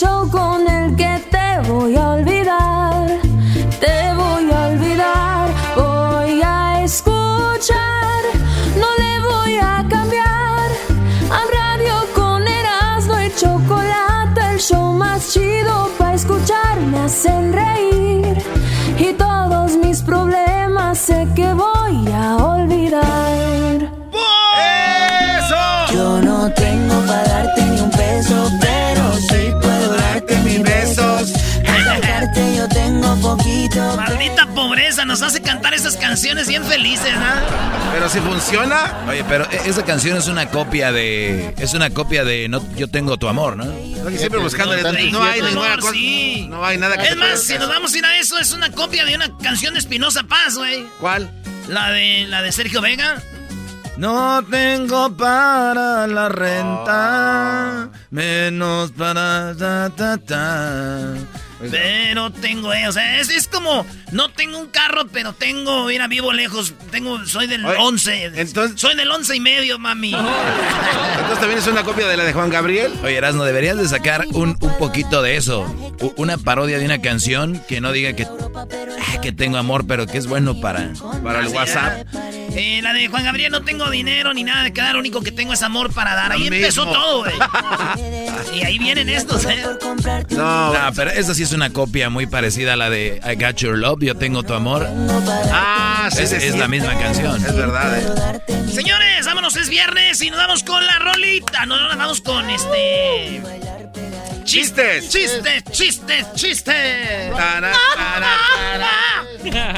show con el que te voy a olvidar. Te voy a olvidar, voy a escuchar. No le voy a cambiar a radio con Erasmo y chocolate, el show más chido para escuchar. Me hacen reír poquito. Maldita pobreza, nos hace cantar esas canciones bien felices, ¿no? Pero si funciona. Oye, pero e- esa canción es una copia de. Es una copia de no, Yo tengo tu amor, ¿no? Siempre buscando. No, no hay ninguna cosa. Sí. No hay nada que Es más, si nos vamos a ir a eso, es una copia de una canción de Espinosa Paz, güey. ¿Cuál? La de, la de Sergio Vega. No tengo para la renta, menos para ta, ta, ta. Pero tengo, eh, o sea, es, es como, no tengo un carro, pero tengo, mira, vivo lejos, tengo, soy del Oye, 11, entonces- soy del 11 y medio, mami. Entonces también es una copia de la de Juan Gabriel. Oye, Erasmo, deberías de sacar un, un poquito de eso. U- Una parodia de una canción que no diga que, ah, que tengo amor, pero que es bueno para, Para el WhatsApp. Eh, la de Juan Gabriel, no tengo dinero ni nada de quedar, lo único que tengo es amor para dar. Ahí Lo empezó mismo. todo, güey. y ahí vienen estos, ¿eh? No. No, pero esa sí es una copia muy parecida a la de I Got Your Love, Yo Tengo Tu Amor. Ah, sí, Es, sí, es sí. la misma canción. Es verdad, eh. Señores, vámonos, es viernes y nos vamos con la rolita. No, no, nos vamos con este. Chistes. Chistes, chistes, chistes.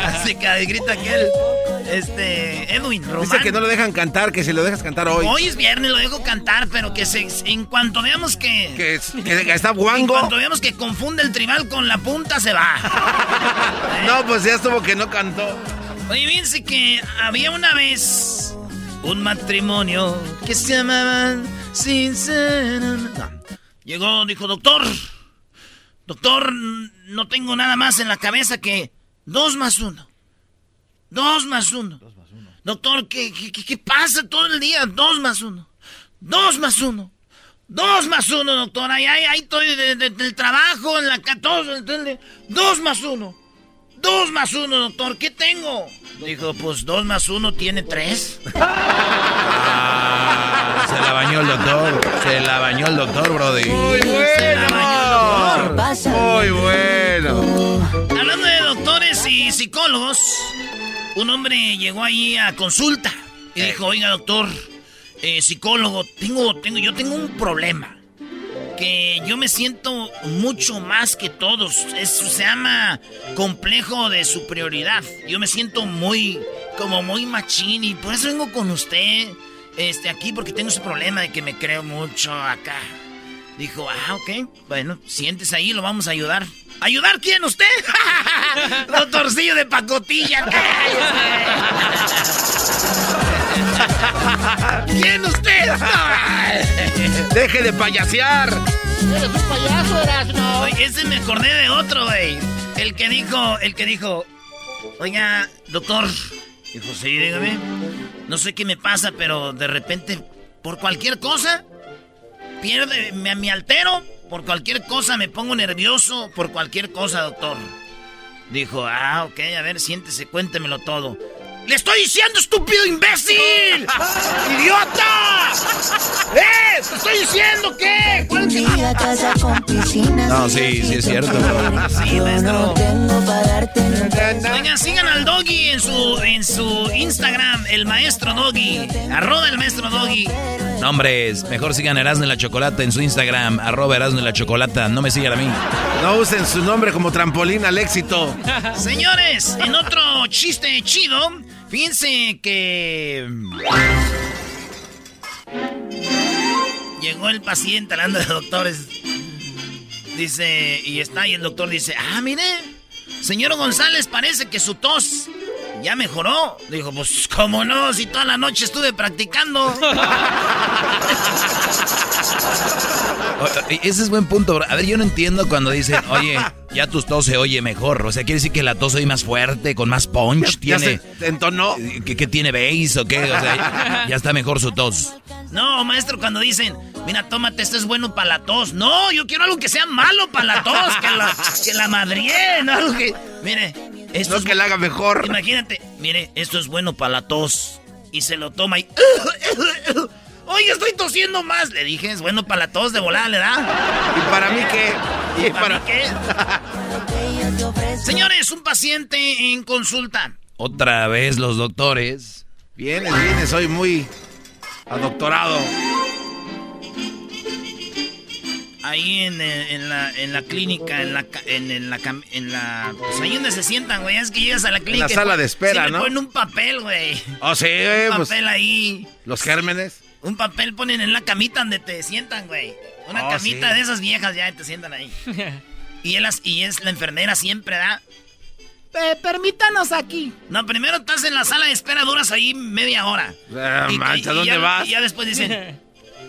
Así que grita aquel. Este. Edwin Román. Dice que no lo dejan cantar, que si lo dejas cantar hoy. Hoy es viernes, lo dejo cantar, pero que se, en cuanto veamos que. Que, es- que está En guango. cuanto veamos que confunde el tribal con la punta, se va. No, pues ya estuvo que no cantó. Oye, fíjense que había una vez un matrimonio que se llamaban Sincera. No. Llegó, dijo, doctor, doctor, no tengo nada más en la cabeza que dos más uno. Dos más uno. Doctor, ¿qué, qué, qué- qué pasa todo el día? Dos más uno. Dos más uno. Dos más uno, doctor. Ahí, ahí, ahí estoy de- de- del trabajo, en la ca- todo, entonces, Dos más uno. Dos más uno, doctor. ¿Qué tengo? Dijo, pues dos más uno tiene tres. Ah, se la bañó el doctor. Se la bañó el doctor, Brody. Muy Se la bañó el doctor. bueno. Muy bueno. Hablando de doctores y psicólogos, un hombre llegó ahí a consulta y dijo, oiga doctor, eh, psicólogo, tengo, tengo, yo tengo un problema. Que yo me siento mucho más que todos. Eso se llama complejo de superioridad. Yo me siento muy, como muy machín y por eso vengo con usted, este, aquí porque tengo ese problema de que me creo mucho acá. Dijo, ah, ok, bueno, siéntese ahí, lo vamos a ayudar. ¿Ayudar quién, usted? Doctorcillo de pacotilla. ¿Quién usted? Deje de payasear. Eres un payaso, Erasmo. Oye, ese me acordé de otro, güey. El que dijo, el que dijo, oiga, doctor. Dijo, sí, dígame. No sé qué me pasa, pero de repente, por cualquier cosa, pierde, me, me altero. Por cualquier cosa me pongo nervioso. Por cualquier cosa, doctor. Dijo, ah, ok, a ver, siéntese, cuéntemelo todo. ¡Le estoy diciendo, estúpido imbécil! ¡Idiota! ¡Eh! ¡Te estoy diciendo qué! ¿Cuál es piscina. No, sí, sí es cierto. Sí, maestro. Tengo para darte. Oigan, sigan al Doggy en su, en su Instagram, el maestro Doggy. Arroba el maestro Doggy. No, hombres, mejor sigan Erasmo y la Chocolata en su Instagram, arroba Erasmo y la Chocolata. No me sigan a mí. No usen su nombre como trampolín al éxito. Señores, en otro chiste chido, fíjense que. Llegó el paciente hablando de doctores. Dice, y está ahí el doctor dice, ah, mire, señor González, parece que su tos ya mejoró. Dijo, pues, ¿cómo no? Si toda la noche estuve practicando. Ese es buen punto. bro. A ver, yo no entiendo cuando dicen, oye, ya tu tos se oye mejor. O sea, quiere decir que la tos oye más fuerte, con más punch. Ya tiene, se entonó. ¿qué, qué tiene bass o qué? O sea, ya, está mejor su tos. No, maestro, cuando dicen, mira, tómate, esto es bueno para la tos. No, yo quiero algo que sea malo para la tos, que la, que la madrié, no algo que... Mire, esto No es que la haga mejor. Imagínate, mire, esto es bueno para la tos. Y se lo toma y... Oye, estoy tosiendo más. Le dije, es bueno para la tos de volada, ¿le da? ¿Y para mí qué? ¿Y ¿Para para mí qué? Señores, un paciente en consulta. Otra vez los doctores. Vienes, vienes, soy muy adoctorado. Ahí en, eh, en la, en la clínica, en la, ca- en, en la, cam- en la... Pues ahí donde se sientan, güey. Es que llegas a la clínica... y sala pon- de espera, ¿no? ponen un papel, güey. Oh, sí, Un pues, papel ahí. los gérmenes. Un papel ponen en la camita donde te sientan, güey. Una Oh, camita sí. de esas viejas ya te sientan ahí. y, él, as- y es la enfermera siempre, ¿da? permítanos aquí. No, primero estás en la sala de espera, duras ahí media hora. Ah, Y- mancha, y ¿dónde ya, vas? Y ya después dicen,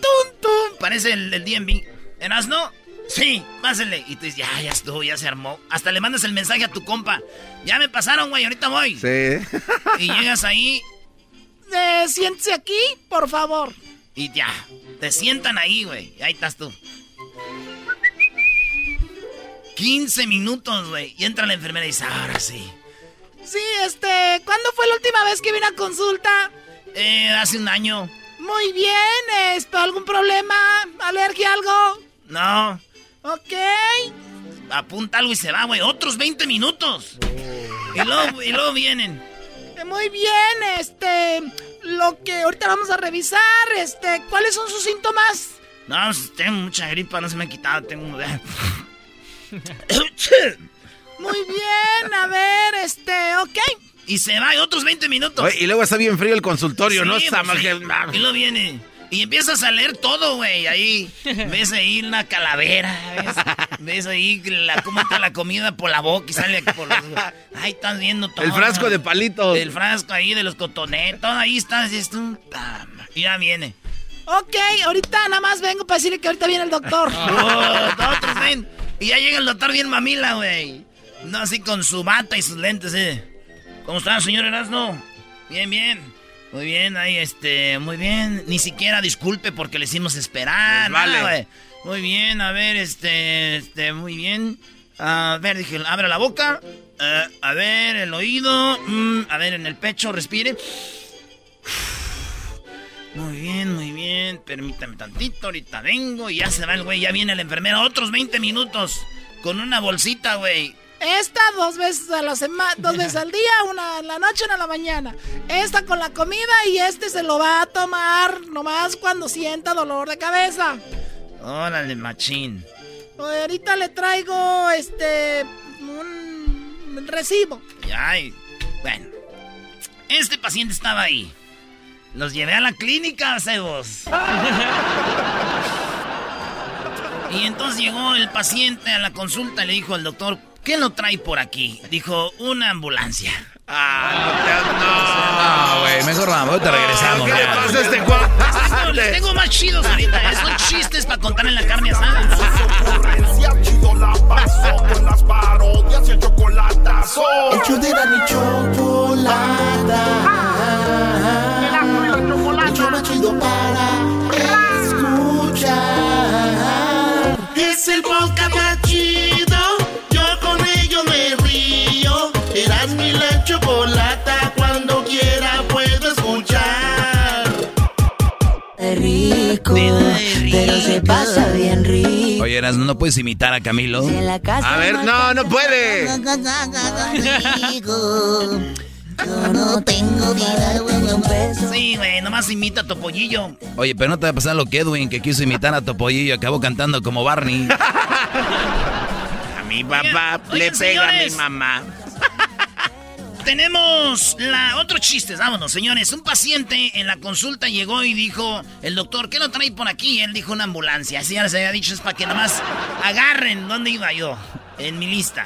tum, tum, parece el, el DMV. ¿Eras no? Sí, pásenle. Y tú dices, ya, ya estuvo, ya se armó. Hasta le mandas el mensaje a tu compa. Ya me pasaron, güey, ahorita voy. Sí. Y llegas ahí. Eh, siéntese aquí, por favor. Y ya, te sientan ahí, güey. Ahí estás tú. 15 minutos, güey. Y entra la enfermera y dice, ahora sí. Sí, este, ¿cuándo fue la última vez que vine a consulta? Eh, hace un año. Muy bien, ¿esto algún problema? ¿Alergia algo? No. Ok. Apunta algo y se va, güey. Otros 20 minutos. Y luego, y luego vienen. Muy bien, este, lo que ahorita vamos a revisar, este, ¿cuáles son sus síntomas? No, pues, tengo mucha gripa, no se me ha quitado, tengo. Muy bien, a ver, este, ok. Y se va, y otros 20 minutos. Oye, y luego está bien frío el consultorio, ¿no? Sí, Está pues, más sí. que- Y lo viene. Y empiezas a leer todo, güey. Ahí ves ahí una calavera. Ves, ves ahí la, cómo entra la comida por la boca y sale por los. Ahí estás viendo todo. El frasco de palitos. El frasco ahí de los cotonetos. Todo ahí estás. Y, esto, y ya viene. Ok, ahorita nada más vengo para decirle que ahorita viene el doctor. Oh. Y ya llega el doctor bien mamila, güey. No, así con su bata y sus lentes, eh. ¿Cómo está, señor Erasmo? Bien, bien. Muy bien, ahí, este, muy bien. Ni siquiera disculpe porque le hicimos esperar. Pues vale. nada. Muy bien, a ver, este, este, muy bien. A ver, dije, abre la boca. Eh, a ver, el oído. Mm, a ver, en el pecho, respire. Muy bien, muy bien. Permítame tantito, ahorita vengo. Y ya se va el güey, ya viene la enfermera. Otros 20 minutos. Con una bolsita, güey. Esta dos veces a la semana, dos veces al día, una en la noche, una en la mañana. Esta con la comida y este se lo va a tomar nomás cuando sienta dolor de cabeza. Órale, machín. Ahorita le traigo este un recibo. Ay, bueno. Este paciente estaba ahí. Los llevé a la clínica, cebos. Y entonces llegó el paciente a la consulta y le dijo al doctor, ¿qué lo trae por aquí? Dijo, una ambulancia. Ah, güey, mejor vamos, te regresamos. ¿Qué le ya. pasa a este cuadro? tengo, les tengo más chidos ahorita. ¿eh? Son chistes para contar en la carne asada. chido la paso con las parodias y el chocolatazo. El show de la ni chocolata. El show más chido para pero se pasa bien rico. Oye, Eras, ¿no puedes imitar a Camilo? En la casa A ver, no, no puede. Rico. Yo no tengo vida, güey, un peso. Sí, güey, nomás imita a Topollillo. Oye, pero no te va a pasar lo que Edwin, que quiso imitar a Topollillo acabó cantando como Barney. A mi papá le oigan, pega a mi mamá. Tenemos la otro chiste, vámonos, señores. Un paciente en la consulta llegó y dijo, el doctor, ¿qué lo trae por aquí? él dijo una ambulancia. Así ya les había dicho, es para que nomás agarren dónde iba yo, en mi lista.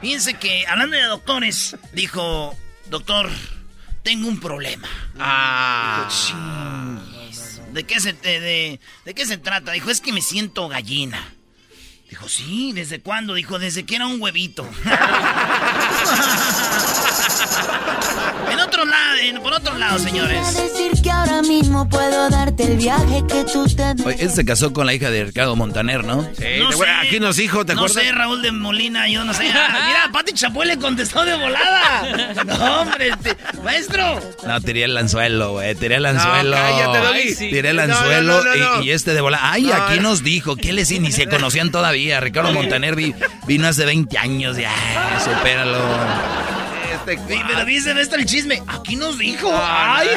Fíjense que, hablando de doctores, dijo, doctor, tengo un problema. Ah. ¿De qué, se, te- de, ¿De qué se trata? Dijo, es que me siento gallina. Dijo, sí, ¿desde cuándo? Dijo, desde que era un huevito. por otro lado, señores. decir que ahora mismo puedo darte el viaje que tú te Oye, él se casó con la hija de Ricardo Montaner, ¿no? Sí, No te- sé. aquí nos dijo, ¿te no acuerdas? sé, Raúl de Molina, yo no sé. Ah, mira, Pati Chapoy le contestó de volada. No, hombre, este, maestro. No, tiré el anzuelo, güey. Tiré el anzuelo. cállate, Doggy. Ay, sí. Tiré el No, no, anzuelo no, no, no. Y, y este de volada. Ay, No, aquí no. nos dijo. ¿Qué les ni se conocían todavía? Ricardo Montaner vi- vino hace 20 años ya. Supéralo. Este Sí, pero dice esto el chisme. Aquí nos dijo. Ay,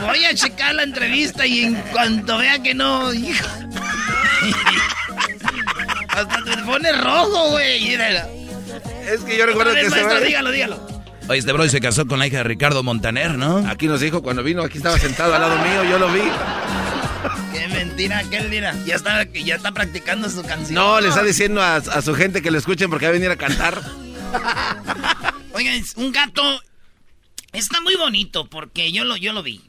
voy a checar la entrevista y en cuanto vea que no, hijo. Hasta te pone rojo, güey. Es que yo recuerdo que se va- dígalo, dígalo. Oye, este bro se casó con la hija de Ricardo Montaner, ¿no? Aquí nos dijo cuando vino, aquí estaba sentado al lado mío, yo lo vi. Qué mentira, qué mira. Ya está, ya está practicando su canción. No, le está diciendo a, a su gente que lo escuchen porque va a venir a cantar. Oigan, un gato está muy bonito porque yo lo, yo lo vi.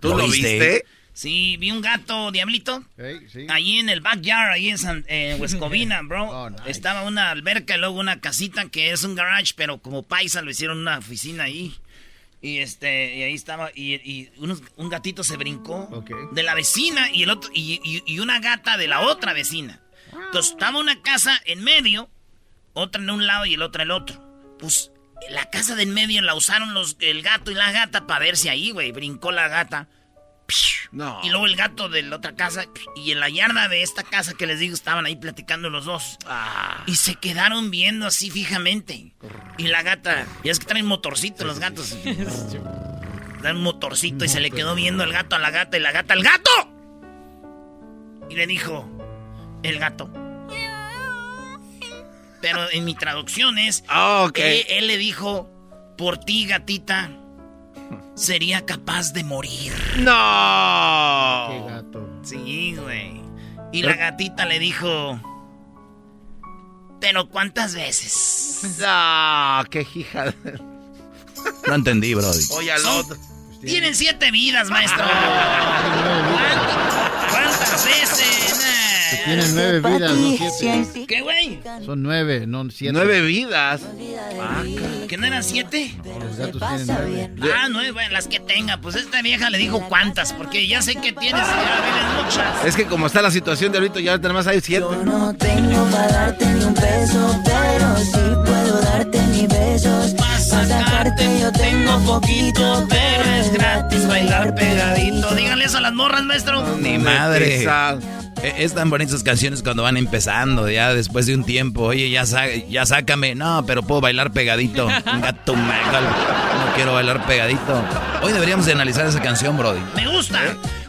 ¿Tú lo, ¿Lo viste? viste? Sí, vi un gato diablito. sí. Ahí en el backyard, ahí en San, eh, Huescovina, bro. Oh, nice. Estaba una alberca y luego una casita que es un garage, pero como paisa lo hicieron una oficina ahí. Y este, y ahí estaba, y, y unos- un gatito se brincó de la vecina y el otro, y, y- y una gata de la otra vecina. Entonces estaba una casa en medio, otra en un lado y el otro en el otro. Pues la casa de en medio la usaron los, el gato y la gata para verse ahí, güey. Brincó la gata. No. Y luego el gato de la otra casa. Y en la yarda de esta casa que les digo, estaban ahí platicando los dos. Y se quedaron viendo así fijamente. Y la gata, ya es que traen motorcito los gatos. Dan motorcito y se le quedó viendo el gato a la gata y la gata al gato. Y le dijo, el gato. Pero en mi traducción es, Ah, ok. él, él le dijo, por ti gatita, sería capaz de morir. No. Qué gato. Sí, güey. Y la gatita le dijo. Pero ¿cuántas veces? No, qué hija. No entendí, bro. Oye, al otro. Tienen siete vidas, maestro. ¿Cuántas, cuántas veces? Tienen nueve vidas, no siete. ¿Qué, güey? Son nueve, no siete. Nueve vidas. ¿Que no eran siete? Los gatos tienen nueve. Ah, nueve, bueno, las que tenga. Pues esta vieja le dijo cuántas, porque ya sé que tienes, ya muchas. Es que como está la situación de ahorita, ya nada más hay siete. Yo no tengo para darte ni un peso, pero sí puedo darte mis besos. Pa' sacarte yo tengo poquito, pero es gratis bailar pegadito. Díganle eso a las morras, maestro. Ni madre. Eh, Es tan bonitas canciones cuando van empezando, ya después de un tiempo. Oye, ya, sa- ya sácame. No, pero puedo bailar pegadito. Un gato. No quiero bailar pegadito. Hoy deberíamos de analizar esa canción, Brody. Me gusta.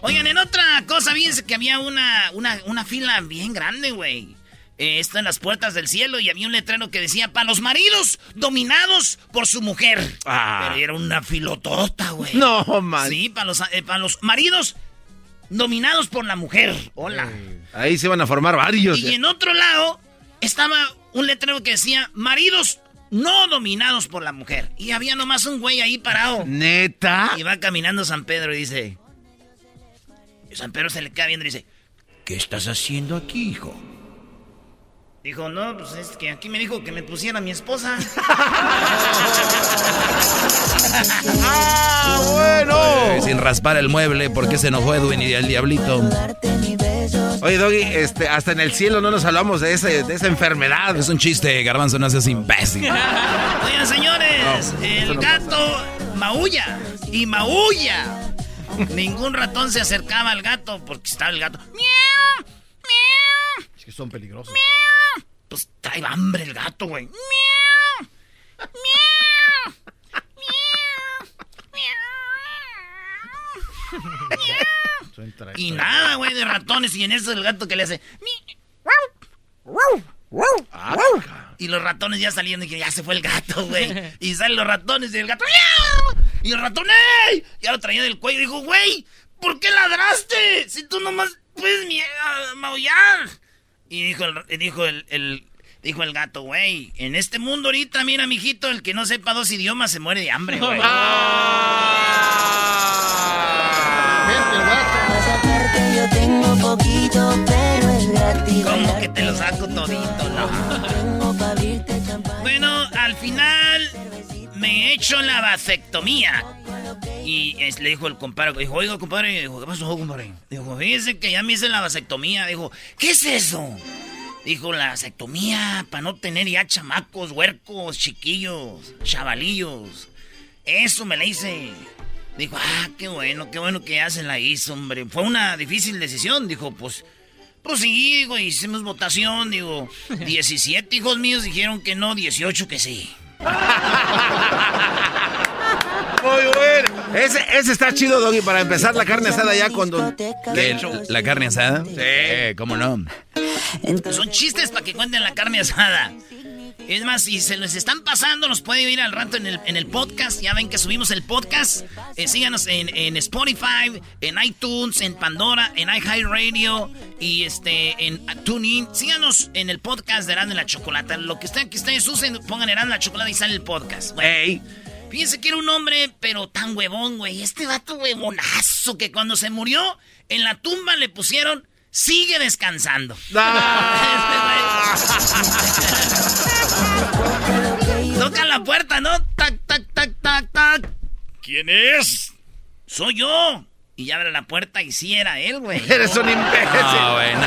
Oigan, en otra cosa, fíjense que había una, una, una fila bien grande, güey. Eh, está en las puertas del cielo y había un letrero que decía, para los maridos dominados por su mujer. Ah. Pero era una filotota, güey. No, man. Sí, para los, eh, para los maridos dominados por la mujer. Hola. Ahí se van a formar varios. Y en otro lado estaba un letrero que decía, maridos no dominados por la mujer. Y había nomás un güey ahí parado. Neta. Y va caminando San Pedro y dice, San Pedro se le queda viendo y dice, ¿qué estás haciendo aquí, hijo? Dijo, no, pues es que aquí me dijo que me pusiera mi esposa. ¡Ah, bueno! Sin raspar el mueble, porque se enojó Edwin y el diablito. Oye, Doggy, este, hasta en el cielo no nos hablamos de, ese, de esa enfermedad. Es un chiste, Garbanzo, no seas imbécil. Oigan, señores, No, el no gato maulla y maulla. Ningún ratón se acercaba al gato porque estaba el gato. ¡Miau! ¡Miau! Son peligrosos. Pues trae hambre el gato, güey. ¡Miau! ¡Miau! Son tra- Y nada, güey, de ratones. Y en eso el gato que le hace. "Mi- Ah, Y los ratones ya saliendo y que ya se fue el gato, güey. Y salen los ratones y el gato. "Miau". Y el ratón, ¡ey! Ya lo traía del cuello y dijo, güey, ¿por qué ladraste? Si tú nomás puedes ah, maullar. Y dijo el, dijo el, el- dijo el gato, güey, en este mundo ahorita, mira, mijito, el que no sepa dos idiomas se muere de hambre, güey. Yo tengo poquito, pero es gratis. Como que te lo saco todito, no. Bueno, al final me he hecho la vasectomía. Y es- le dijo el compadre, dijo, oiga, compadre, dijo, ¿qué pasó, compadre? Dijo, fíjese que ya me hice la vasectomía. Dijo, ¿qué es eso? Dijo, la vasectomía, para no tener ya chamacos, huercos, chiquillos, chavalillos. Eso me la hice. Dijo, ah, qué bueno, qué bueno que ya se la hizo, hombre. Fue una difícil decisión. Dijo, pues, pues sí, digo, hicimos votación, digo. 17 hijos míos dijeron que no, 18 que sí. Muy bueno. Ese, ese está chido, Doggy, para empezar la carne asada ya cuando... ¿Qué, ¿La carne asada? Sí. Eh, ¿Cómo no? Son chistes para que cuenten la carne asada. Es más, si se les están pasando, nos pueden ir al rato en el, en el podcast. Ya ven que subimos el podcast. Eh, síganos en, en Spotify, en iTunes, en Pandora, en iHeartRadio y este en TuneIn. Síganos en el podcast de Erasmo y la Chocolata. Lo que, estén, que ustedes usen, pongan Erasmo y la Chocolata y sale el podcast. Bueno, Fíjense que era un hombre, pero tan huevón, güey. Este vato huevonazo que cuando se murió, en la tumba le pusieron, sigue descansando. Tocan la puerta, ¿no? Tac, tac, tac, tac, tac. ¿Quién es? Soy yo. Y abre la puerta y sí era él, güey. Eres un imbécil. No, güey, no,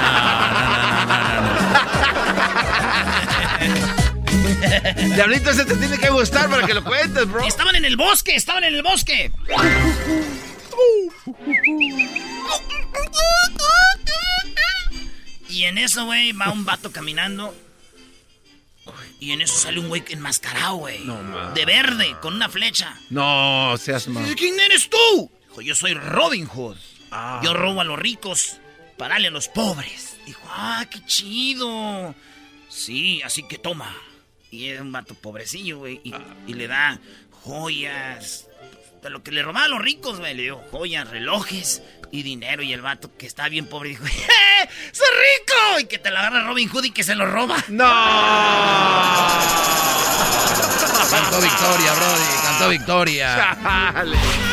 Diablito, ese te tiene que gustar para que lo cuentes, bro. Estaban en el bosque, estaban en el bosque. Y en eso, güey, va un vato caminando. Y en eso sale un güey enmascarado, güey. No, ma. de verde, con una flecha. No, seas mal. ¿Quién eres tú? Dijo, yo soy Robin Hood. Ah. Yo robo a los ricos para darle a los pobres. Dijo, ah, qué chido. Sí, así que toma. Y era un vato pobrecillo, güey. Y, y le da joyas. De lo que le robaba a los ricos, güey. Le dio joyas, relojes y dinero. Y el vato que estaba bien pobre dijo, ¡Eh! ¡Soy rico! Y que te la agarra Robin Hood y que se lo roba. ¡No! Cantó victoria, Brody, cantó victoria.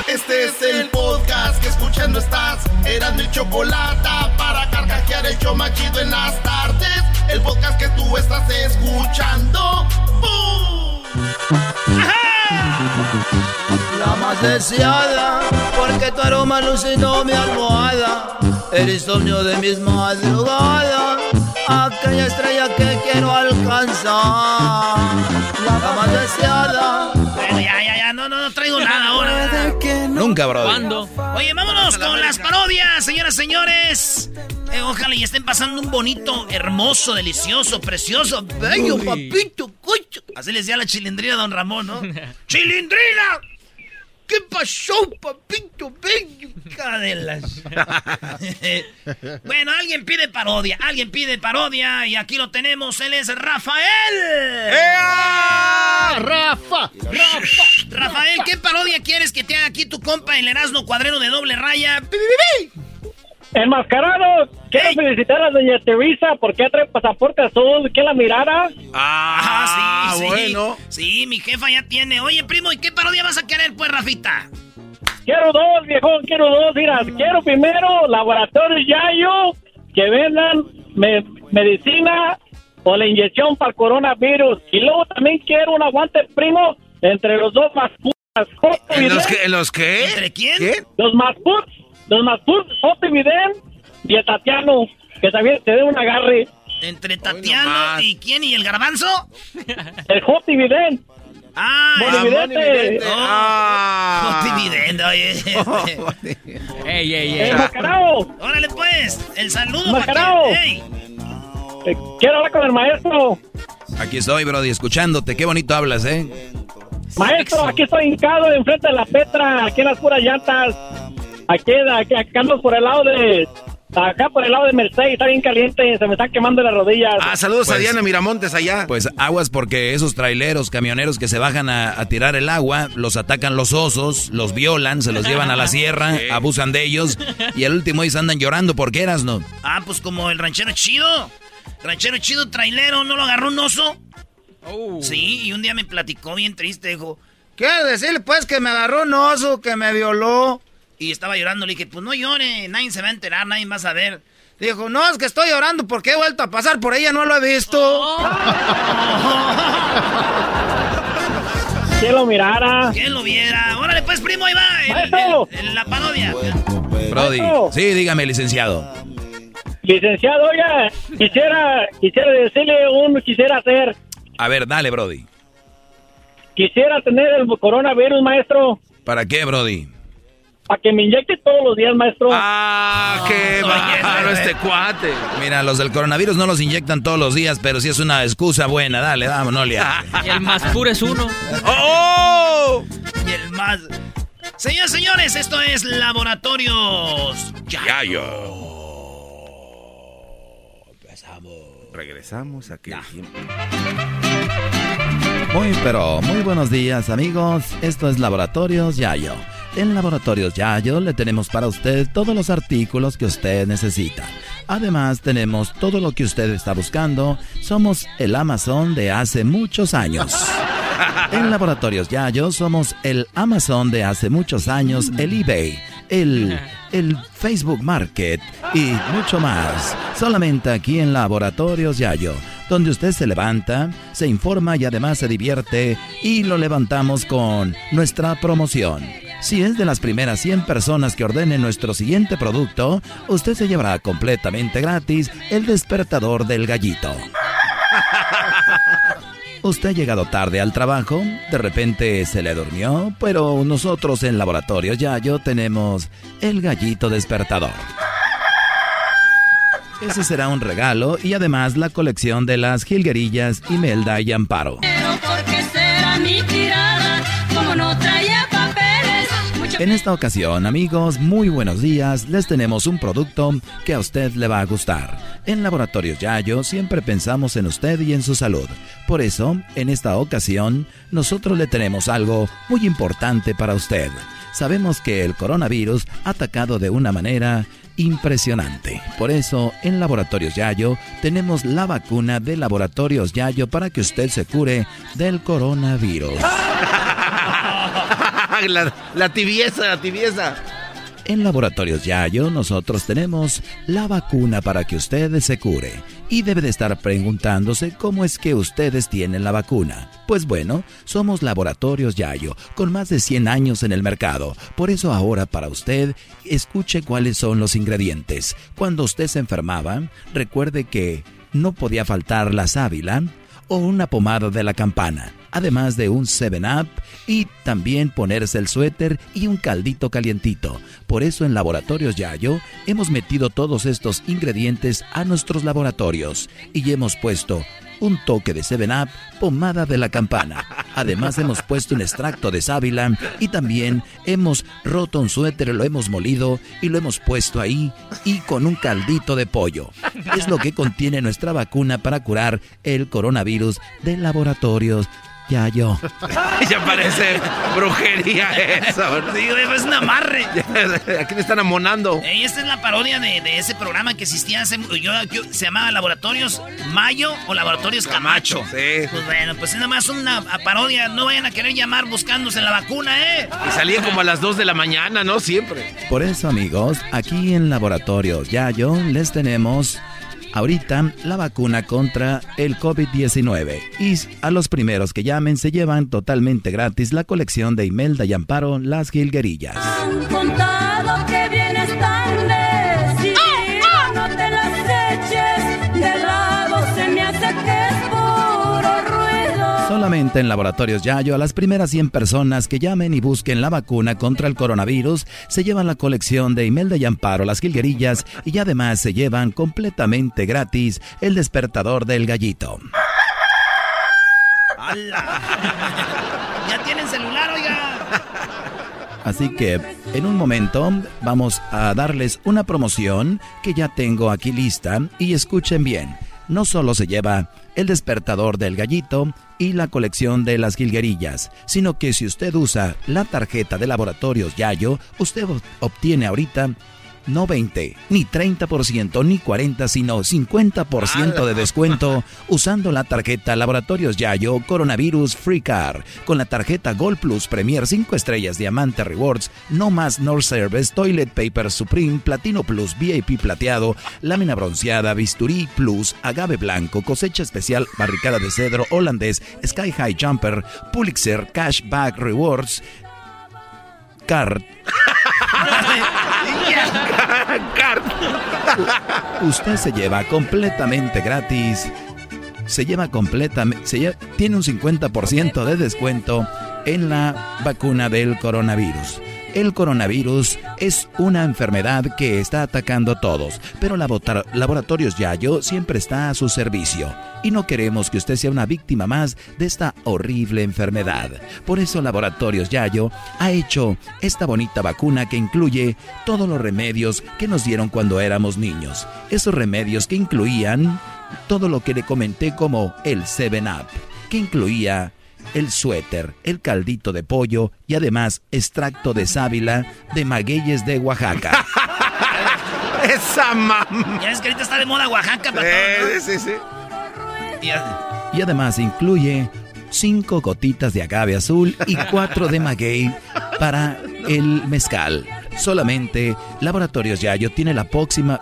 Este es el podcast que escuchando estás. Eran mi chocolate para carcajear el show machido en las tardes. El podcast que tú estás escuchando. Deseada, porque tu aroma alucinó mi almohada. El insomnio de mis madrugadas, aquella estrella que quiero alcanzar. La más deseada. Bueno, ya, ya, ya. No, no, no traigo nada ahora. Nunca, Brody. ¿Cuándo? Oye, vámonos con las parodias, señoras y señores. Eh, ojalá y estén pasando un bonito, hermoso, delicioso, precioso, bello, papito, cucho. Así le decía la chilindrina a don Ramón, ¿no? ¡Chilindrina! ¿Qué pasó, papito? Hija de las- bueno, alguien pide parodia, alguien pide parodia y aquí lo tenemos, él es Rafael. ¡Rafa! ¡Rafa! Rafael, ¿qué parodia quieres que te haga aquí tu compa el Erasmo cuadrero de doble raya? ¡Pi, pi, pi, pi! Enmascarado, quiero felicitar a doña Teresa porque trae pasaporte azul, que la mirara. Ah, sí, sí. bueno. Sí, mi jefa ya tiene. Oye, primo, ¿y qué parodia vas a querer, pues, Rafita? quiero dos, viejo, quiero dos. Mira, quiero primero Laboratorio Yayo que vendan me- medicina o la inyección para el coronavirus. Y luego también quiero un aguante primo entre los dos más putas. ¿En los que- en los qué? ¿Entre quién? Los más los más puts, Joto y Vidén y el Tatiano, que también te dé un agarre. Entre Tatiano y quién y el garbanzo. El Joto y Vidén. Ah, Bonividente. Oh, Jotividente, oye. ¡Ey, ey, ¡Eh, Mascarao! Órale, pues. El saludo. ¡Ey! Eh, quiero hablar con el maestro. Aquí estoy, Brody, escuchándote. Qué bonito hablas, ¿eh? Maestro, aquí estoy hincado enfrente de la Petra, aquí en las puras llantas. Aquí, aquí, acá ando por el lado de... Acá por el lado de Mercedes, está bien caliente, se me están quemando las rodillas. Ah, saludos a Pues- Diana Miramontes allá. Pues aguas porque esos traileros, camioneros que se bajan a, a tirar el agua, los atacan los osos, los violan, se los llevan a la sierra, Sí. abusan de ellos y al último ellos andan llorando porque eras, ¿no? Ah, pues como el ranchero chido. Ranchero chido, trailero, ¿no lo agarró un oso? Sí, y un día me platicó bien triste, dijo, quiero decirle pues que me agarró un oso, que me violó. Y estaba llorando, le dije, pues no llore, nadie se va a enterar, nadie va a saber. Dijo, no, es que estoy llorando porque he vuelto a pasar por ella, no lo he visto. ¿Quién lo mirara? ¿Quién lo viera? Órale pues, primo, ahí va, el- Maestro. el- el- la parodia. Brody. Sí, dígame, licenciado. Licenciado, oiga, quisiera, quisiera decirle un, quisiera hacer, A ver, dale, Brody. quisiera tener el coronavirus, maestro, ¿Para qué, Brody? Para que me inyecte todos los días, maestro. Ah, qué bárbaro este cuate. Mira, los del coronavirus no los inyectan todos los días, pero si es una excusa buena, dale, vamos, no le hagas. Y el más puro es uno. ¡Oh! Y el más... Señores, señores, esto es Laboratorios Yayo. Regresamos aquí. Muy, pero muy buenos días, amigos. Esto es Laboratorios Yayo. En Laboratorios Yayo le tenemos para usted todos los artículos que usted necesita. Además, tenemos todo lo que usted está buscando. Somos el Amazon de hace muchos años. En Laboratorios Yayo somos el Amazon de hace muchos años, el eBay, el, el Facebook Market y mucho más. Solamente aquí en Laboratorios Yayo, donde usted se levanta, se informa y además se divierte y lo levantamos con nuestra promoción. Si es de las primeras 100 personas que ordenen nuestro siguiente producto, usted se llevará completamente gratis el despertador del gallito. Usted ha llegado tarde al trabajo, de repente se le durmió, pero nosotros en Laboratorios Yayo tenemos el gallito despertador. Ese será un regalo y además la colección de las jilguerillas Imelda y Amparo. Pero porque será mi tirada, En esta ocasión, amigos, muy buenos días. Les tenemos un producto que a usted le va a gustar. En Laboratorios Yayo siempre pensamos en usted y en su salud. Por eso, en esta ocasión, nosotros le tenemos algo muy importante para usted. Sabemos que el coronavirus ha atacado de una manera impresionante. Por eso, en Laboratorios Yayo tenemos la vacuna de Laboratorios Yayo para que usted se cure del coronavirus. La, la tibieza, la tibieza. En Laboratorios Yayo nosotros tenemos la vacuna para que usted se cure. Y debe de estar preguntándose cómo es que ustedes tienen la vacuna. Pues bueno, somos Laboratorios Yayo, con más de 100 años en el mercado. Por eso ahora para usted, escuche cuáles son los ingredientes. Cuando usted se enfermaba, recuerde que no podía faltar la sábila o una pomada de la campana, además de un 7-Up y también ponerse el suéter y un caldito calientito. Por eso en Laboratorios Yayo hemos metido todos estos ingredientes a nuestros laboratorios y hemos puesto un toque de 7-Up, pomada de la campana. Además hemos puesto un extracto de sábila y también hemos roto un suéter, lo hemos molido y lo hemos puesto ahí y con un caldito de pollo. Es lo que contiene nuestra vacuna para curar el coronavirus de laboratorios ya yo. ya parece brujería eso. Sí, güey, es un amarre. Aquí me están amonando. Ey, esta es la parodia de, de ese programa que existía hace... Yo, yo- se llamaba Laboratorios Mayo o Laboratorios Camacho. Sí. Pues bueno, pues es nada más una parodia. No vayan a querer llamar buscándose la vacuna, ¿eh? Y salía como a las 2 de la mañana, ¿no? Siempre. Por eso, amigos, aquí en Laboratorios Yayo les tenemos ahorita la vacuna contra el COVID-19. Y a los primeros que llamen se llevan totalmente gratis la colección de Imelda y Amparo Las Gilguerillas. En Laboratorios Yayo, a las primeras 100 personas que llamen y busquen la vacuna contra el coronavirus, se llevan la colección de Imelda y Amparo, las Gilguerillas, y además se llevan completamente gratis el despertador del gallito. Ya tienen celular, oiga. Así que en un momento vamos a darles una promoción que ya tengo aquí lista y escuchen bien. No solo se lleva el despertador del gallito y la colección de las jilguerillas, sino que si usted usa la tarjeta de laboratorios Yayo, usted ob- obtiene ahorita no 20, ni 30%, ni 40, sino 50% de descuento usando la tarjeta Laboratorios Yayo Coronavirus Free Car. Con la tarjeta Gold Plus Premier 5 estrellas Diamante Rewards, No Más Nor Service, Toilet Paper Supreme, Platino Plus VIP Plateado, Lámina Bronceada, Bisturí Plus, Agave Blanco, Cosecha Especial, Barricada de Cedro Holandés, Sky High Jumper, Pulitzer Cashback Rewards, Card. Usted se lleva completamente gratis. Se lleva completamente. Se tiene un 50% de descuento en la vacuna del coronavirus. El coronavirus es una enfermedad que está atacando a todos, pero Laboratorios Yayo siempre está a su servicio y no queremos que usted sea una víctima más de esta horrible enfermedad. Por eso Laboratorios Yayo ha hecho esta bonita vacuna que incluye todos los remedios que nos dieron cuando éramos niños. Esos remedios que incluían todo lo que le comenté como el 7-Up, que incluía el suéter, el caldito de pollo y además extracto de sábila de magueyes de Oaxaca. Esa mam. Ya ves que ahorita está de moda Oaxaca para Eh, sí, sí. Y además incluye cinco gotitas de agave azul y cuatro de maguey para el mezcal. Solamente Laboratorios Yayo tiene la pócima,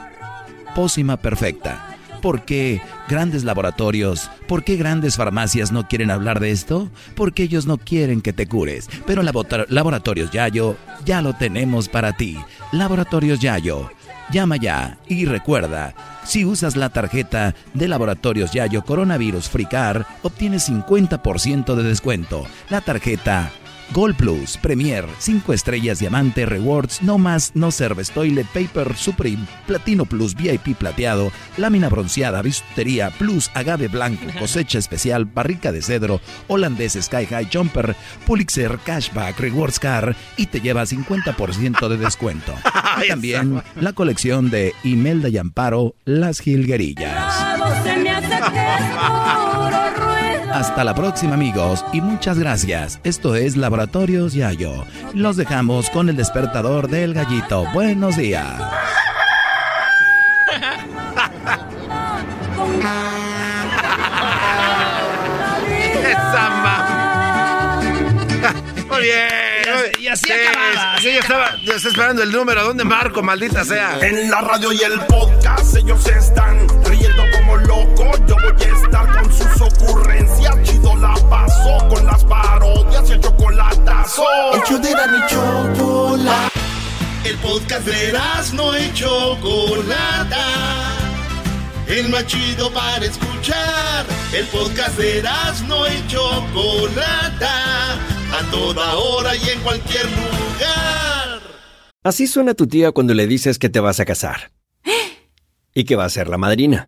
pócima perfecta. ¿Por qué grandes laboratorios, por qué grandes farmacias no quieren hablar de esto? Porque ellos no quieren que te cures. Pero Laboratorios Yayo ya lo tenemos para ti. Laboratorios Yayo. Llama ya y recuerda, si usas la tarjeta de Laboratorios Yayo Coronavirus Fricar, obtienes 50% de descuento. La tarjeta Gold Plus, Premier, 5 estrellas diamante, rewards, no más, no serves, toilet paper, Supreme, Platino Plus, VIP plateado, lámina bronceada, bisutería, Plus, agave blanco, cosecha especial, barrica de cedro, holandés Sky High Jumper, Pulitzer, Cashback, Rewards Car y te lleva 50% de descuento. Y también la colección de Imelda y Amparo, Las Gilguerillas. Hasta la próxima amigos y muchas gracias. Esto es Laboratorios Yayo. Los dejamos con el despertador del gallito. Buenos días. Muy bien. Y así Sí, acababa, sí, yo estaba, yo estaba esperando el número. ¿Dónde marco, maldita sea? En la radio y el podcast ellos están riendo Yo voy a estar con sus ocurrencias. Chido la pasó con las parodias y el chocolatazo. El de la chocolate. El podcast de no y Chocolata. El más chido para escuchar. El podcast de no y Chocolata. A toda hora y en cualquier lugar. Así suena tu tía cuando le dices que te vas a casar. Y que va a ser la madrina.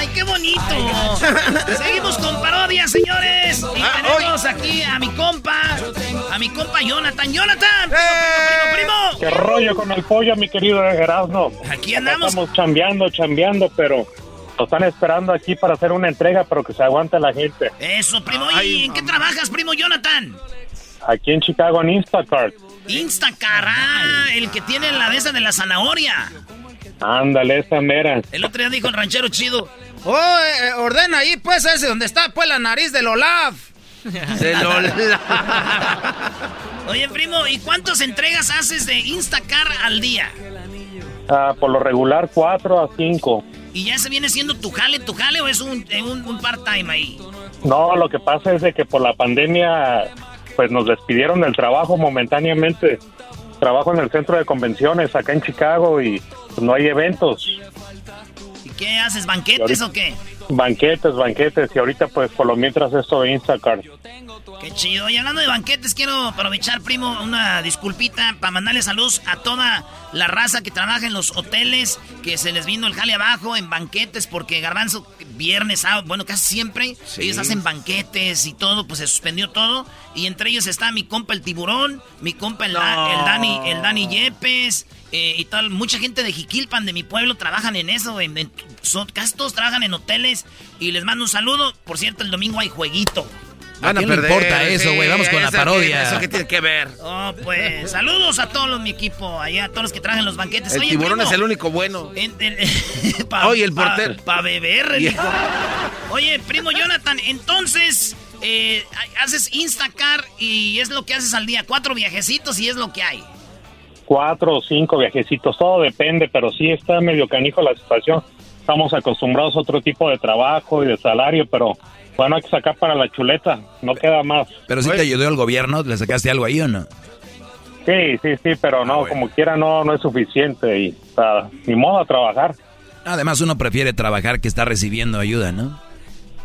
¡Ay, qué bonito! Seguimos con parodias, señores. Y Ah, tenemos aquí a mi compa, a mi compa Jonathan. ¡Jonathan! ¡Primo, primo, primo! ¿Qué rollo con el pollo, mi querido Erasmo? Aquí andamos. Estamos chambeando, chambeando, pero lo están esperando aquí para hacer una entrega, pero que se aguante la gente. Eso, primo. ¿Y en qué trabajas, primo Jonathan? Aquí en Chicago, en Instacart. Instacar, ah, el que tiene la de esa de la zanahoria. Ándale, esa mera. El otro día dijo el ranchero chido. Oh, eh, eh, ordena ahí, pues, ese donde está, pues, la nariz del Olaf. Del Olaf. Oye, primo, ¿y cuántas entregas haces de Instacar al día? Ah, por lo regular, cuatro a cinco. ¿Y ya se viene siendo tu jale, tu jale o es un, eh, un, un part-time ahí? No, lo que pasa es de que por la pandemia, pues nos despidieron del trabajo momentáneamente. Trabajo en el centro de convenciones acá en Chicago y pues, no hay eventos. ¿Y qué haces, banquetes o qué? Banquetes, banquetes. Y ahorita, pues, por lo mientras esto de Instacart. Qué chido. Y hablando de banquetes, quiero aprovechar, primo, una disculpita para mandarle saludos a toda la raza que trabaja en los hoteles, que se les vino el jale abajo en banquetes, porque Garbanzo, viernes, sábado, bueno, casi siempre, Sí. ellos hacen banquetes y todo, pues se suspendió todo. Y entre ellos está mi compa el tiburón, mi compa el, Da- No. el Dani, el Dani Yepes, eh, y tal. Mucha gente de Jiquilpan, de mi pueblo, trabajan en eso. En, en- son, casi todos trabajan en hoteles. Y les mando un saludo. Por cierto, el domingo hay jueguito. ¿A quién le importa eso, güey? Vamos con la parodia. que- ¿Eso qué tiene que ver? Oh, pues, saludos a todos los mi equipo, allá, a todos los que trabajan los banquetes. El Oye, tiburón primo, es el único bueno. en- en- pa- Oye, el portero. Pa, beber, Yeah. Oye, primo Jonathan, entonces, eh, haces Instacar y es lo que haces al día. Cuatro viajecitos y es lo que hay. Cuatro o cinco viajecitos, todo depende, pero sí está medio canijo la situación. Estamos acostumbrados a otro tipo de trabajo y de salario, pero bueno, hay que sacar para la chuleta, no queda más. Pero si te ayudó el gobierno, ¿le sacaste algo ahí o no? Sí, sí, sí, pero no, como quiera no, no es suficiente y o sea, ni modo a trabajar. Además, uno prefiere trabajar que estar recibiendo ayuda, ¿no?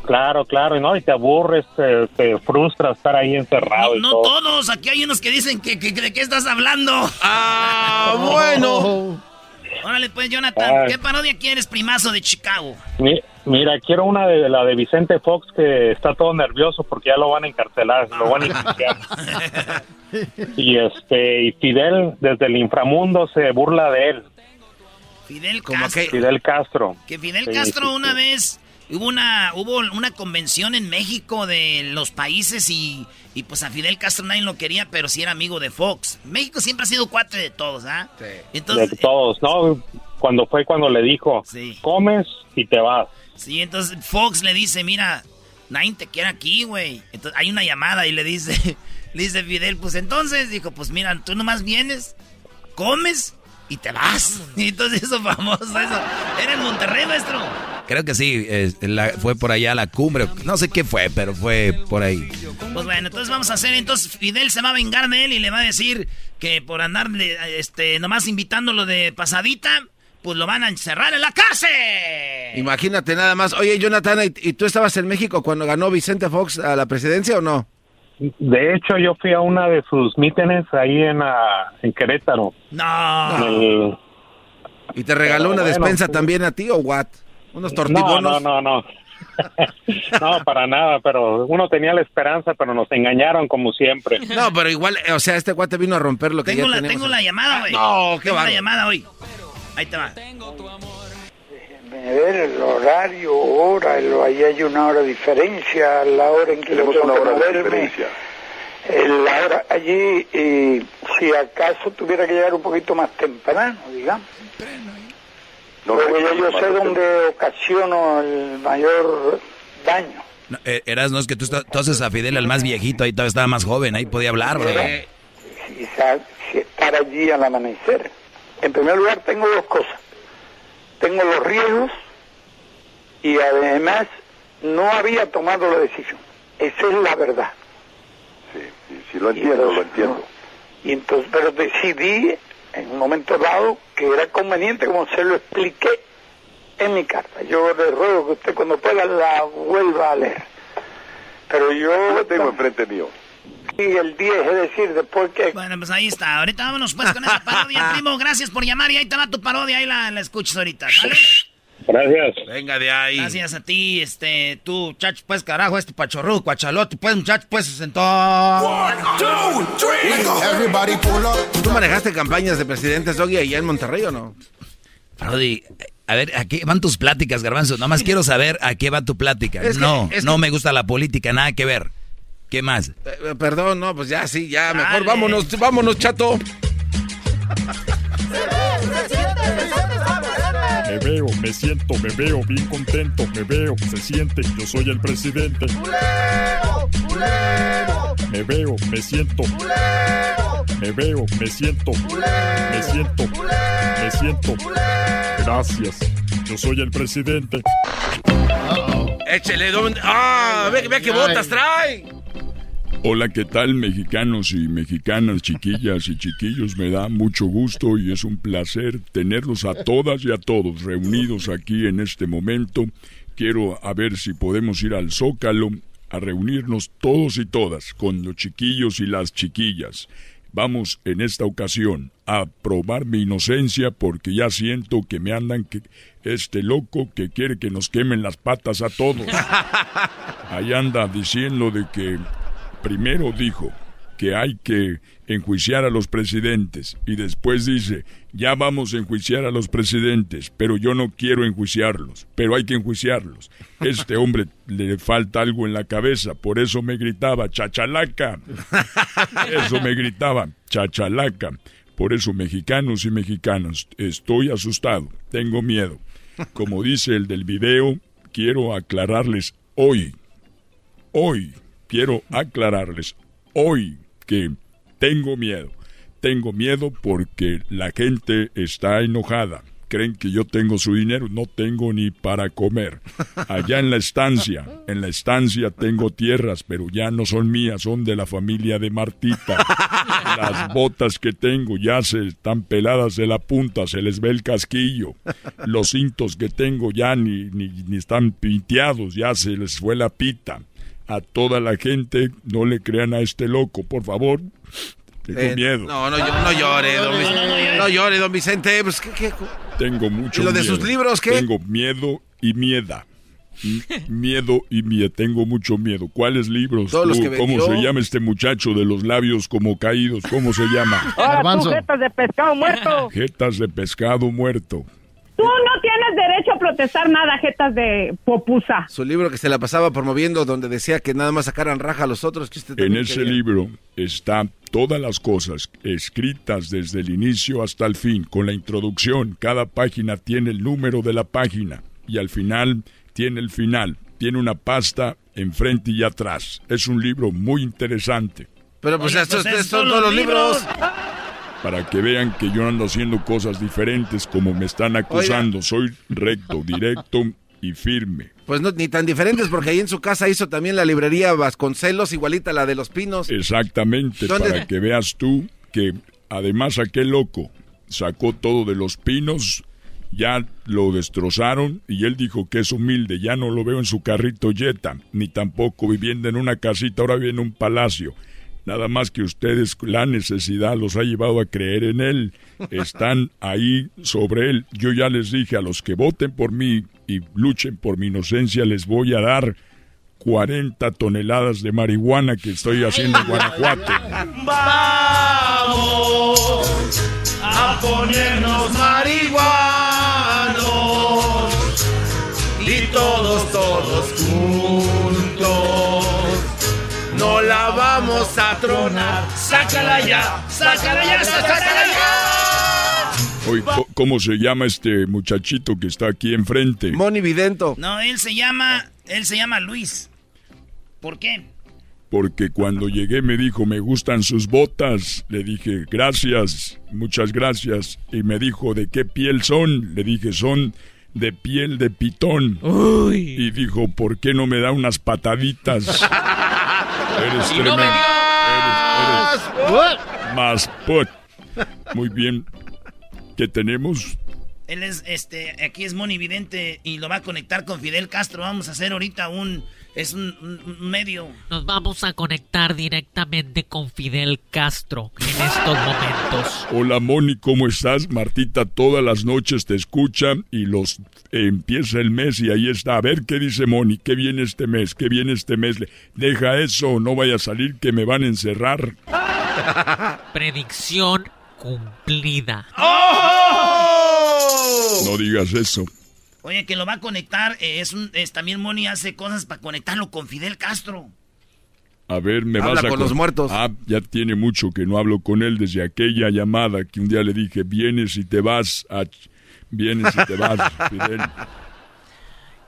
Claro, claro, y no, y te aburres, te, te frustra estar ahí encerrado y No todo. todos, aquí hay unos que dicen que, que- que- de qué estás hablando. Ah, bueno. Órale, pues, Jonathan, Ay. ¿qué parodia quieres, primazo de Chicago? Mi- Mira, quiero una de la de Vicente Fox que está todo nervioso porque ya lo van a encarcelar, lo van a enjuiciar. y este y Fidel desde el inframundo se burla de él, Fidel Castro. Fidel Castro. Que Fidel Sí, Castro sí, una sí. vez hubo una hubo una convención en México de los países y, y pues a Fidel Castro nadie lo quería, pero sí era amigo de Fox. México siempre ha sido cuate de todos, ¿ah? Entonces, de todos, ¿no? Cuando fue cuando le dijo, comes y te vas. sí, entonces Fox le dice, mira, nadie te quiere aquí, güey. Entonces hay una llamada y le dice, le dice Fidel, pues entonces, dijo, pues mira, tú nomás vienes, comes y te vas. Y entonces eso famoso, eso. Era en Monterrey, maestro. Creo que sí, eh, la- fue por allá a la cumbre. No sé qué fue, pero fue por ahí. Pues bueno, entonces vamos a hacer, entonces Fidel se va a vengar de él y le va a decir que por andarle, este, nomás invitándolo de pasadita, pues lo van a encerrar en la cárcel. Imagínate nada más. Oye, Jonathan, ¿y, y tú estabas en México cuando ganó Vicente Fox a la presidencia o no? De hecho, yo fui a una de sus mítines ahí en, ah, en Querétaro. No. El- ¿Y te regaló Pero una bueno, despensa también a ti o what? ¿Unos no, tortibonos? no, no, no. no, para nada, pero uno tenía la esperanza, pero nos engañaron como siempre. No, pero igual, o sea, este cuate vino a romper lo que Tengo ya la, tengo la llamada, güey. No, qué Tengo la llamada hoy. Ahí te va. Ver el horario, hora, el- ahí hay una hora de diferencia, la hora en que Tenemos yo tengo una que hora de moverme. diferencia. Eh, la hora allí, y si acaso tuviera que llegar un poquito más temprano, digamos. No, Porque no, ya yo sé dónde ocasiono el mayor daño. No, eh, Eras, no es que tú, estás- haces a Fidel al más viejito, ahí todavía estaba más joven, ahí podía hablar, y sa- si estar allí al amanecer. En primer lugar, tengo dos cosas. Tengo los riesgos y además no había tomado la decisión. Esa es la verdad. Sí, sí, sí, lo entiendo, lo entiendo. Y entonces, pero decidí en un momento dado que era conveniente, como se lo expliqué en mi carta. Yo le ruego que usted cuando pueda la vuelva a leer. Pero yo... Lo tengo enfrente mío. Y el 10, es decir, después que... Bueno, pues ahí está. Ahorita vámonos pues con esa parodia, primo. Gracias por llamar y ahí te va tu parodia. Ahí la, la escuchas ahorita, ¿sale? Gracias. Venga de ahí. Gracias a ti, este, tú, chacho, pues, carajo, este pachorro, cuachalote, pues, muchacho, pues, se sentó. ¿Tú manejaste campañas de presidentes, Doggy, allá en Monterrey o no? Brody, a ver, ¿a qué van tus pláticas, Garbanzo? Nada más quiero saber a qué va tu plática. Es no, no que- me gusta la política, nada que ver. ¿Qué más? Eh, perdón, no, pues ya sí, ya, mejor Dale. vámonos, vámonos, chato. Me veo, me siento, me veo bien contento, me veo, se siente, yo soy el presidente. Me veo, me siento. Me veo, me siento. Me siento. Me siento. Gracias. Yo soy el presidente. Échele, ¿dónde? ¡Ah! Ve, ve qué botas trae. Hola, ¿qué tal mexicanos y mexicanas, chiquillas y chiquillos? Me da mucho gusto y es un placer tenerlos a todas y a todos reunidos aquí en este momento. Quiero a ver si podemos ir al Zócalo a reunirnos todos y todas con los chiquillos y las chiquillas. Vamos en esta ocasión a probar mi inocencia porque ya siento que me andan que este loco que quiere que nos quemen las patas a todos. Ahí anda diciendo de que primero dijo que hay que enjuiciar a los presidentes y después dice, ya vamos a enjuiciar a los presidentes, pero yo no quiero enjuiciarlos, pero hay que enjuiciarlos. Este hombre le falta algo en la cabeza, por eso me gritaba, chachalaca. Eso me gritaba, chachalaca. Por eso, mexicanos y mexicanas, estoy asustado, tengo miedo. Como dice el del video, quiero aclararles hoy, hoy, quiero aclararles hoy que tengo miedo. Tengo miedo porque la gente está enojada. Creen que yo tengo su dinero, no tengo ni para comer. Allá en la estancia, en la estancia tengo tierras, pero ya no son mías, son de la familia de Martita. Las botas que tengo ya se están peladas de la punta, se les ve el casquillo. Los cintos que tengo ya ni, ni, ni están pinteados, ya se les fue la pita. A toda la gente, no le crean a este loco, por favor. Tengo Eh, miedo. No, no, no llore, don Vicente. No llore, don Vicente. Pues, ¿qué, qué? Tengo mucho ¿Y lo de miedo. sus libros qué? Tengo miedo y mieda. Miedo y miedo. Tengo mucho miedo. ¿Cuáles libros? Todos los que ¿Cómo vendió. se llama este muchacho de los labios como caídos? ¿Cómo se llama? Tú, jetas de pescado muerto. Jetas de pescado muerto. Tú no tienes derecho a protestar nada, jetas de popusa. Su libro que se la pasaba promoviendo donde decía que nada más sacaran raja a los otros. Que usted En ese quería. libro está todas las cosas escritas desde el inicio hasta el fin, con la introducción. Cada página tiene el número de la página y al final tiene el final. Tiene una pasta enfrente y atrás. Es un libro muy interesante. Pero pues Oye, estos pues, estos estos son todos los libros. Para que vean que yo ando haciendo cosas diferentes como me están acusando. Soy recto, directo y firme. Pues no, ni tan diferentes porque ahí en su casa hizo también la librería Vasconcelos, igualita a la de los Pinos. Exactamente, ¿Dónde? para que veas tú que además aquel loco sacó todo de los pinos ya lo destrozaron y él dijo que es humilde, ya no lo veo en su carrito Jetta, ni tampoco viviendo en una casita, ahora vive en un palacio. Nada más que ustedes, la necesidad los ha llevado a creer en él. Están ahí sobre él. Yo ya les dije a los que voten por mí y luchen por mi inocencia, les voy a dar 40 toneladas de marihuana que estoy haciendo en Guanajuato. Vamos a ponernos marihuanos vamos a tronar. Sácala ya, sácala ya, sácala ya. Oye, ¿cómo se llama este muchachito que está aquí enfrente? Moni Vidento. No, él se llama, él se llama Luis. ¿Por qué? Porque cuando llegué me dijo, me gustan sus botas. Le dije, gracias, muchas gracias. Y me dijo, ¿de qué piel son? Le dije, son de piel de pitón. Y dijo, ¿por qué no me da unas pataditas? Eres Y no me tremendo. Eres, eres más put. Muy bien. ¿Qué tenemos? Él es, este, aquí es monividente y lo va a conectar con Fidel Castro. Vamos a hacer ahorita un, es un, un- un medio. Nos vamos a conectar directamente con Fidel Castro en estos momentos. Hola Moni, ¿cómo estás? Martita todas las noches te escucha y los eh, empieza el mes y ahí está. A ver qué dice Moni, qué viene este mes, qué viene este mes. Le- Deja eso, no vaya a salir que me van a encerrar. Predicción cumplida. No digas eso. Oye, que lo va a conectar, eh, es un, es, también Moni hace cosas para conectarlo con Fidel Castro. A ver, me Habla vas a con los muertos. Ah, ya tiene mucho que no hablo con él desde aquella llamada que un día le dije, vienes y te vas, a... vienes y te vas, Fidel.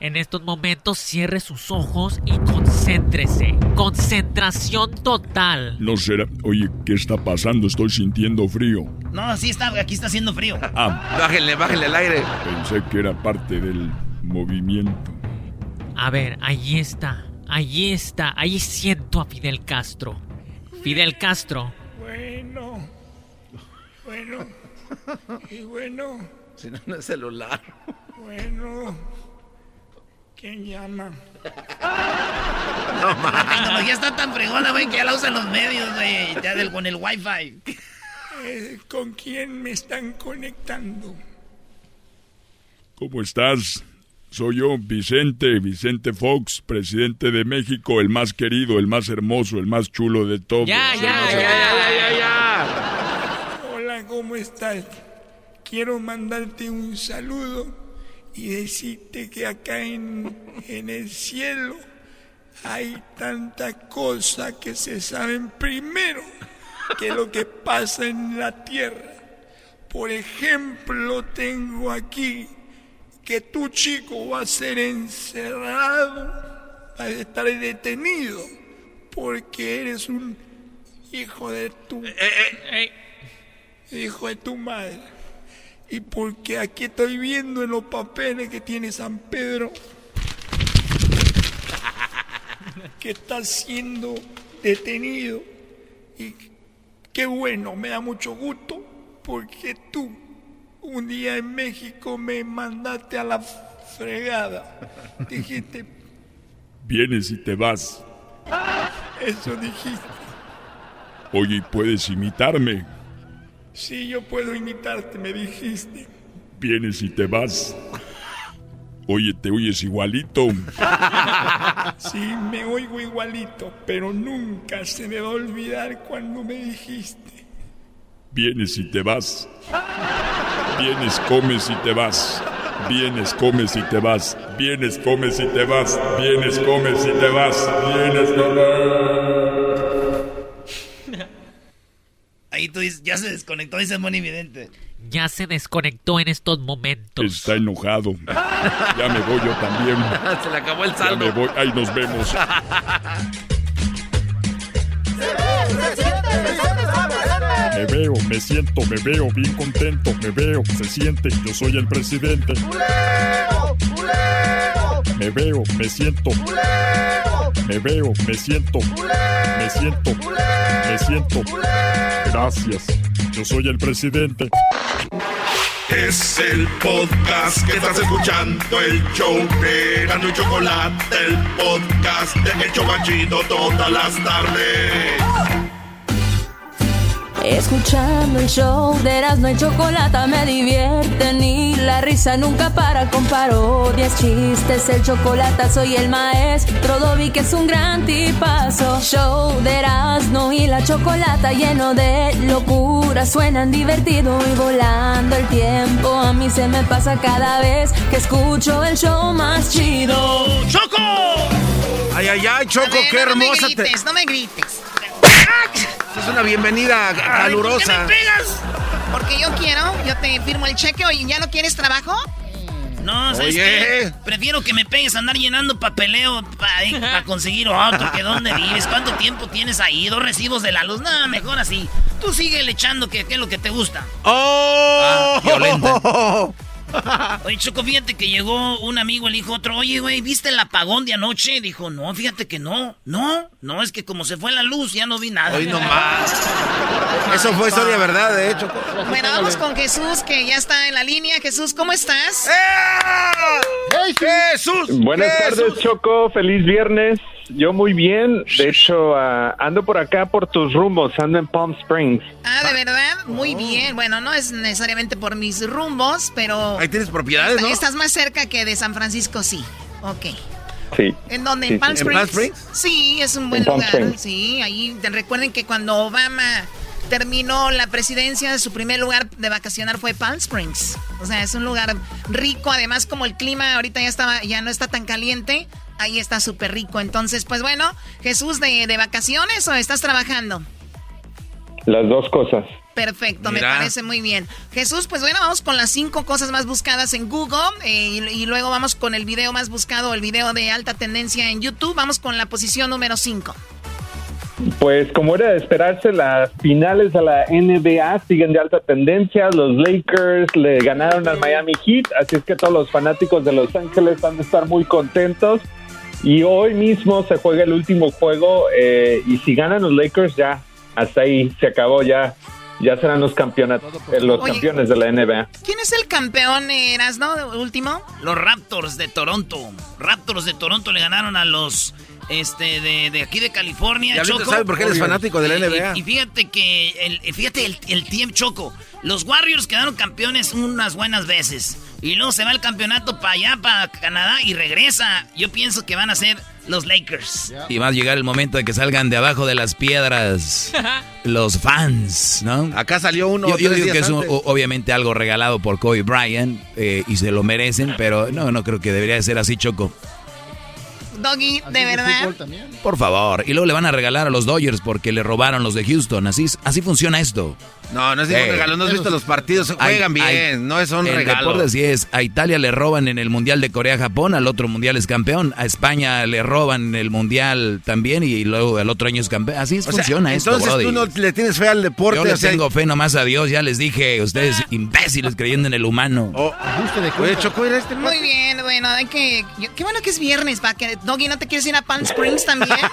En estos momentos cierre sus ojos y concéntrese. Concentración total. No será. Oye, ¿qué está pasando? Estoy sintiendo frío. No, sí está, aquí está haciendo frío. Ah, Bájenle, bájenle el aire. pensé que era parte del movimiento. A ver, allí está. Allí está. Allí siento a Fidel Castro. Fidel Castro. Bueno, bueno, y bueno, Si no, no es celular. bueno. ¿Quién llama? La tecnología está tan fregona, güey, que ya la usan los medios, güey, ya del, con el wifi. Eh, ¿Con quién me están conectando? ¿Cómo estás? Soy yo, Vicente, Vicente Fox, presidente de México, el más querido, el más hermoso, el más chulo de todos. Ya, ya, ya, hermoso. ya, ya. Hola, ¿cómo estás? Quiero mandarte un saludo y decirte que acá en, en el cielo hay tanta cosa que se saben primero que lo que pasa en la tierra. Por ejemplo, tengo aquí que tu chico va a ser encerrado, va a estar detenido, porque eres un hijo de tu... Hijo de tu madre. Y porque aquí estoy viendo en los papeles que tiene San Pedro que está siendo detenido. Y qué bueno, me da mucho gusto porque tú un día en México me mandaste a la fregada. Dijiste, Vienes y te vas. eso dijiste. Oye, ¿puedes imitarme? Sí, yo puedo imitarte, me dijiste. Vienes y te vas. Oye, te oyes igualito. Sí, me oigo igualito, pero nunca se me va a olvidar cuando me dijiste. Vienes y te vas. Vienes, comes y te vas. Vienes, comes y te vas. Vienes, comes y te vas. Vienes, comes y te vas. Vienes, comes. Ahí tú dices, ya se desconectó, dice Moni Vidente. Ya se desconectó en estos momentos. Está enojado. Ya me voy yo también. Se le acabó el Ya saldo. me voy. Ahí nos vemos. Me veo, me siento, me veo bien contento, me veo, se siente, yo soy el presidente. Me veo, me siento. Me veo, me siento. Me siento. Me siento. Gracias. Yo soy el presidente. Es el podcast que estás escuchando, el show de Gano y Chocolate, el podcast de El Chocachito todas las tardes. Escuchando el show de Erasmo y Chocolata me divierte ni la risa nunca para con parodias, chistes, el chocolate soy el maestro Dobby que es un gran tipazo. Show de Erasmo y la Chocolata lleno de locura, suenan divertido y volando el tiempo. A mí se me pasa cada vez que escucho el show más chido. ¡Choco! Ay, ay, ay, Choco, ver, qué no me hermosa. te- grites, no me grites. Es una bienvenida calurosa. pegas? Porque yo quiero, yo te firmo el cheque. Oye, ¿ya no quieres trabajo? No, ¿sabes Oye. qué? Prefiero que me pegues a andar llenando papeleo para conseguir otro. que dónde vives? ¿Cuánto tiempo tienes ahí? ¿Dos recibos de la luz? No, mejor así. Tú sigue echando que, que es lo que te gusta. ¡Oh! violenta. Oye, Choco, fíjate que llegó un amigo, le dijo otro, oye, güey, ¿viste el apagón de anoche? Dijo, no, fíjate que no, no, no, es que como se fue la luz, ya no vi nada. Hoy nomás. Eso fue historia verdad, de hecho. Bueno, vamos con Jesús, que ya está en la línea. Jesús, ¿cómo estás? ¡Jesús! Buenas ¡Jesús! tardes, Choco. Feliz viernes. Yo muy bien. De hecho, ah, ando por acá por tus rumbos. Ando en Palm Springs. Ah, ¿de verdad? Muy bien. Bueno, no es necesariamente por mis rumbos, pero... Ahí tienes propiedades, ¿no? Estás más cerca que de San Francisco, sí. Ok. Sí. ¿En dónde? Sí, ¿En Palm sí. ¿En Springs? Palm Springs? Sí, es un buen En lugar. Springs. Sí, ahí te- recuerden que cuando Obama terminó la presidencia, su primer lugar de vacacionar fue Palm Springs. O sea, es un lugar rico, además como el clima ahorita ya estaba ya no está tan caliente, ahí está súper rico. Entonces, pues bueno, Jesús, ¿de, de vacaciones o estás trabajando? Las dos cosas. Perfecto, Mira. me parece muy bien. Jesús, pues bueno, vamos con las cinco cosas más buscadas en Google eh, y, y luego vamos con el video más buscado, el video de alta tendencia en YouTube. Vamos con la posición número 5. Pues como era de esperarse, las finales a la NBA siguen de alta tendencia. Los Lakers le ganaron al Miami Heat, así es que todos los fanáticos de Los Ángeles van a estar muy contentos. Y hoy mismo se juega el último juego eh, y si ganan los Lakers ya, hasta ahí se acabó ya. Ya serán los campeonatos, eh, los Oye. campeones de la NBA. ¿Quién es el campeón, eras, no? Último. Los Raptors de Toronto. Raptors de Toronto le ganaron a los este de, de aquí de California. Diablito, Choco. ¿sabe por qué eres fanático de la Y- NBA? Y, y fíjate que el, fíjate el, el tiempo Choco. Los Warriors quedaron campeones unas buenas veces. Y luego se va el campeonato para allá, para Canadá, y regresa. Yo pienso que van a ser los Lakers. Y va a llegar el momento de que salgan de abajo de las piedras los fans, ¿no? Acá salió uno. Yo, yo digo que es un- obviamente algo regalado por Kobe Bryant eh, y se lo merecen, pero no, no creo que debería de ser así, Choco. Doggy, de verdad. Por favor. Y luego le van a regalar a los Dodgers porque le robaron los de Houston. Así, así funciona esto. No, no es ningún Eh. regalo. No has visto los partidos. Juegan Hay- bien. hay- no son en regalos. deportes sí es. A Italia le roban en el Mundial de Corea-Japón, al otro Mundial es campeón. A España le roban en el Mundial también y luego el otro año es campeón. Así O sea, funciona esto, entonces brody. tú no le tienes fe al deporte. Yo le o sea, tengo fe nomás a Dios, ya les dije, ustedes Ah. imbéciles creyendo en el humano. Oh, Choco, era este Muy bien, bueno, hay que. yo- qué bueno que es viernes, para que. Doggy, ¿no te quieres ir a Palm Springs también?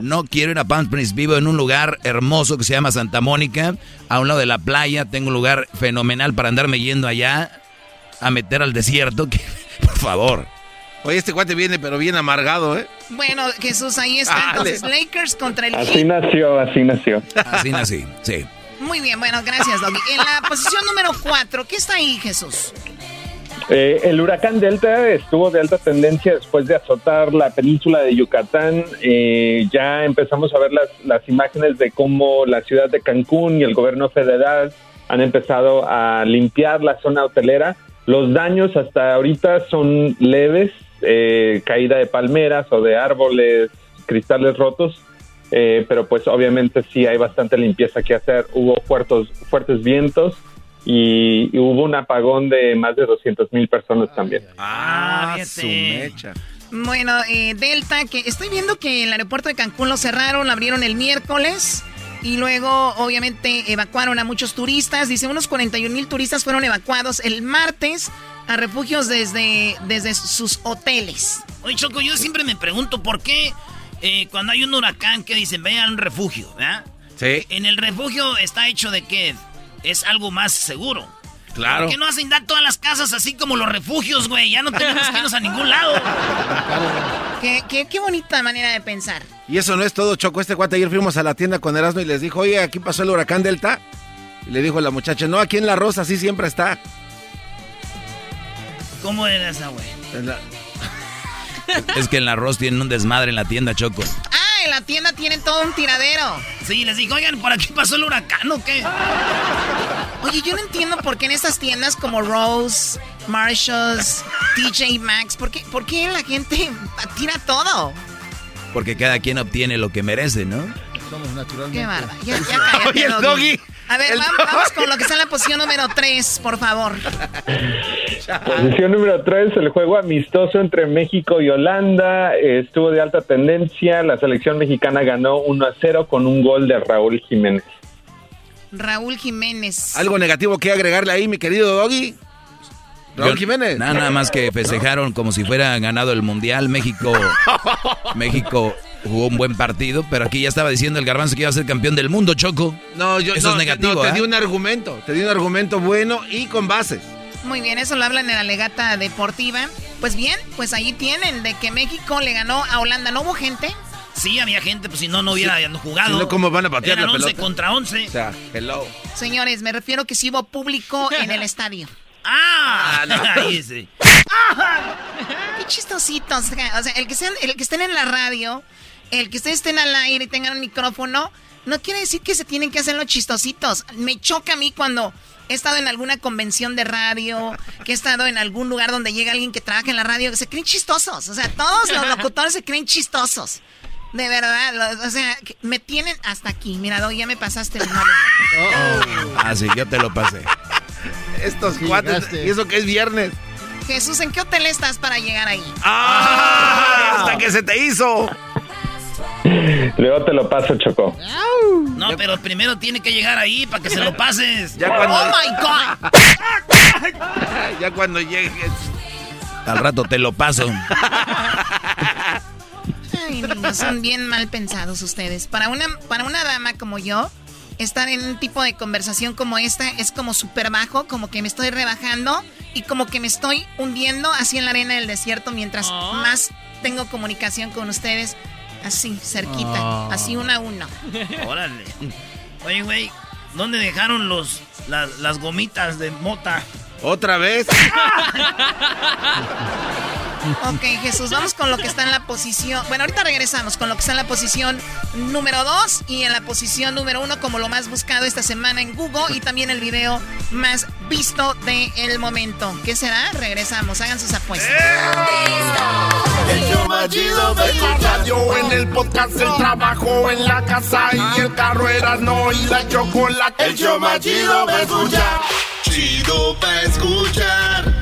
No quiero ir a Palm Springs, vivo en un lugar hermoso que se llama Santa Mónica, a un lado de la playa, tengo un lugar fenomenal para andarme yendo allá a meter al desierto, que, por favor. Oye, este cuate viene, pero bien amargado, ¿eh? bueno, Jesús, ahí está. Dale. Entonces, Lakers contra el Así Heat. nació, así nació. Así nací, sí. Muy bien, bueno, gracias, Doggy. En la posición número 4, ¿qué está ahí, Jesús? Eh, el huracán Delta estuvo de alta tendencia después de azotar la península de Yucatán. Eh, ya empezamos a ver las, las imágenes de cómo la ciudad de Cancún y el gobierno federal han empezado a limpiar la zona hotelera. Los daños hasta ahorita son leves, eh, caída de palmeras o de árboles, cristales rotos. Eh, pero pues obviamente sí hay bastante limpieza que hacer. Hubo fuertes, fuertes vientos y, y hubo un apagón de más de 200 mil personas también. Ah, su mecha. Bueno, eh, Delta, que estoy viendo que el aeropuerto de Cancún lo cerraron, lo abrieron el miércoles. Y luego, obviamente, evacuaron a muchos turistas. Dice, unos 41 mil turistas fueron evacuados el martes a refugios desde, desde sus hoteles. Oye, Choco, yo siempre me pregunto por qué eh, cuando hay un huracán que dicen, vayan a un refugio, ¿verdad? Sí. En el refugio está hecho de qué? Es algo más seguro. Claro. ¿Por qué no hacen dar todas las casas así como los refugios, güey? Ya no tenemos que irnos a ningún lado. Qué, qué, qué bonita manera de pensar. Y eso no es todo, Choco. Este cuate ayer fuimos a la tienda con Erasmo y les dijo, oye, aquí pasó el huracán Delta. Y le dijo la muchacha, no, aquí en La Rosa sí siempre está. ¿Cómo era esa, güey? La- Es que en la arroz tienen un desmadre en la tienda, Choco. Ah, en la tienda tienen todo un tiradero. Sí, les digo, oigan, ¿por aquí pasó el huracán o qué? Oye, yo no entiendo por qué en estas tiendas como Rose, Marshalls, TJ Maxx, ¿por qué, por qué la gente tira todo? Porque cada quien obtiene lo que merece, ¿no? Somos naturalmente. Qué bárbaro. Ya, ya cállate, Oye, el Doggy. Doggy. A ver, vamos, vamos con lo que está en la posición número 3, por favor. Posición número 3, el juego amistoso entre México y Holanda eh, estuvo de alta tendencia. La selección mexicana ganó 1 a 0 con un gol de Raúl Jiménez. Raúl Jiménez. ¿Algo negativo que agregarle ahí, mi querido Doggy? Raúl Jiménez. Nada, nada más que festejaron como si fuera ganado el mundial. México, México jugó un buen partido, pero aquí ya estaba diciendo el garbanzo que iba a ser campeón del mundo, Choco. No, yo Eso no, es negativo, no, te ¿eh? di un argumento, te di un argumento bueno y con bases. Muy bien, eso lo hablan en la legata deportiva. Pues bien, pues ahí tienen de que México le ganó a Holanda. ¿No hubo gente? Sí, había gente, pues si no, no hubiera jugado. Si no, ¿cómo van a patear Eran la 11 pelota? contra 11. O sea, hello. Señores, me refiero que sí hubo público en el estadio. ¡Ah! Ahí sí. Qué chistositos. O sea, el que, sean, el que estén en la radio, el que ustedes estén al aire y tengan un micrófono, no quiere decir que se tienen que hacer los chistositos. Me choca a mí cuando he estado en alguna convención de radio, que he estado en algún lugar donde llega alguien que trabaja en la radio, que se creen chistosos. O sea, todos los locutores se creen chistosos. De verdad, lo- o sea, me tienen hasta aquí. Mira, Doy, ya me pasaste el nombre. Ah, sí, yo te lo pasé. Estos llegaste. y eso que es viernes. Jesús, ¿en qué hotel estás para llegar ahí? ¡Ah! Hasta que se te hizo. Luego te lo paso, Choco. No, pero primero tiene que llegar ahí para que se lo pases. Ya cuando, ¡Oh, my God! ya cuando llegues. Al rato te lo paso. Ay, niños, son bien mal pensados ustedes. Para una, para una dama como yo, estar en un tipo de conversación como esta es como súper bajo, como que me estoy rebajando y como que me estoy hundiendo así en la arena del desierto mientras más tengo comunicación con ustedes, así, cerquita, Ah. así uno a uno. Órale. Oye, güey, ¿dónde dejaron los, las, las gomitas de mota? ¿Otra vez? Ok, Jesús, vamos con lo que está en la posición. Bueno, ahorita regresamos con lo que está en la posición número 2 y en la posición número 1 como lo más buscado esta semana en Google y también el video más visto del momento. ¿Qué será? Regresamos, hagan sus apuestas. El de en el podcast, el trabajo, en la casa y el carro Erasmo y la chocolate. El show más chido va a escuchar. Chido pa' escuchar.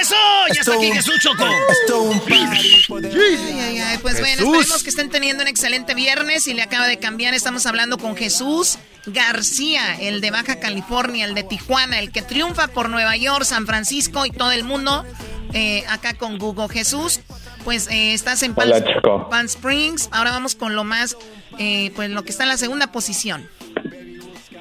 ¡Eso! ¡Ya está aquí Jesús Choco! Ay, ay, ay, Pues bueno, Jesús. esperemos que estén teniendo un excelente viernes y le acaba de cambiar. Estamos hablando con Jesús García, el de Baja California, el de Tijuana, el que triunfa por Nueva York, San Francisco y todo el mundo. eh, acá con Google Jesús, pues eh, estás en. Palm Springs. Ahora vamos con lo más, eh, pues lo que está en la segunda posición.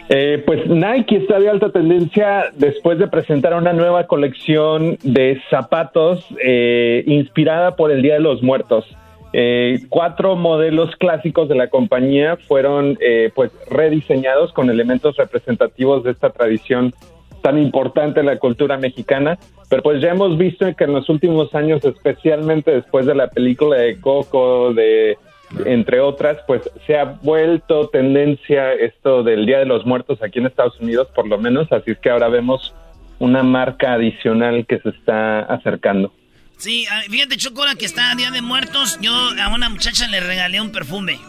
Eh, pues Nike está de alta tendencia después de presentar una nueva colección de zapatos eh, inspirada por el Día de los Muertos. Eh, cuatro modelos clásicos de la compañía fueron eh, pues rediseñados con elementos representativos de esta tradición tan importante en la cultura mexicana, pero pues ya hemos visto que en los últimos años, especialmente después de la película de Coco, de entre otras, pues se ha vuelto tendencia esto del Día de los Muertos aquí en Estados Unidos, por lo menos, así es que ahora vemos una marca adicional que se está acercando. Sí, ah, fíjate, Choco, ahora que está Día de Muertos, yo a una muchacha le regalé un perfume.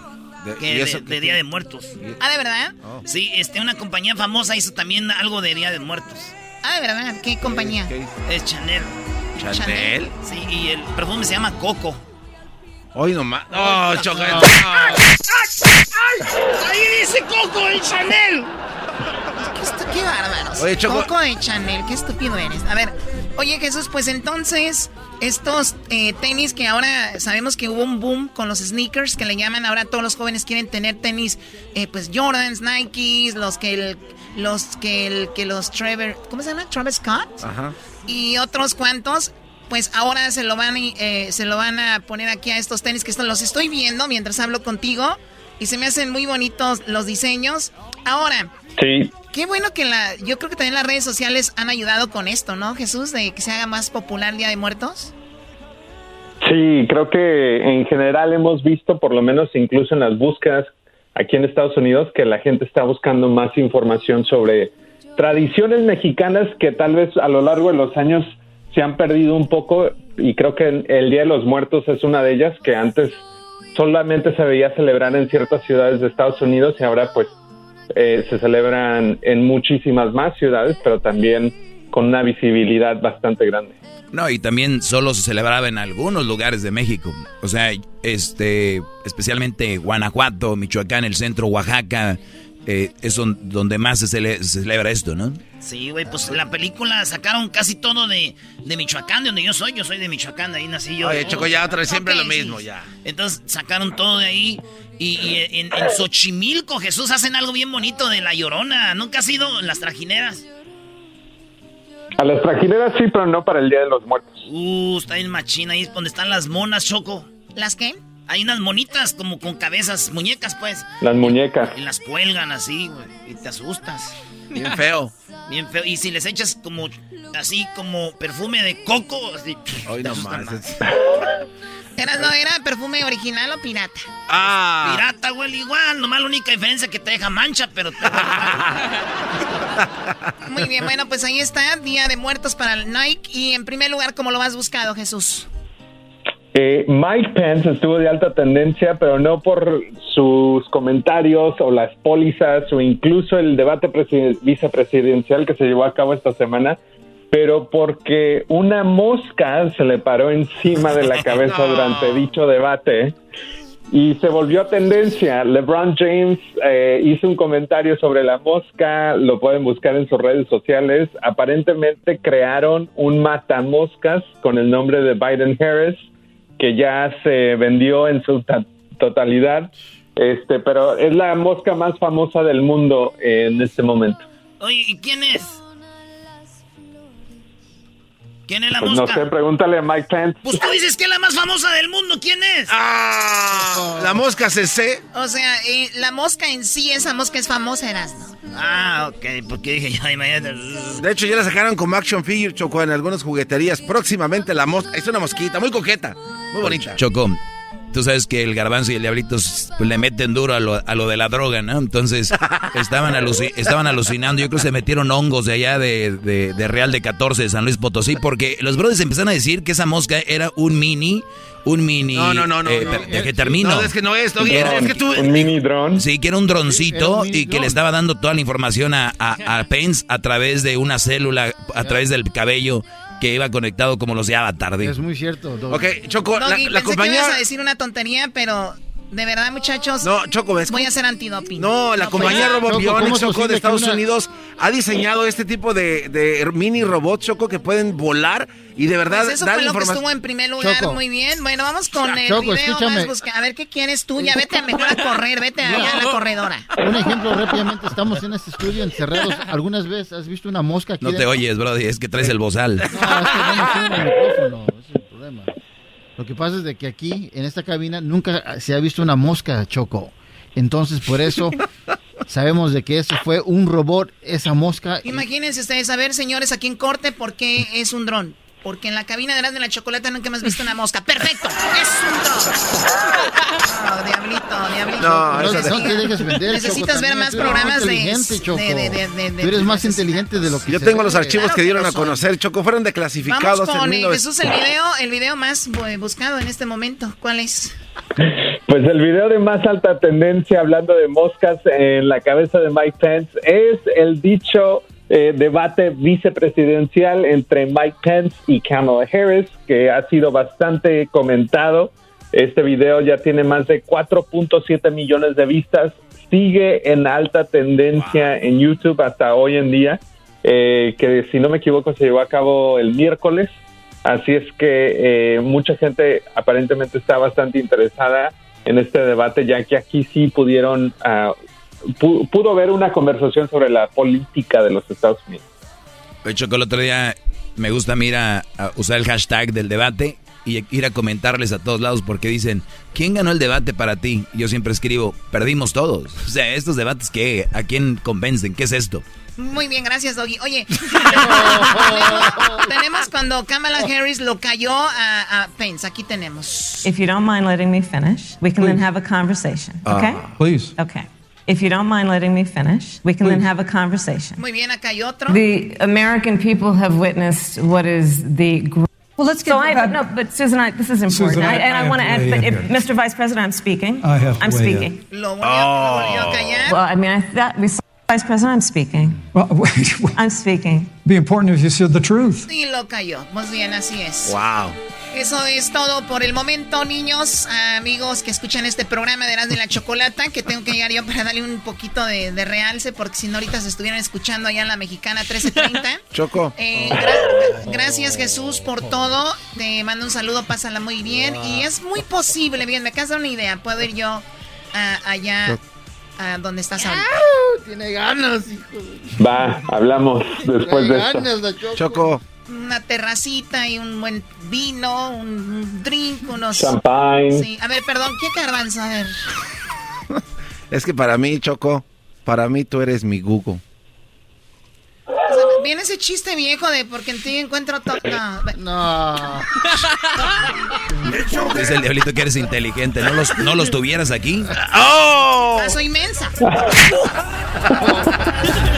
que ¿y de, Día de Muertos. Ah, ¿de verdad? Sí, este, una compañía famosa hizo también algo de Día de Muertos. Ah, ¿de verdad? ¿Qué compañía? Es Chanel. ¿Chanel? Sí, y el perfume se llama Coco. Hoy nomás. No, Choco. no. ¡Ahí dice Coco en Chanel! Qué, estu- qué bárbaros. Oye, Choco. Coco de Chanel, qué estúpido eres. A ver, Oye Jesús, pues entonces estos eh, tenis que ahora sabemos que hubo un boom con los sneakers que le llaman ahora todos los jóvenes quieren tener tenis eh, pues Jordans, Nikes, los que el, los que el que los Trevor, ¿cómo se llama? Travis Scott Ajá. y otros cuantos. Pues ahora se lo van eh, se lo van a poner aquí a estos tenis que estos los estoy viendo mientras hablo contigo y se me hacen muy bonitos los diseños. Ahora, Sí. Qué bueno que la, yo creo que también las redes sociales han ayudado con esto, ¿no, Jesús? De que se haga más popular el Día de Muertos. Sí, creo que en general hemos visto, por lo menos incluso en las búsquedas aquí en Estados Unidos, que la gente está buscando más información sobre tradiciones mexicanas que tal vez a lo largo de los años se han perdido un poco y creo que el Día de los Muertos es una de ellas que antes solamente se veía celebrar en ciertas ciudades de Estados Unidos y ahora pues eh, se celebran en muchísimas más ciudades, pero también con una visibilidad bastante grande. No, y también solo se celebraba en algunos lugares de México. O sea, este, especialmente Guanajuato, Michoacán, el centro, Oaxaca, eh, es don- donde más se, cele- se celebra esto, ¿no? Sí, güey, pues la película sacaron casi todo de, de Michoacán, de donde yo soy. Yo soy de Michoacán, de ahí nací yo. Oye, Choco, ya otra vez siempre lo mismo, sí. ya. Entonces sacaron todo de ahí. Y, y en, en Xochimilco, Jesús, hacen algo bien bonito de La Llorona. ¿Nunca has ido en las trajineras? A las trajineras sí, pero no para el Día de los Muertos. Uh, está en machina, ahí es donde están las monas, Choco. ¿Las qué? Hay unas monitas como con cabezas, muñecas, pues. Las muñecas. Y las cuelgan así, güey. Y te asustas. Bien feo. Bien feo. Y si les echas como, así como perfume de coco, así. Te no más. ¿Era, no, ¿Era perfume original o pirata? Ah. Pirata, güey, igual. Nomás la única diferencia es que te deja mancha, pero te Muy bien, bueno, pues ahí está, Día de Muertos para el Nike. Y en primer lugar, ¿cómo lo has buscado, Jesús? Eh, Mike Pence estuvo de alta tendencia, pero no por sus comentarios o las pólizas o incluso el debate presiden- vicepresidencial que se llevó a cabo esta semana, pero porque una mosca se le paró encima de la cabeza No. durante dicho debate y se volvió tendencia. LeBron James eh, hizo un comentario sobre la mosca, lo pueden buscar en sus redes sociales. Aparentemente crearon un matamoscas con el nombre de Biden Harris, que ya se vendió en su ta- totalidad, este, pero es la mosca más famosa del mundo en este momento. Oye, ¿y quién es? ¿Quién es la Pues no mosca? sé, pregúntale a Mike Pence. Pues tú dices que es la más famosa del mundo. ¿Quién es? Ah, la mosca CC. O sea, la mosca en sí, esa mosca es famosa, Erasmo. Ah, ok, porque dije ya, imagínate. De hecho, ya la sacaron como action figure, Choco, en algunas jugueterías. Próximamente la mosca. Es una mosquita, muy coqueta, muy bonita. Choco, tú sabes que el garbanzo y el diablito pues, le meten duro a lo, a lo de la droga, ¿no? Entonces estaban, aluci- estaban alucinando. Yo creo que se metieron hongos de allá de, de- de Real de 14, de San Luis Potosí, porque los brothers empezaron a decir que esa mosca era un mini. Un mini. No, no, no, no, eh, no. que termino. No, es que no es, Doggy, es que tú- Un mini dron. Sí, que era un droncito Sí, era un mini y que le estaba dando toda la información a, a, a Pence a través de una célula, a través del cabello que iba conectado como los de Avatar. digo. Es muy cierto. Doggy. Ok, Choco, la, Doggy, la pensé que compañía... ibas a decir una tontería, pero de verdad, muchachos. No, Choco, ¿ves? Voy a hacer antidoping. No, la compañía pues. Robobionics, Choco, ¿cómo es Choco, posible de Estados una- Unidos, ha diseñado este tipo de, de mini robots, Choco, que pueden volar y de verdad Pues eso fue lo que estuvo en primer lugar. Choco. Muy bien. Bueno, vamos con el Choco, video escúchame. más busca- A ver, ¿qué quieres tú? Ya vete a mejor a correr. Vete allá a la corredora. Un ejemplo rápidamente, estamos en este estudio encerrados. ¿Algunas veces has visto una mosca aquí? No te oyes, Brody, es que traes el bozal. No, es que no el micrófono, ese es el problema. Lo que pasa es de que aquí, en esta cabina, nunca se ha visto una mosca, Choco. Entonces, por eso, sabemos de que eso fue un robot, esa mosca. Imagínense ustedes, a ver, señores, aquí en corte, ¿por qué es un dron? Porque en la cabina de de la chocolate nunca hemos visto una mosca. ¡Perfecto! ¡Es un dron! No, diablito, diablito. No, no te dejes vender, Necesitas Choco, ver más programas de, inteligente, Choco. de, de, de- de- de- Tú eres más inteligente de lo que Yo tengo los archivos Claro que dieron a conocer, Choco, fueron Vamos declasificados en con 1900. Jesús, el video, el video más buscado en este momento. ¿Cuál es? Pues el video de más alta tendencia hablando de moscas en la cabeza de Mike Pence es el dicho eh, debate vicepresidencial entre Mike Pence y Kamala Harris, que ha sido bastante comentado. Este video ya tiene más de 4.7 millones de vistas, sigue en alta tendencia en YouTube hasta hoy en día. eh, que si no me equivoco se llevó a cabo el miércoles. Así es que eh, mucha gente aparentemente está bastante interesada en este debate, ya que aquí sí pudieron, ah, pu- pudo haber una conversación sobre la política de los Estados Unidos. De hecho, que el otro día me gusta a mí ir a, a usar el hashtag del debate y ir a comentarles a todos lados porque dicen, ¿quién ganó el debate para ti? Yo siempre escribo, perdimos todos. O sea, estos debates, ¿qué? ¿A quién convencen? ¿Qué es esto? Muy bien, gracias, Doggy. Oye, tenemos, tenemos cuando Kamala Harris lo cayó a, a Pence. Aquí tenemos. If you don't mind letting me finish, we can then have a conversation. Okay? Please. Okay. If you don't mind letting me finish, we can then have a conversation. Muy bien, acá hay otro. The American people have witnessed what is the. Well, let's get. So I, no, but Susan, I, this is important, Susan, I- I, and I I, want to to add. weigh But if. Mr. Vice President, I'm speaking. I have I'm speaking. in. Lo volvió, lo volvió a oh. callar. Well, I mean, I thought we. Vice President, I'm speaking. Well, wait, I'm speaking. be important if you said the truth. Y lo cayó. Muy bien, así es. Wow. Eso es todo por el momento, niños, amigos que escuchan este programa de Erasmo y la Chocolata, que tengo que llegar yo para darle un poquito de, de realce, porque si no ahorita se estuvieran escuchando allá en la Mexicana 1330. Choco. Eh, gra- gracias Jesús por todo. Te mando un saludo, pásala muy bien. Y es muy posible, bien, me de dar una idea. Puedo ir yo ah, allá a donde estás ahorita. Tiene ganas, hijo. Va, hablamos después de esto. Choco. Una terracita y un buen vino, un, drink, unos... Champagne. Sí. A ver, perdón, ¿qué garbanzo? A ver. Es que para mí, Choco, para mí tú eres mi Google. O sea, viene ese chiste viejo de porque en ti encuentro todo. No. No. Dice el diablito que eres inteligente. ¿No los, no los tuvieras aquí? ¡Oh! Ah, soy inmensa.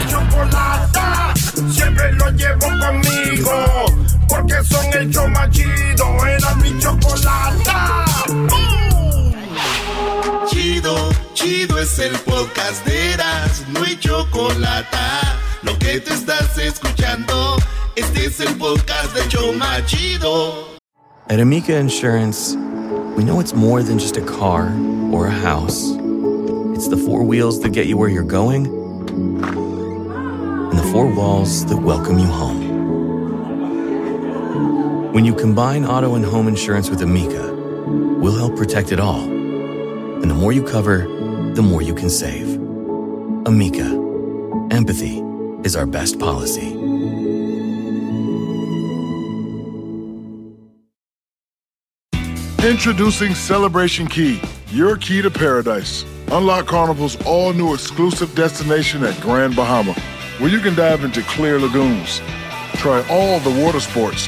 chocolata, siempre lo llevo conmigo, porque son el show más chido, era mi chocolata. Chido, chido es el podcast de Eras, no hay chocolate. Lo que te estás escuchando, este es el podcast de Choma Chido. At Amica Insurance, we know it's more than just a car or a house. It's the four wheels that get you where you're going and the four walls that welcome you home. When you combine auto and home insurance with Amica, we'll help protect it all. And the more you cover, the more you can save. Amica, empathy is our best policy. Introducing Celebration Key, your key to paradise. Unlock Carnival's all new exclusive destination at Grand Bahama, where you can dive into clear lagoons, try all the water sports,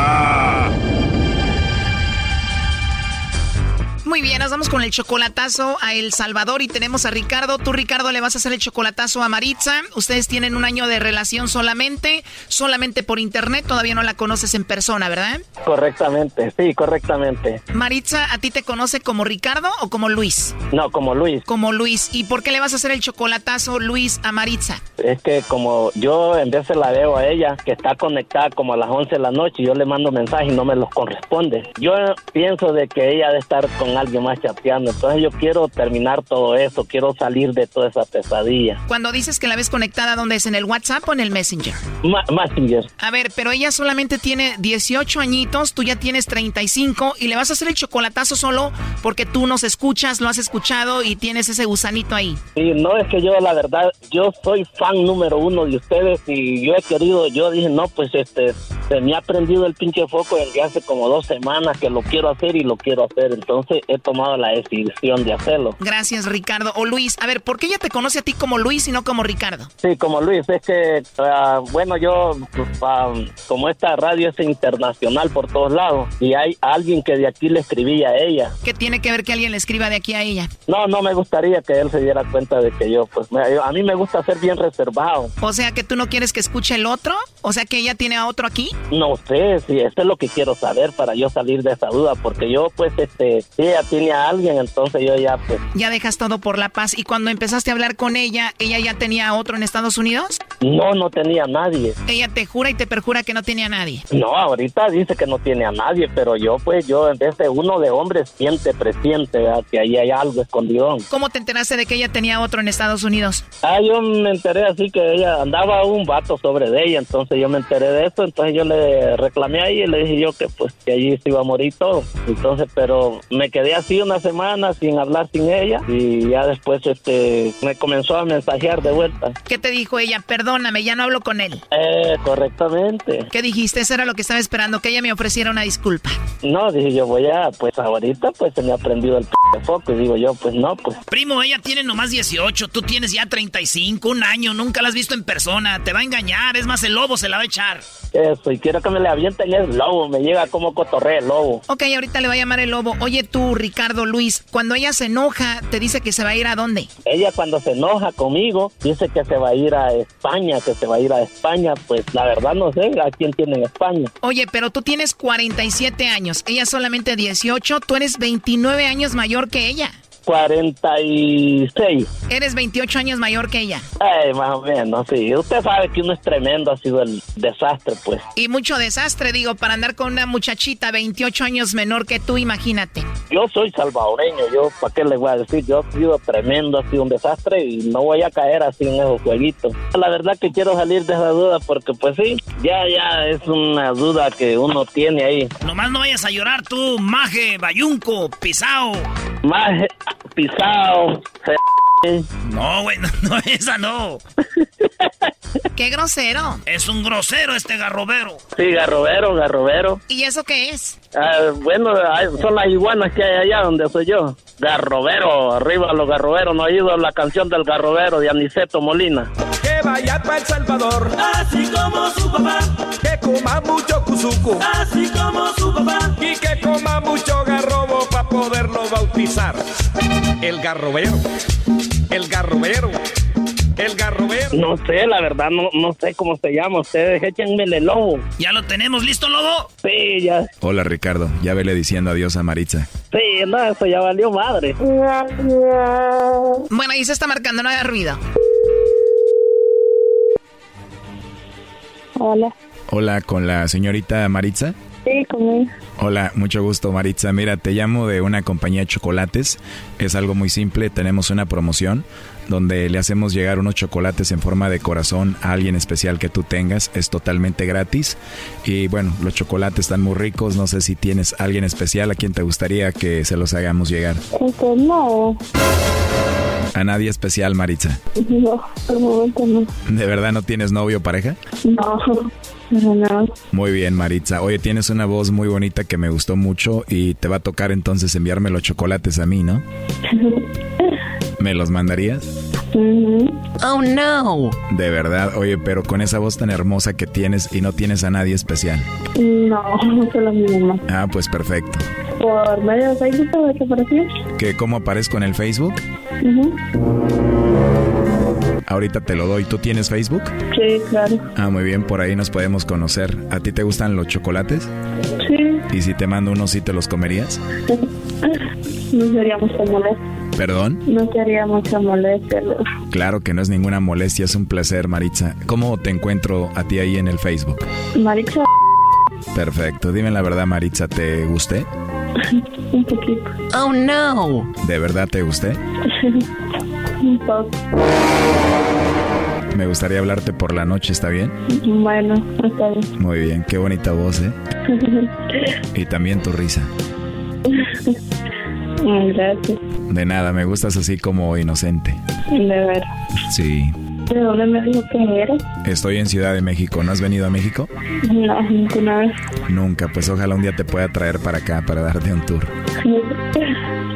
Muy bien, nos vamos con el chocolatazo a El Salvador y tenemos a Ricardo. Tú, Ricardo, le vas a hacer el chocolatazo a Maritza. Ustedes tienen un año de relación solamente, solamente por internet. Todavía no la conoces en persona, ¿verdad? Correctamente, sí, correctamente. Maritza, ¿a ti te conoce como Ricardo o como Luis? No, como Luis. Como Luis. ¿Y por qué le vas a hacer el chocolatazo, Luis, a Maritza? Es que como yo en veces la veo a ella, que está conectada como a las 11 de la noche, yo le mando mensajes y no me los corresponde. Yo pienso de que ella debe estar con alguien más chateando, entonces yo quiero terminar todo eso, quiero salir de toda esa pesadilla. Cuando dices que la ves conectada, ¿dónde es? ¿En el WhatsApp o en el Messenger? Ma- Messenger. A ver, pero ella solamente tiene 18 añitos, tú ya tienes 35 y le vas a hacer el chocolatazo solo porque tú nos escuchas, lo has escuchado y tienes ese gusanito ahí. Sí, no es que yo la verdad, yo soy fan número uno de ustedes y yo he querido, yo dije, no, pues este, se me ha prendido el pinche foco desde hace como dos semanas que lo quiero hacer y lo quiero hacer. Entonces he tomado la decisión de hacerlo. Gracias, Ricardo. O Luis, a ver, ¿por qué ella te conoce a ti como Luis y no como Ricardo? Sí, como Luis, es que, ah, bueno, yo, pues, ah, como esta radio es internacional por todos lados, y hay alguien que de aquí le escribía a ella. ¿Qué tiene que ver que alguien le escriba de aquí a ella? No, no me gustaría que él se diera cuenta de que yo, pues, me- a mí me gusta ser bien reservado. O sea, que tú no quieres que escuche el otro? O sea, que ella tiene a otro aquí? No sé, si esto es lo que quiero saber para yo salir de esa duda, porque yo, pues, este, si ella tiene a alguien, entonces yo ya, pues, Ya dejas todo por la paz. ¿Y cuando empezaste a hablar con ella, ella ya tenía a otro en Estados Unidos? no, no tenía a nadie. Ella te jura y te perjura que no tenía a nadie. No, ahorita dice que no tiene a nadie, pero yo, pues, yo en vez de uno de hombres siente, presiente, ¿verdad? que ahí hay algo escondido. ¿Cómo te enteraste de que ella tenía otro en Estados Unidos? Ah, yo me enteré así que ella andaba un vato sobre de ella, entonces yo me enteré de eso, entonces yo le reclamé ahí y le dije yo que pues que allí se iba a morir todo. Entonces, pero me quedé así una semana sin hablar sin ella y ya después este me comenzó a mensajear de vuelta. ¿Qué te dijo ella? Perdóname, ya no hablo con él. Eh, correctamente. ¿Qué dijiste? Eso era lo que estaba esperando, que ella me ofreciera una disculpa. No, dije yo voy a, pues ahorita pues se me ha prendido el p foco y digo yo pues no, pues Primo, ella tiene nomás 18, tú tienes ya 35, un año, nunca la has visto en persona, te va a engañar, es más, el lobo se la va a echar. eso y quiero que me le avienten el lobo, me llega como cotorrea el lobo. Ok, ahorita le va a llamar el lobo. Oye tú, Ricardo Luis, cuando ella se enoja, te dice que se va a ir a dónde? Ella cuando se enoja conmigo dice que se va a ir a España, que se va a ir a España, pues la verdad no sé a quién tiene en España. Oye, pero tú tienes 47 años, ella solamente 18, tú eres 29 años mayor que ella. 46. Eres 28 años mayor que ella. Ay, más o menos, sí. Usted sabe que uno es tremendo, ha sido el desastre, pues. Y mucho desastre, digo, para andar con una muchachita 28 años menor que tú, imagínate. Yo soy salvadoreño, yo, ¿para qué le voy a decir? Yo he sido tremendo, ha sido un desastre y no voy a caer así en esos jueguitos. La verdad que quiero salir de esa duda porque, pues sí, ya, ya es una duda que uno tiene ahí. Nomás no vayas a llorar tú, maje, bayunco, pisao. Más pisado, No, güey, no, no, esa no. ¡Qué grosero! Es un grosero este garrobero. Sí, garrobero, garrobero. ¿Y eso qué es? Ah, bueno, son las iguanas que hay allá donde soy yo. Garrobero, arriba los garroberos. ¿No ha oído la canción del garrobero de Aniceto Molina? Que vaya para El Salvador, así como su papá. Que coma mucho cuzuco, así como su papá. Y que coma mucho garrobo para poderlo bautizar. El garrobero, el garrobero, el garrobero. No sé, la verdad, no, no sé cómo se llama. Ustedes échenmele el lobo. ¿Ya lo tenemos listo, lobo? Sí, ya. Hola Ricardo, ya vele diciendo adiós a Maritza. Sí, no, eso ya valió madre. Bueno, ahí se está marcando, no haga ruido. Hola. Hola, con la señorita Maritza. Sí, conmigo. Hola, mucho gusto Maritza. Mira, te llamo de una compañía de chocolates. Es algo muy simple, tenemos una promoción donde le hacemos llegar unos chocolates en forma de corazón a alguien especial que tú tengas. Es totalmente gratis. Y bueno, los chocolates están muy ricos. No sé si tienes alguien especial a quien te gustaría que se los hagamos llegar. Este, no. A nadie especial, Maritza. No, por el momento no. ¿De verdad no tienes novio o pareja? No, no. Muy bien, Maritza. Oye, tienes una voz muy bonita que me gustó mucho y te va a tocar entonces enviarme los chocolates a mí, ¿no? ¿Me los mandarías? Oh, no. De verdad, oye, pero con esa voz tan hermosa que tienes y no tienes a nadie especial. No, solo mi mamá. Ah, pues perfecto. Por medio de Facebook, ¿de qué pareció? ¿Que cómo aparezco en el Facebook? Ahorita te lo doy. ¿Tú tienes Facebook? Sí, claro. Ah, muy bien, por ahí nos podemos conocer. ¿A ti te gustan los chocolates? Sí. ¿Y si te mando unos, sí te los comerías? No sería mucha molestia. ¿Perdón? No sería mucha molestia. Claro que no es ninguna molestia, es un placer, Maritza. ¿Cómo te encuentro a ti ahí en el Facebook? Marixa, Perfecto. Dime la verdad, Maritza, ¿te gusté? un poquito. Oh, no. ¿De verdad te gusté? un poco. Me gustaría hablarte por la noche, ¿está bien? Bueno, está bien. Muy bien, qué bonita voz, ¿eh? Y también tu risa. Gracias. De nada, me gustas así como inocente. De ver. Sí. ¿De dónde me dijo que eres? Estoy en Ciudad de México. ¿No has venido a México? No, ninguna vez. Nunca. Pues ojalá un día te pueda traer para acá para darte un tour.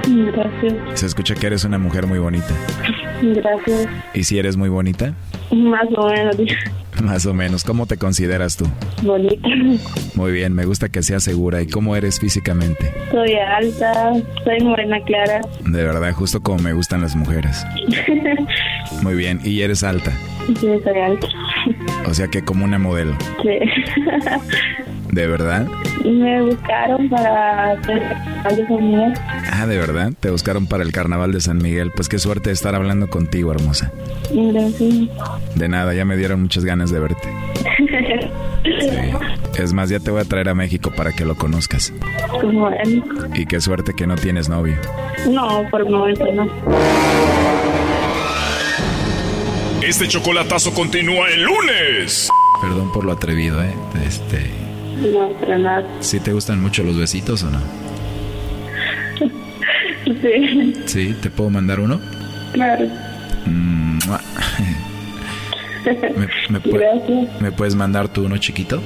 Gracias. Se escucha que eres una mujer muy bonita. Gracias. ¿Y si eres muy bonita? Más o menos. Más o menos. ¿Cómo te consideras tú? Bonita. Muy bien, me gusta que seas segura. ¿Y cómo eres físicamente? Soy alta, soy morena clara. De verdad, justo como me gustan las mujeres. Muy bien, ¿y eres alta? Sí, soy alta. O sea que como una modelo. Sí. ¿De verdad? Me buscaron para hacer el de San Miguel. Ah, ¿de verdad? Te buscaron para el carnaval de San Miguel. Pues qué suerte estar hablando contigo, hermosa. Gracias. De nada, ya me dieron muchas ganas de verte. Es más, ya te voy a traer a México para que lo conozcas. Como él. Y qué suerte que no tienes novio. No, por el momento no. Este chocolatazo continúa el lunes. Perdón por lo atrevido, ¿eh? Este... No, para nada. ¿Sí te gustan mucho los besitos o no? Sí, ¿Sí? ¿Te puedo mandar uno? claro. Mm. ¿Me, me. ¿Me puedes mandar tú uno chiquito?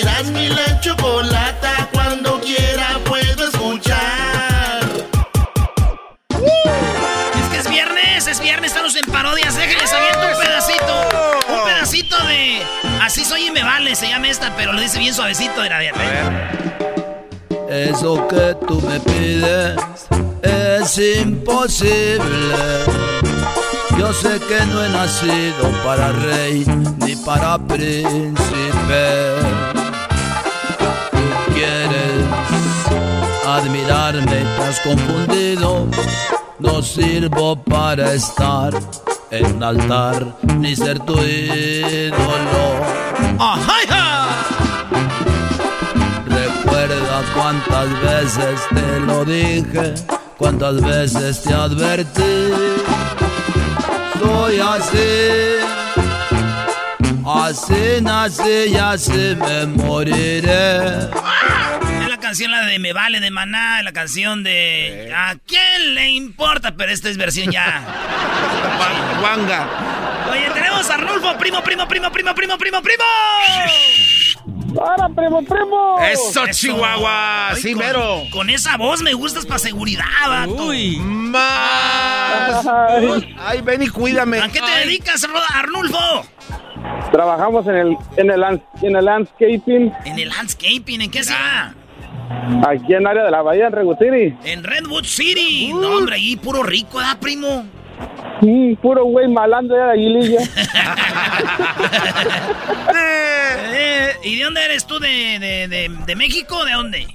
Eras mi la chocolata. Cuando quiera puedo escuchar. Es que es viernes, es viernes, estamos en parodias. Déjenles aviento un pedacito. Un pedacito de. Así soy y me vale, se llama esta, pero lo dice bien suavecito. Era bien. Eso que tú me pides es imposible. Yo sé que no he nacido para rey ni para príncipe. Admirarme, has confundido. No sirvo para estar en un altar ni ser tu ídolo. Recuerda cuántas veces te lo dije, cuántas veces te advertí. Soy así, así nací y así me moriré. Canción la de Me Vale de Maná, la canción de ¿A quién le importa? Pero esta es versión ya. Wanga. Oye, tenemos a Arnulfo, primo, primo, primo, primo, primo, primo, primo. ¡Ahora, primo, primo! Eso, Chihuahua. Ay, Sí, con- mero. Con esa voz me gustas para seguridad, vato. Uy. Más. Ay, ven y cuídame. ¿A qué te dedicas, Ro- Arnulfo? Trabajamos en el, en el, en el landscaping En el landscaping, ¿en qué ciudad? Aquí en el área de la bahía, en Regu City. En Redwood City. No, hombre, ahí puro rico, ¿verdad, primo? Mm, puro güey malando ya de Aguililla. Eh, ¿Y de dónde eres tú? ¿De, de, de, de México o de dónde?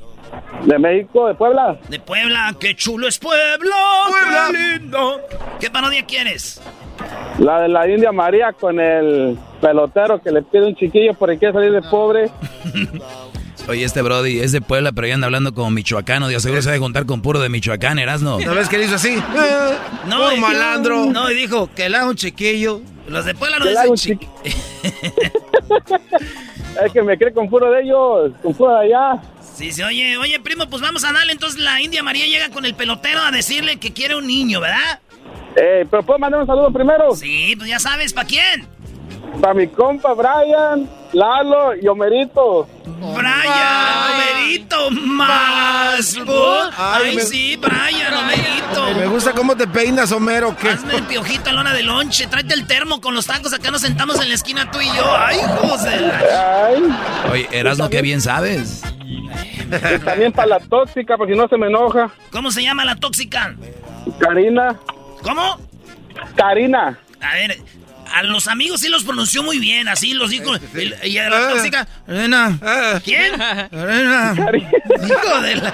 de México, de Puebla. De Puebla. ¡Qué chulo es Puebla! Puebla. ¡Qué lindo! ¿Qué parodia quieres? La de la India María con el pelotero que le pide un chiquillo porque quiere salir de pobre. Oye, este Brody es de Puebla, pero ya anda hablando como michoacano. Dios seguro se debe juntar con puro de Michoacán, Erasno. ¿No ves que le hizo así? No, Puro y- malandro. No, y dijo que le haga un chiquillo. Los de Puebla no dicen un chiquillo. Es que me cree con puro de ellos, con puro de allá. Sí, sí, oye, oye, primo, pues vamos a darle. Entonces la India María llega con el pelotero a decirle que quiere un niño, ¿verdad? Eh, pero puedo mandar un saludo primero. Sí, pues ya sabes, ¿para quién? Para mi compa Brian, Lalo y Homerito. Brian, Homerito, más. Ay, Ay, me- sí, Brian, Homerito. Me gusta cómo te peinas, Homero. ¿Qué? Hazme el piojito a lona de lonche. Tráete el termo con los tacos. Acá nos sentamos en la esquina tú y yo. Ay, José. Oye, Erasno, qué bien sabes. Y también para la tóxica, porque si no se me enoja. ¿Cómo se llama la tóxica? Karina. ¿Cómo? Karina. A ver, a los amigos sí los pronunció muy bien, así los dijo. el- y a la Ah. tóxica, Elena. ¿quién? Elena. Hijo de la...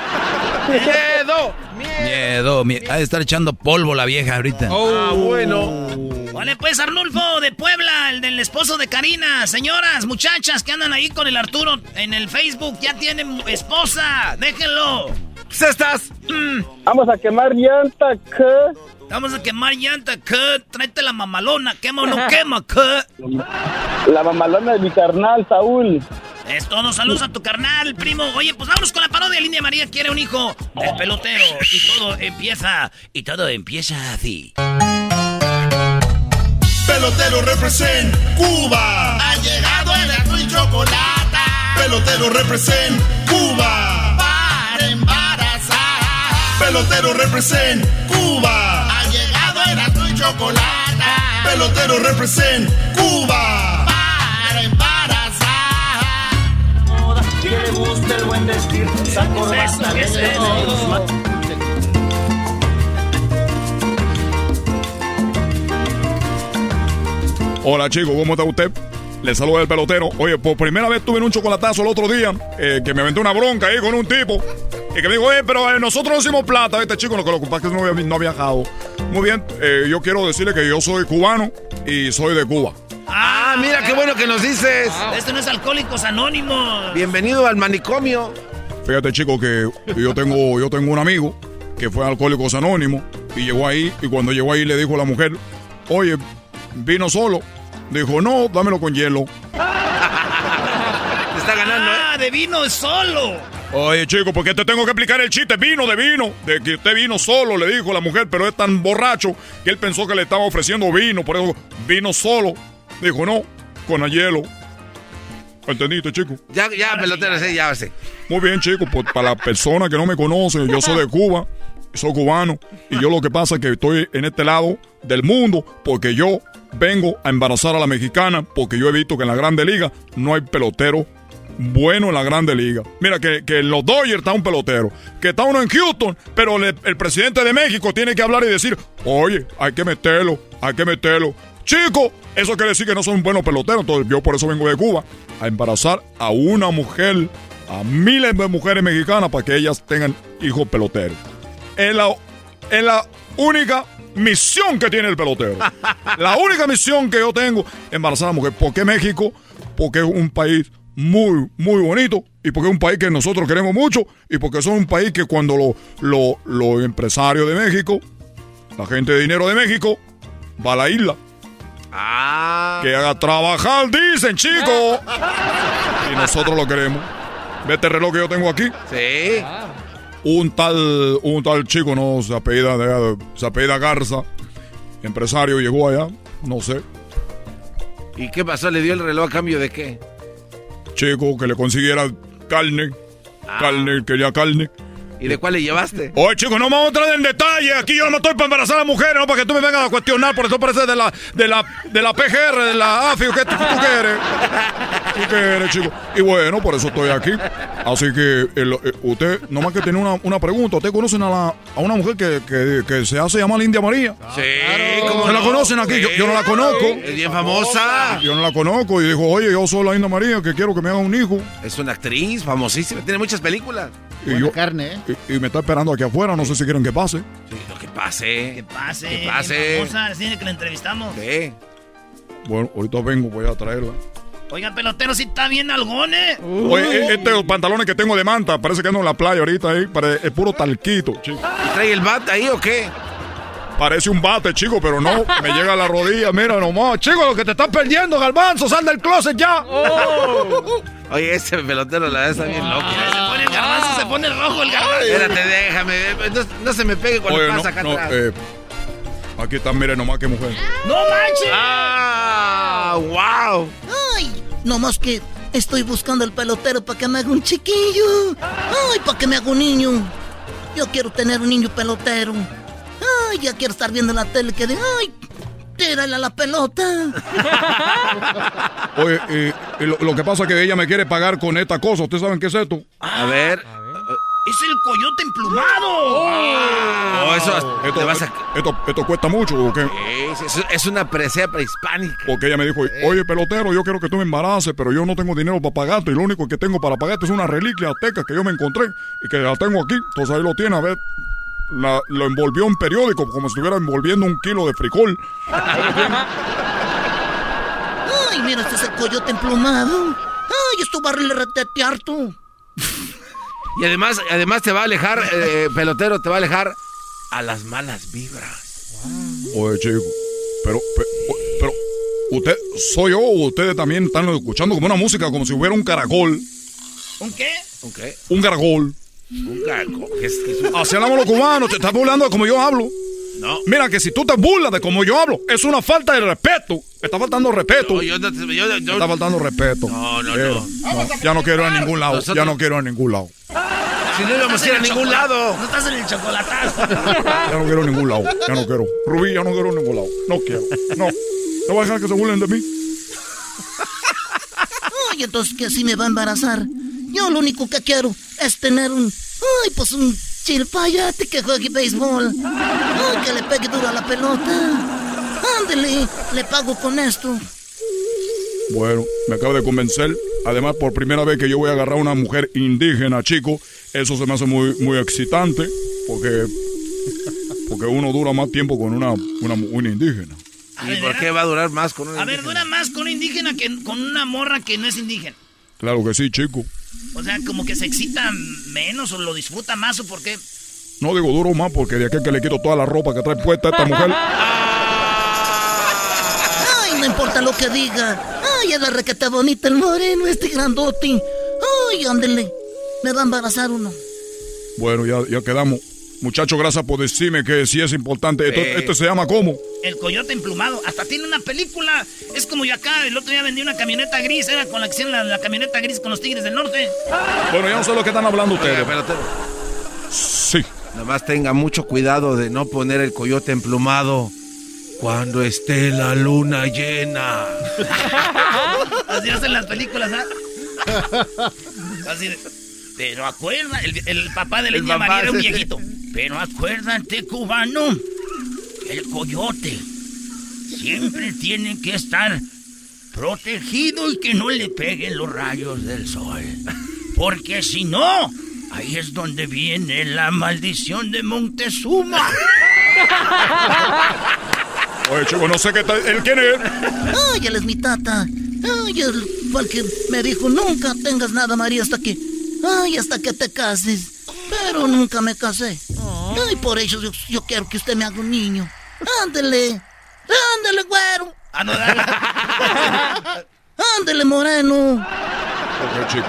¡Miedo! Miedo. mie- Ha de estar echando polvo la vieja ahorita. Ah, bueno. Vale, pues Arnulfo de Puebla, el del esposo de Karina. Señoras, muchachas que andan ahí con el Arturo en el Facebook, ya tienen esposa. Déjenlo. ¡Cestas! Vamos a quemar llanta, ¿qué? Vamos a quemar llanta, ¿qué? Tráete la mamalona, quema o no quema, ¿qué? La mamalona de mi carnal, Saúl. Es todo, saludos a tu carnal, primo. Oye, pues vámonos con la parodia. Lindia María quiere un hijo del pelotero. Y todo empieza, y todo empieza así. Pelotero represent Cuba. Ha llegado el azul y chocolate. Pelotero represent Cuba. Pelotero represent Cuba. Ha llegado el azul y chocolate. Pelotero represent Cuba. Para embarazar. Que le guste el buen vestir, ¿Qué es. Hola chicos, ¿cómo está usted? Le saluda el pelotero. Oye, por primera vez tuve un chocolatazo el otro día, eh, que me aventé una bronca ahí con un tipo, y que me dijo, oye, pero eh, nosotros no hicimos plata. Este chico lo que lo es que no había, no ha viajado. Muy bien, eh, yo quiero decirle que yo soy cubano y soy de Cuba. Ah, mira qué bueno que nos dices. Esto no es Alcohólicos Anónimos. Bienvenido al manicomio. Fíjate, chico, que yo tengo, yo tengo un amigo que fue a Alcohólicos Anónimos y llegó ahí, y cuando llegó ahí le dijo a la mujer, oye, vino solo. Dijo, no, dámelo con hielo. Te está ganando, ¿eh? Ah, de vino solo. Oye, chico, ¿por qué te tengo que explicar el chiste? Vino de vino. De que usted vino solo, le dijo la mujer, pero es tan borracho que él pensó que le estaba ofreciendo vino. Por eso vino solo. Dijo, no, con el hielo. ¿Entendiste, chico? Ya, ya, pelotero, sí, ya sé. Muy bien, chicos, pues, para la persona que no me conoce, yo soy de Cuba, soy cubano, y yo lo que pasa es que estoy en este lado del mundo porque yo vengo a embarazar a la mexicana, porque yo he visto que en la Grande Liga no hay pelotero bueno en la Grande Liga. Mira, que, que en los Dodgers está un pelotero, que está uno en Houston, pero le- el presidente de México tiene que hablar y decir, oye, hay que meterlo, hay que meterlo. Chico, eso quiere decir que no son buenos peloteros, entonces yo por eso vengo de Cuba, a embarazar a una mujer, a miles de mujeres mexicanas para que ellas tengan hijos peloteros. Es la, es la única misión que tiene el pelotero. La única misión que yo tengo, embarazar a la mujer. ¿Por qué México? Porque es un país muy, muy bonito y porque es un país que nosotros queremos mucho y porque son un país que cuando lo- lo- los empresarios de México, la gente de dinero de México, va a la isla. Ah. Que haga trabajar, dicen, chicos. y nosotros lo queremos. ¿Ve este reloj que yo tengo aquí? Sí. Un tal, un tal chico, no, se apellida, de- se apellida Garza, empresario, llegó allá, no sé. ¿Y qué pasó? ¿Le dio el reloj a cambio de qué? Chico, que le consiguiera carne, carne, quería carne. ¿Y de cuál le llevaste? Oye, chicos, no me vamos a entrar en detalle. Aquí yo no estoy para embarazar a mujeres, no para que tú me vengas a cuestionar. Por eso parece de la, de la, de la PGR, de la AFI. ¿Qué tú, tú qué eres? ¿Tú qué eres, chico? Y bueno, por eso estoy aquí. Así que el- eh, usted, nomás que tiene una, una pregunta. ¿Usted conocen a, la, a una mujer que, que, que se hace llamar India María? Sí, ¿cómo ¿Se la no? conocen aquí? Yo, yo no la conozco. Es bien famosa. Yo no la conozco. Y dijo, oye, yo soy la India María, que quiero que me haga un hijo. Es una actriz famosísima, tiene muchas películas. Y yo, carne, ¿eh? Y, y me está esperando aquí afuera. No sé si quieren que pase. Sí, lo que pase. Que pase. Que pase. Famosa, tiene que la entrevistamos. Sí. Bueno, ahorita vengo, voy a traerla. Oiga, pelotero, si está bien algón, ¿eh? Oye, e- este pantalones que tengo de manta, parece que ando en la playa ahorita ahí, pare- es puro talquito, chico. ¿Y trae el bat ahí o qué? Parece un bate, chico, pero no, me llega a la rodilla, mira nomás. Chico, lo que te estás perdiendo, Galvanzo, sal del closet ya. Oye, ese pelotero la verdad está bien loco. Se pone el garbanzo, se pone rojo el garbanzo. Espérate, déjame. No, no se me pegue cuando Oye, no, pasa acá no, atrás. eh, aquí está, mire nomás qué mujer. ¡No manches! ¡Ah! ¡Wow! Ay, nomás que estoy buscando el pelotero para que me haga un chiquillo. Ay, para que me haga un niño. Yo quiero tener un niño pelotero. Ay, ya quiero estar viendo la tele que de, ay, tírale a la pelota. Oye, eh, lo, lo que pasa es que ella me quiere pagar con esta cosa. ¿Ustedes saben qué es esto? A ver. ¡Es el coyote emplumado! Oh, eso Esto, te vas a- esto, esto cuesta mucho, ¿o qué? Es una presea prehispánica. Porque ella me dijo, oye, pelotero, yo quiero que tú me embaraces, pero yo no tengo dinero para pagarte. Y lo único que tengo para pagarte es una reliquia azteca que yo me encontré y que la tengo aquí. Entonces ahí lo tiene, a ver. La- lo envolvió en periódico, como si estuviera envolviendo un kilo de frijol. Ay, mira, este es el coyote emplumado. Ay, esto va a retetear tú. Y además, además te va a alejar, eh, pelotero, te va a alejar a las malas vibras. Oye, chico, pero, pero, usted, soy yo o ustedes también están escuchando como una música, como si hubiera un caracol. ¿Un qué? ¿Un qué? Un caracol. Un caracol. ¿Qué es- qué es un- Así hablamos los cubanos, te estás burlando de como yo hablo. No. Mira que si tú te burlas de como yo hablo, es una falta de respeto. Está faltando respeto. No, yo yo- yo- está faltando respeto. No, no, Mira, no. Ya no quiero ir a ningún lado. Nosotros- Ya no quiero ir a ningún lado. Si no íbamos a ir a ningún lado. No estás en el chocolatazo. Ya no quiero a ningún lado. Ya no quiero. Rubí, ya no quiero ir a ningún lado. No quiero. No. No voy a dejar que se burlen de mí. Ay, entonces que así me va a embarazar. Yo lo único que quiero es tener un. Ay, pues un chilpayate que juegue béisbol. Ay, que le pegue duro a la pelota. Ándele, le pago con esto. Bueno, me acaba de convencer. Además, por primera vez que yo voy a agarrar a una mujer indígena, chico, eso se me hace muy, muy excitante. Porque, porque uno dura más tiempo con una, una, una indígena. ¿Y por qué va a durar más con una A ver, dura más con un indígena que con una morra que no es indígena. Claro que sí, chico. O sea, como que se excita menos o lo disfruta más o por qué. No digo duro más porque de aquel que le quito toda la ropa que trae puesta esta mujer. Ay, no importa lo que diga. Ay, es la requeta bonita el moreno, este grandote. Ay, ándele. Me va a embarazar uno. Bueno, ya, ya quedamos. Muchachos, gracias por decirme que sí es importante. Esto, Eh. ¿Este se llama cómo? El coyote emplumado. Hasta tiene una película. Es como yo acá. El otro día vendí una camioneta gris. Era con la acción la, la camioneta gris con los tigres del norte. Bueno, ya no sé lo que están hablando ustedes. Sí. Nada más tenga mucho cuidado de no poner el coyote emplumado cuando esté la luna llena. Así hacen las películas, ¿ah? Así de, Pero acuerda, el, el papá de la papá, María era un sí, sí. viejito. Pero acuérdate, cubano, el coyote siempre tiene que estar protegido y que no le peguen los rayos del sol. Porque si no, ahí es donde viene la maldición de Montezuma. Oye, chico, no sé qué tal. ¿Él quién es? Ay, él es mi tata. Ay, él fue el que me dijo, nunca tengas nada, María, hasta que... Ay, hasta que te cases. Pero nunca me casé. Ay, por eso yo, yo quiero que usted me haga un niño. Ándele. Ándele, güero. Ah, no. Ándele, moreno. Ok, chico.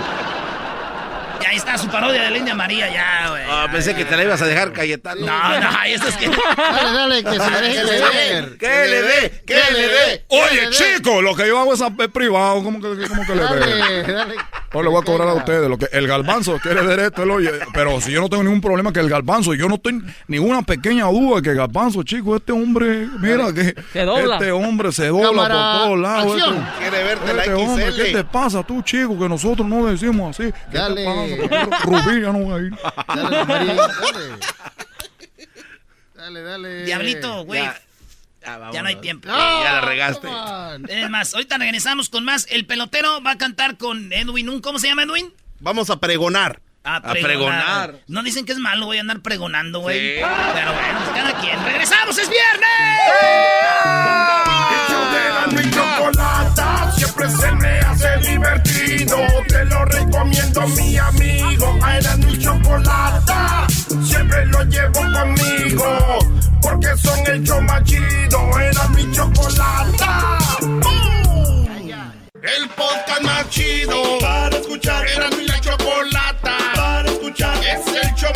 Ya está su parodia de la India María, ya, güey. Ah, pensé que te la ibas a dejar, Cayetano. No, no, eso es que. Dale, dale, que se le deje. ¡Que le dé! ¡Que le dé! Oye, chico, lo que yo hago es, privado. ¿Cómo que, cómo que le ve? Dale, dale. No le voy a cobrar a ustedes. Lo que, el galbanzo quiere ver esto. él oye. Pero si yo no tengo ningún problema que el galbanzo, yo no tengo ninguna pequeña duda que el galbanzo, chico, este hombre, mira que Se dobla. este hombre se dobla Cámara, por todos lados. Este- Quiere verte la este hombre, ¿qué te pasa tú, chico? Que nosotros no decimos así. ¿Qué Dale. te pasa? Rubí, ya no voy a ir. Dale, Marín, dale. Dale, dale. Diablito, güey. Ya. Ya, Ya, no hay tiempo. Ya la regaste. Es más, ahorita regresamos con más. El pelotero va a cantar con Edwin. ¿un- ¿Cómo se llama Edwin? Vamos a pregonar. A pregonar. No dicen que es malo, voy a andar pregonando, güey. Sí. Pero bueno, pues cada quien. ¡Regresamos! ¡Es viernes! El show de Chocolata siempre se me hace divertido. Te lo recomiendo, mi amigo. A Erasmo y Chocolata siempre lo llevo conmigo. Porque son el show más chido. Erasmo y Chocolata. ¡Bum! El podcast más chido para escuchar. Erasmo y la Chocolata para escuchar. Es el show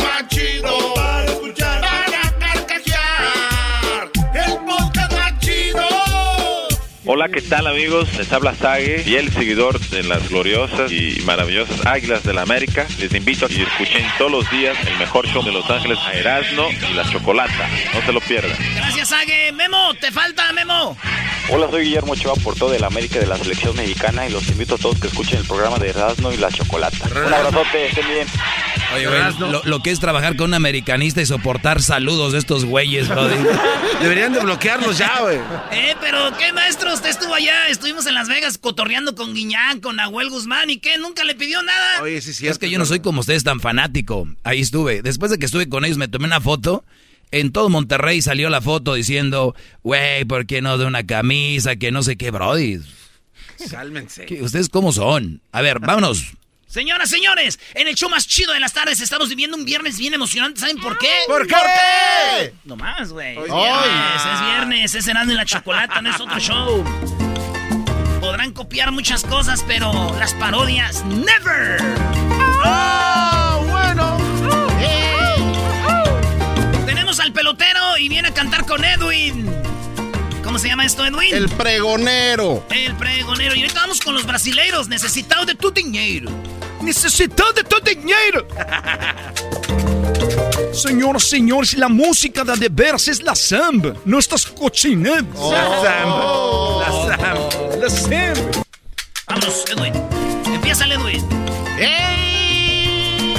Hola, ¿qué tal amigos? Les habla Sage, fiel seguidor de las gloriosas y maravillosas Águilas de la América. Les invito a que escuchen todos los días el mejor show de Los Ángeles a Erasmo y la Chocolata. No se lo pierdan. Gracias, Ague. Memo, te falta, Memo. Hola, soy Guillermo Ochoa, por todo de la América de la selección mexicana y los invito a todos que escuchen el programa de Erasmo y la Chocolata. Un abrazote, estén bien. Oye, güey, lo, que es trabajar con un americanista y soportar saludos de estos güeyes, brody. Deberían de bloquearlos ya, güey. Eh, pero ¿qué maestro? Usted estuvo allá, estuvimos en Las Vegas cotorreando con Guiñán, con Nahuel Guzmán, ¿y qué? ¿Nunca le pidió nada? Oye, sí, sí. Es que yo no soy como ustedes tan fanático. Ahí estuve. Después de que estuve con ellos, me tomé una foto. En todo Monterrey salió la foto diciendo, güey, ¿por qué no de una camisa? Que no sé qué, brody. Cálmense. ¿Ustedes cómo son? A ver, vámonos. Señoras, señores, en el show más chido de las tardes estamos viviendo un viernes bien emocionante. ¿Saben por qué? ¿Por qué? No más, güey. Es viernes, es viernes, es Cenando y la Chocolata, no es otro show. Podrán copiar muchas cosas, pero las parodias, never. ¡Oh, bueno! Tenemos al pelotero y viene a cantar con Edwin. ¿Cómo se llama esto, Edwin? El pregonero. El pregonero. Y ahorita vamos con los brasileiros. Necesitado de tu dinero. Necesitado de tu dinero. Señoras, señores, la música de veras es la samba. No estás cochinando. Oh. La samba. La samba. La samba. Vamos, Edwin. Empieza, Edwin. ¡Ey!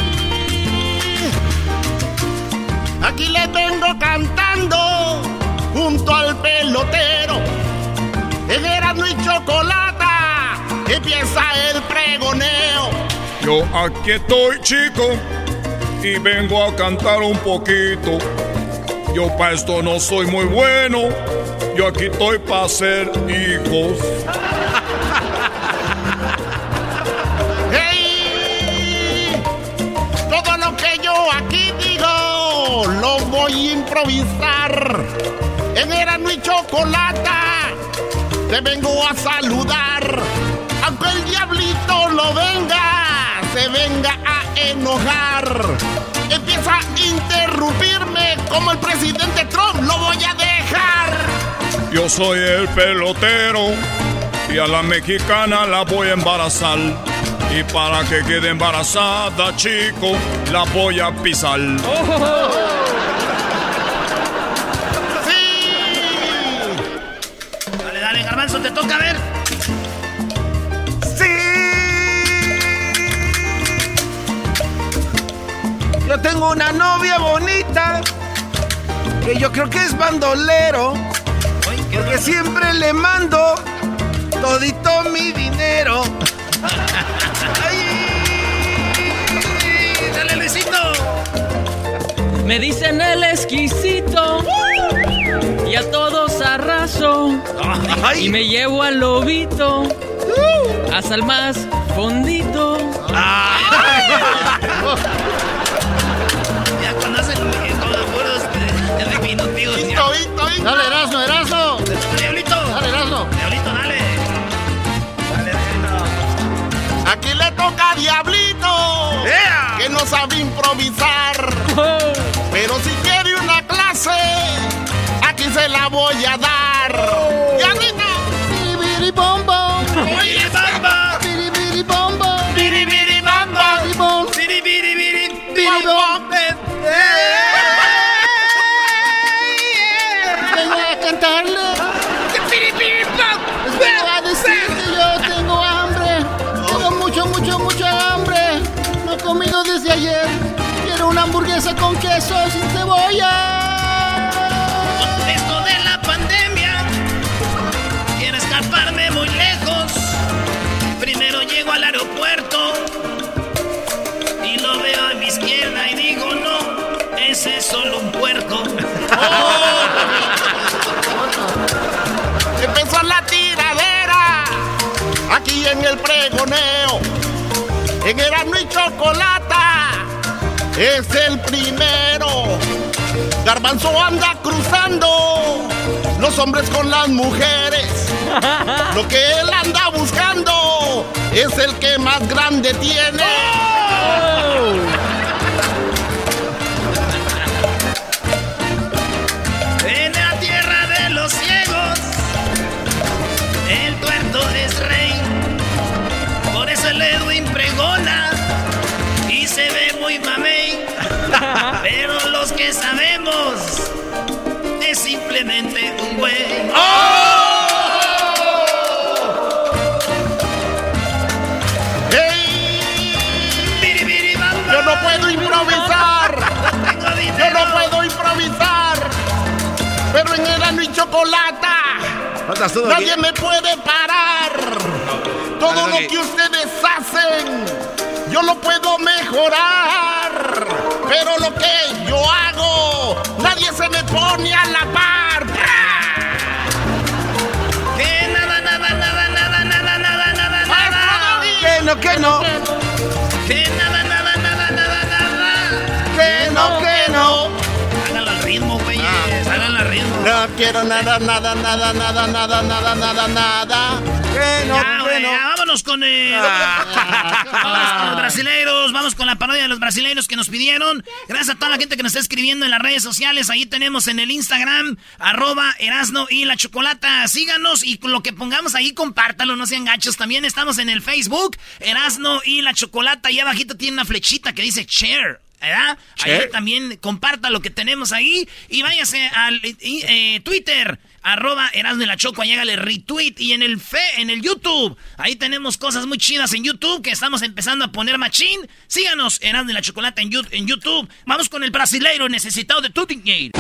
Aquí le vengo cantando Chocolata empieza el pregoneo. Yo aquí estoy, chico, y vengo a cantar un poquito. Yo para esto no soy muy bueno. Yo aquí estoy para ser hijos. ¡Hey! Todo lo que yo aquí digo lo voy a improvisar. En Erasmo y Chocolata te vengo a saludar. Aunque el diablito lo venga, se venga a enojar. Empieza a interrumpirme como el presidente Trump, lo voy a dejar. Yo soy el pelotero y a la mexicana la voy a embarazar. Y para que quede embarazada, chico, la voy a pisar. Dale, Garbanzo, te toca ver. Yo tengo una novia bonita que yo creo que es bandolero. Porque siempre le mando todito mi dinero. ¡Dale, Luisito! Me dicen el exquisito y a todos arraso. Y me llevo al lobito hasta el más fondito. Ya conocen los puros de diminutivos. ya. Dale, Erasmo, Erasmo. Diablito. Dale, Erasmo. Diablito, dale. Dale, Diablito. Aquí le toca a Diablito, que no sabe improvisar. Pero si quiere se la voy a dar. Diablito. Aquí en el pregoneo. En Erasmo y Chocolata es el primero. Garbanzo anda cruzando los hombres con las mujeres. Lo que él anda buscando es el que más grande tiene. que sabemos es simplemente un güey. ¡Oh! Hey. Yo no puedo improvisar. Yo no puedo improvisar. Pero en el y chocolata. Nadie me puede parar. Todo lo que ustedes hacen yo lo puedo mejorar. Pero lo que yo hago, nadie se me pone a la par. Que nada, nada, nada, nada, nada, nada, nada, nada. Que no, que no. Que nada, nada, nada, nada, nada. Que no, que no. Háganlo al ritmo, güeyes. Háganlo al ritmo. No quiero nada, nada, nada, nada, nada, nada, nada, nada. Que no, que no. Vámonos con el... Vámonos con los brasileiros, vamos con la parodia de los brasileiros que nos pidieron. Gracias a toda la gente que nos está escribiendo en las redes sociales. Ahí tenemos en el Instagram, arroba Erasno y la Chocolata. Síganos y con lo que pongamos ahí, compártalo, no sean gachos. También estamos en el Facebook, Erasno y la Chocolata. Y abajito tiene una flechita que dice share. ¿verdad? Ahí también comparta lo que tenemos ahí y váyase al eh, eh, Twitter, arroba Erasmo y la Choco, llégale retweet y en el fe, en el YouTube, ahí tenemos cosas muy chidas en YouTube que estamos empezando a poner machín. Síganos, Erasmo y la Chocolata en, en YouTube. Vamos con el brasileiro necesitado de tu dinero.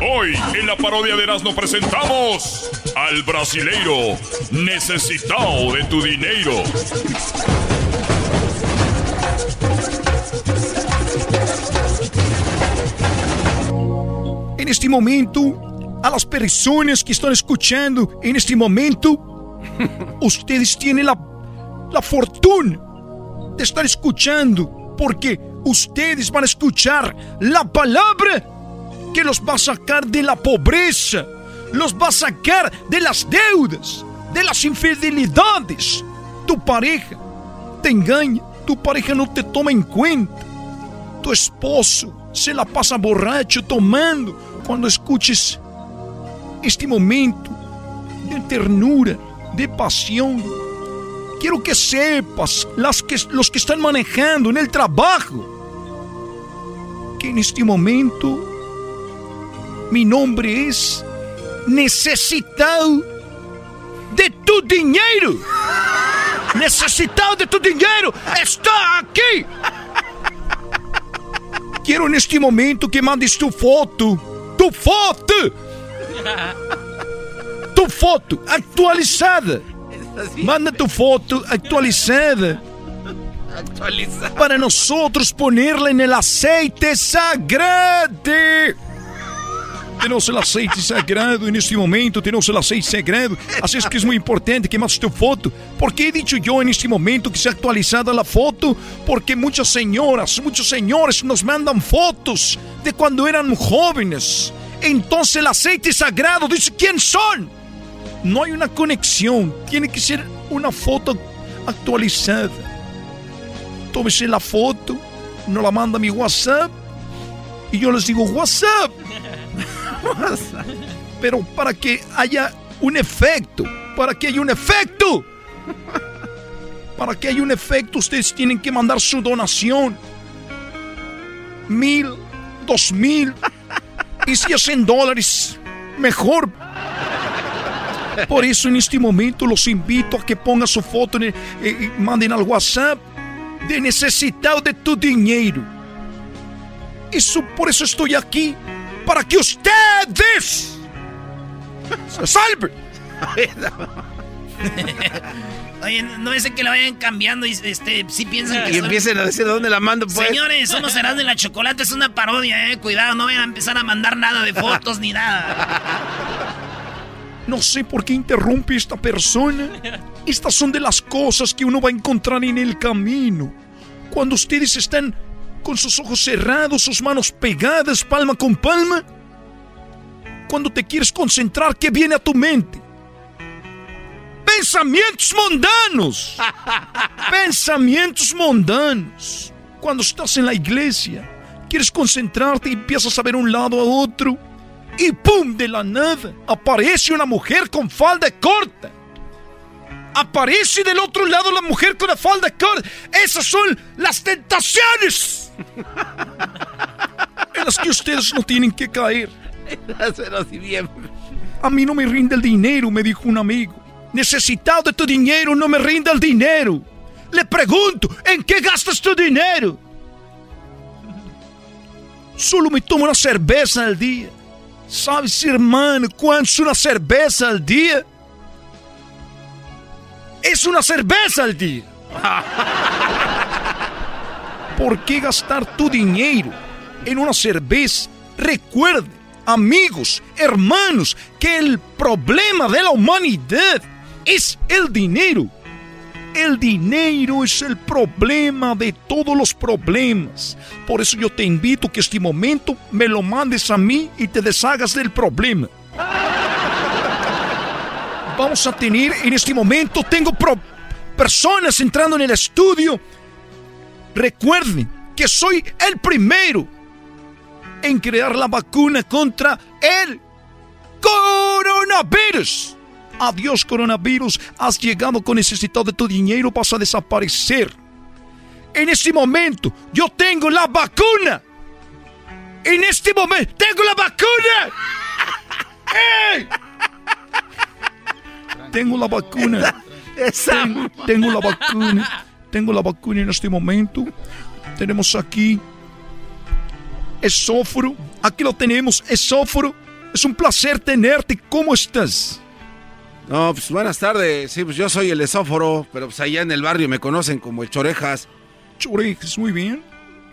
Hoy en la parodia de Erasmo presentamos al brasileiro necesitado de tu dinero. En este momento, a las personas que están escuchando en este momento, ustedes tienen la, la fortuna de estar escuchando, porque ustedes van a escuchar la palabra que los va a sacar de la pobreza, los va a sacar de las deudas, de las infidelidades. Tu pareja te engaña, tu pareja no te toma en cuenta tu esposo se la pasa borracho tomando cuando escuches este momento de ternura, de pasión. Quiero que sepas, las que, los que están manejando en el trabajo, que en este momento mi nombre es necesitado de tu dinero. Necesitado de tu dinero. Está aquí. Quiero en este momento que mandes tu foto. Tu foto. Tu foto actualizada. Manda tu foto actualizada. Actualizada. Para nosotros ponerla en el aceite sagrado. Tenemos el aceite sagrado en este momento, tenemos el aceite sagrado. Es que es muy importante que mandes tu foto. ¿Por qué he dicho en este momento que sea actualizada la foto? Porque muchas señoras, muchos señores nos mandan fotos de cuando eran jóvenes. Entonces el aceite sagrado dice quién son. No hay una conexión, tiene que ser una foto actualizada. Tómese la foto, nos la manda a mi WhatsApp y yo les digo WhatsApp. Pero para que haya un efecto, para que haya un efecto, para que haya un efecto, ustedes tienen que mandar su donación. Mil, dos mil, y si es en dólares, mejor. Por eso en este momento los invito a que pongan su foto, el- eh, eh, manden al WhatsApp de necesitado de tu dinero. Eso, por eso estoy aquí, para que ustedes se salven. Oye, no es que la vayan cambiando y este, sí piensan que Y son- empiecen a decir dónde la mando, pues. Señores, somos Erasmo de la Chocolate, es una parodia, eh. Cuidado, no vayan a empezar a mandar nada de fotos ni nada. No sé por qué interrumpe esta persona. Estas son de las cosas que uno va a encontrar en el camino. Cuando ustedes están con sus ojos cerrados, sus manos pegadas, palma con palma. Cuando te quieres concentrar, ¿qué viene a tu mente? Pensamientos mundanos. Pensamientos mundanos. Cuando estás en la iglesia, quieres concentrarte y empiezas a ver un lado a otro. Y ¡pum! De la nada aparece una mujer con falda corta. Aparece del otro lado la mujer con la falda corta. Esas son las tentaciones. en las que ustedes no tienen que caer. A mí no me rinde el dinero, me dijo un amigo. Necesitado de tu dinero, no me rinde el dinero. Le pregunto, ¿en qué gastas tu dinero? Solo me tomo una cerveza al día. ¿Sabes, hermano, cuánto es una cerveza al día? Es una cerveza al día. ¿Por qué gastar tu dinero en una cerveza? Recuerde, amigos, hermanos, que el problema de la humanidad es el dinero. El dinero es el problema de todos los problemas. Por eso yo te invito que este momento me lo mandes a mí y te deshagas del problema. Vamos a tener en este momento, tengo personas entrando en el estudio. Recuerden que soy el primero en crear la vacuna contra el coronavirus. Adiós coronavirus, has llegado con necesidad de tu dinero, vas a desaparecer. En este momento, yo tengo la vacuna. En este momento, tengo la vacuna. ¡Ey! Tengo la vacuna. Tengo, tengo la vacuna. Tengo la vacuna en este momento. Tenemos aquí esóforo. Aquí lo tenemos, esóforo. Es un placer tenerte. ¿Cómo estás? No, pues buenas tardes. Sí, pues yo soy el esóforo, pero pues allá en el barrio me conocen como el Chorejas. Chorejas, muy bien.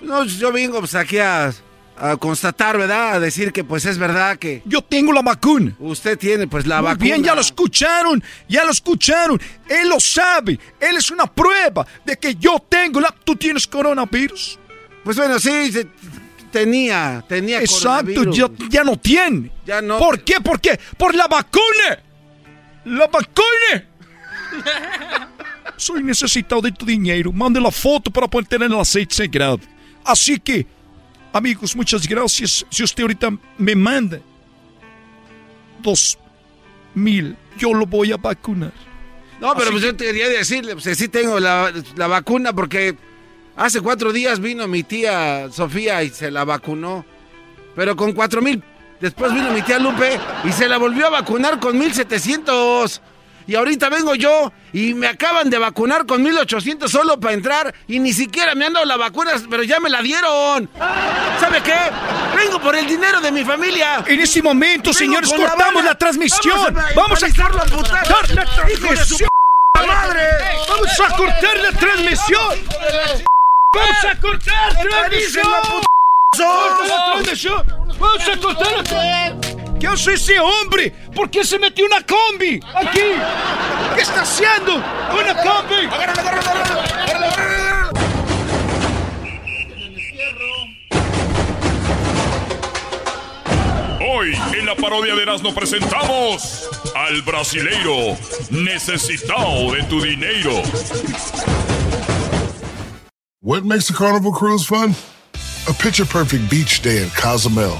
No, yo vengo pues aquí a, a constatar, ¿verdad? A decir que pues es verdad que... Yo tengo la vacuna. Usted tiene pues la Muy vacuna. bien, ya lo escucharon, ya lo escucharon. Él lo sabe. Él es una prueba de que yo tengo la... ¿Tú tienes coronavirus? Pues bueno, sí, se- tenía, tenía Exacto, coronavirus. ya, ya no tiene. Ya no. ¿Por qué? ¿Por qué? Por la vacuna. La vacuna. Soy necesitado de tu dinero. Mande la foto para poder tener el aceite sagrado. Así que, amigos, muchas gracias. Si usted ahorita me manda dos mil, yo lo voy a vacunar. No, pero pues que- yo te quería decirle, pues sí tengo la, la vacuna porque hace cuatro días vino mi tía Sofía y se la vacunó. Pero con cuatro mil. Después vino mi tía Lupe y se la volvió a vacunar con mil setecientos. Y ahorita vengo yo y me acaban de vacunar con 1800 solo para entrar y ni siquiera me han dado la vacuna, pero ya me la dieron. ¿Sabe qué? Vengo por el dinero de mi familia. En este momento, Vengo señores, con la cortamos bala. la transmisión. Vamos a, cortar la Hijo de su transmisión. madre. Vamos a cortar la transmisión. Vamos a cortar la la transmisión. Vamos a cortar la transmisión. ¿Qué hace ese hombre? ¿Por qué se metió una combi aquí? ¿Qué está haciendo? ¡Una combi! Hoy en la parodia de Erasmo presentamos al brasileiro necesitado de tu dinero. What makes a carnival cruise fun? A picture perfect beach day in Cozumel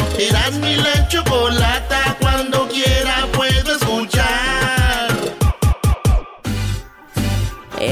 Eras mi la. Cuando quiera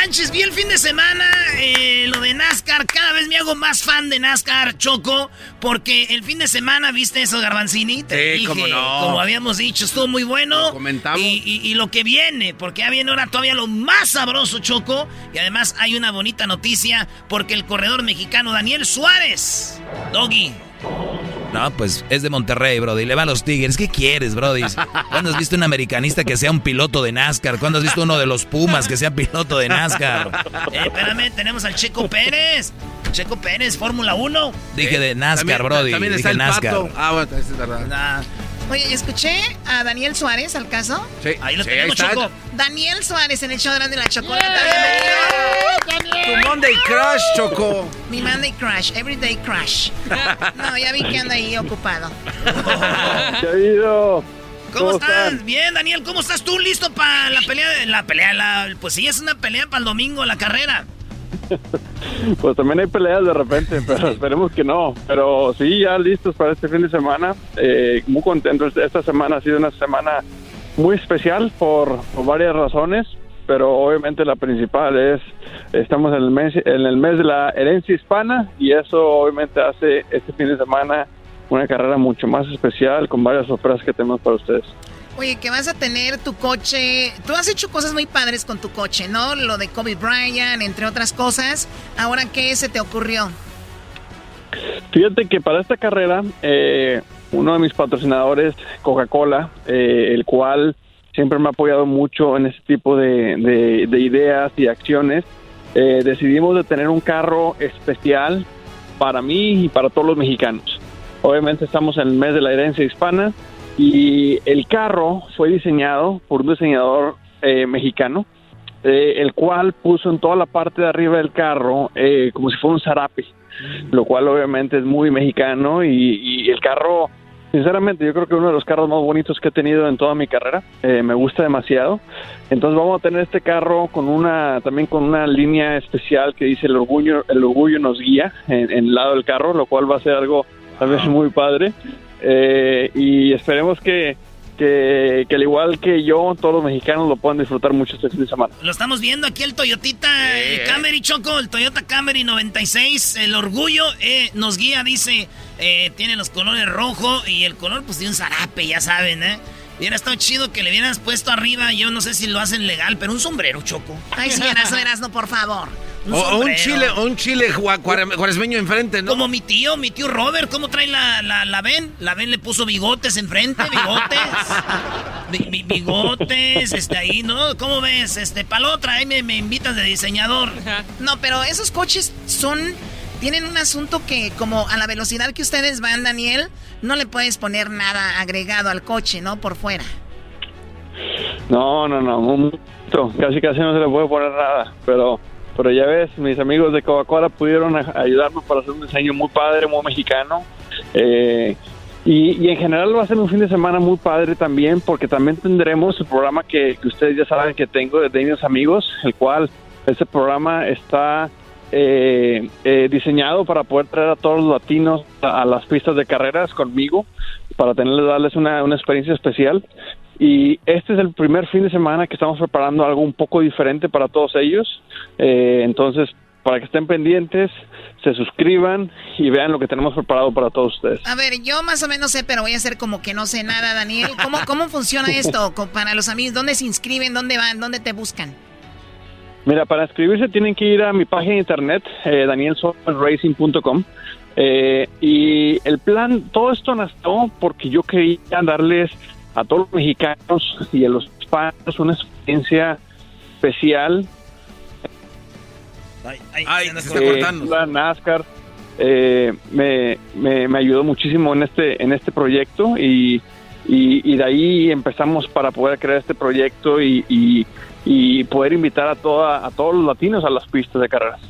Manches, vi el fin de semana eh, lo de NASCAR. Cada vez me hago más fan de NASCAR, Choco, porque el fin de semana viste eso, Garbanzini. Te Sí, dije, cómo no. Como habíamos dicho, estuvo muy bueno. comentamos. Y, y- y lo que viene, porque ya viene ahora todavía lo más sabroso, Choco. Y además hay una bonita noticia, porque el corredor mexicano Daniel Suárez, Doggy, No, pues es de Monterrey, Brody. Le va a los Tigres. ¿Qué quieres, Brody? ¿Cuándo has visto un americanista que sea un piloto de NASCAR? ¿Cuándo has visto uno de los Pumas que sea piloto de NASCAR? Eh, espérame, tenemos al Checo Pérez. Checo Pérez, Fórmula 1. Dije de NASCAR, También- Brody. También Dije está el NASCAR. pato. Ah, bueno, eso es verdad. Nah. Oye, escuché a Daniel Suárez, ¿al caso? Sí, ahí lo sí, tenemos, ahí está. Choco. Daniel Suárez en el show de la chocolata. Tu Monday Crush, Choco. Mi Monday Crash, Everyday Crash. No, ya vi que anda ahí ocupado. ¿Qué ha habido? ¿Cómo, estás? Bien, Daniel, ¿cómo estás tú? ¿Listo para la pelea? de- La pelea, la, pues sí, es una pelea para el domingo, la carrera. Pues también hay peleas de repente, pero esperemos que no. Pero sí, ya listos para este fin de semana. Eh, muy contentos. Esta semana ha sido una semana muy especial por, por varias razones, pero obviamente la principal es estamos en el mes en el mes de la herencia hispana y eso obviamente hace este fin de semana una carrera mucho más especial con varias sorpresas que tenemos para ustedes. Oye, que vas a tener tu coche. Tú has hecho cosas muy padres con tu coche, ¿no? Lo de Kobe Bryant, entre otras cosas. Ahora, ¿qué se te ocurrió? Fíjate que para esta carrera, eh, uno de mis patrocinadores, Coca-Cola, eh, el cual siempre me ha apoyado mucho en este tipo de, de- de ideas y acciones, eh, decidimos de tener un carro especial para mí y para todos los mexicanos. Obviamente estamos en el mes de la herencia hispana y el carro fue diseñado por un diseñador eh, mexicano, eh, el cual puso en toda la parte de arriba del carro eh, como si fuera un zarape, lo cual obviamente es muy mexicano y, y el carro, sinceramente yo creo que uno de los carros más bonitos que he tenido en toda mi carrera, me gusta demasiado. Entonces vamos a tener este carro con una, también con una línea especial que dice el orgullo, el orgullo nos guía en, en el lado del carro, lo cual va a ser algo también muy padre. Eh, y esperemos que, que, que al igual que yo, todos los mexicanos lo puedan disfrutar mucho este fin de semana. Lo estamos viendo aquí el Toyotita el Camry Choco, el Toyota Camry 96, el orgullo eh, nos guía, dice, eh, tiene los colores rojo y el color pues de un zarape, ya saben, ¿eh? Hubiera estado chido que le hubieras puesto arriba, yo no sé si lo hacen legal, pero un sombrero, Choco. Ay, sí, Erasmo, Erasmo, por favor. Un O, o un sombrero. chile, o un chile cuaresmeño enfrente, ¿no? Como mi tío, mi tío Robert, ¿cómo trae la, la, la ven? La ven le puso bigotes enfrente, bigotes. Bi- bi- bigotes, este ahí, ¿no? ¿Cómo ves? Este, palotra, ahí me, me invitas de diseñador. No, pero esos coches son. Tienen un asunto que, como a la velocidad que ustedes van, Daniel, no le puedes poner nada agregado al coche, ¿no? Por fuera. No, no, no, un momento. casi casi no se le puede poner nada, pero pero ya ves, mis amigos de Coca-Cola pudieron ayudarnos para hacer un diseño muy padre, muy mexicano. Eh, y, y en general va a ser un fin de semana muy padre también, porque también tendremos el programa que, ustedes ya saben que tengo de Daniels Amigos, el cual ese programa está eh, eh, diseñado para poder traer a todos los latinos a, a las pistas de carreras conmigo, para tenerles, darles una, una experiencia especial. Y este es el primer fin de semana que estamos preparando algo un poco diferente para todos ellos. Eh, entonces, para que estén pendientes, se suscriban y vean lo que tenemos preparado para todos ustedes. A ver, yo más o menos sé, pero voy a hacer como que no sé nada, Daniel. ¿Cómo, cómo funciona esto para los amigos? ¿Dónde se inscriben? ¿Dónde van? ¿Dónde te buscan? Mira, para inscribirse tienen que ir a mi página de internet, eh, danielsoferracing.com. Eh, y el plan, todo esto nació porque yo quería darles a todos los mexicanos y a los hispanos una experiencia especial. Ay, se está Eh, la NASCAR eh, me, me, me ayudó muchísimo en este en este proyecto y, y, y de ahí empezamos para poder crear este proyecto y, y, y poder invitar a toda a todos los latinos a las pistas de carreras.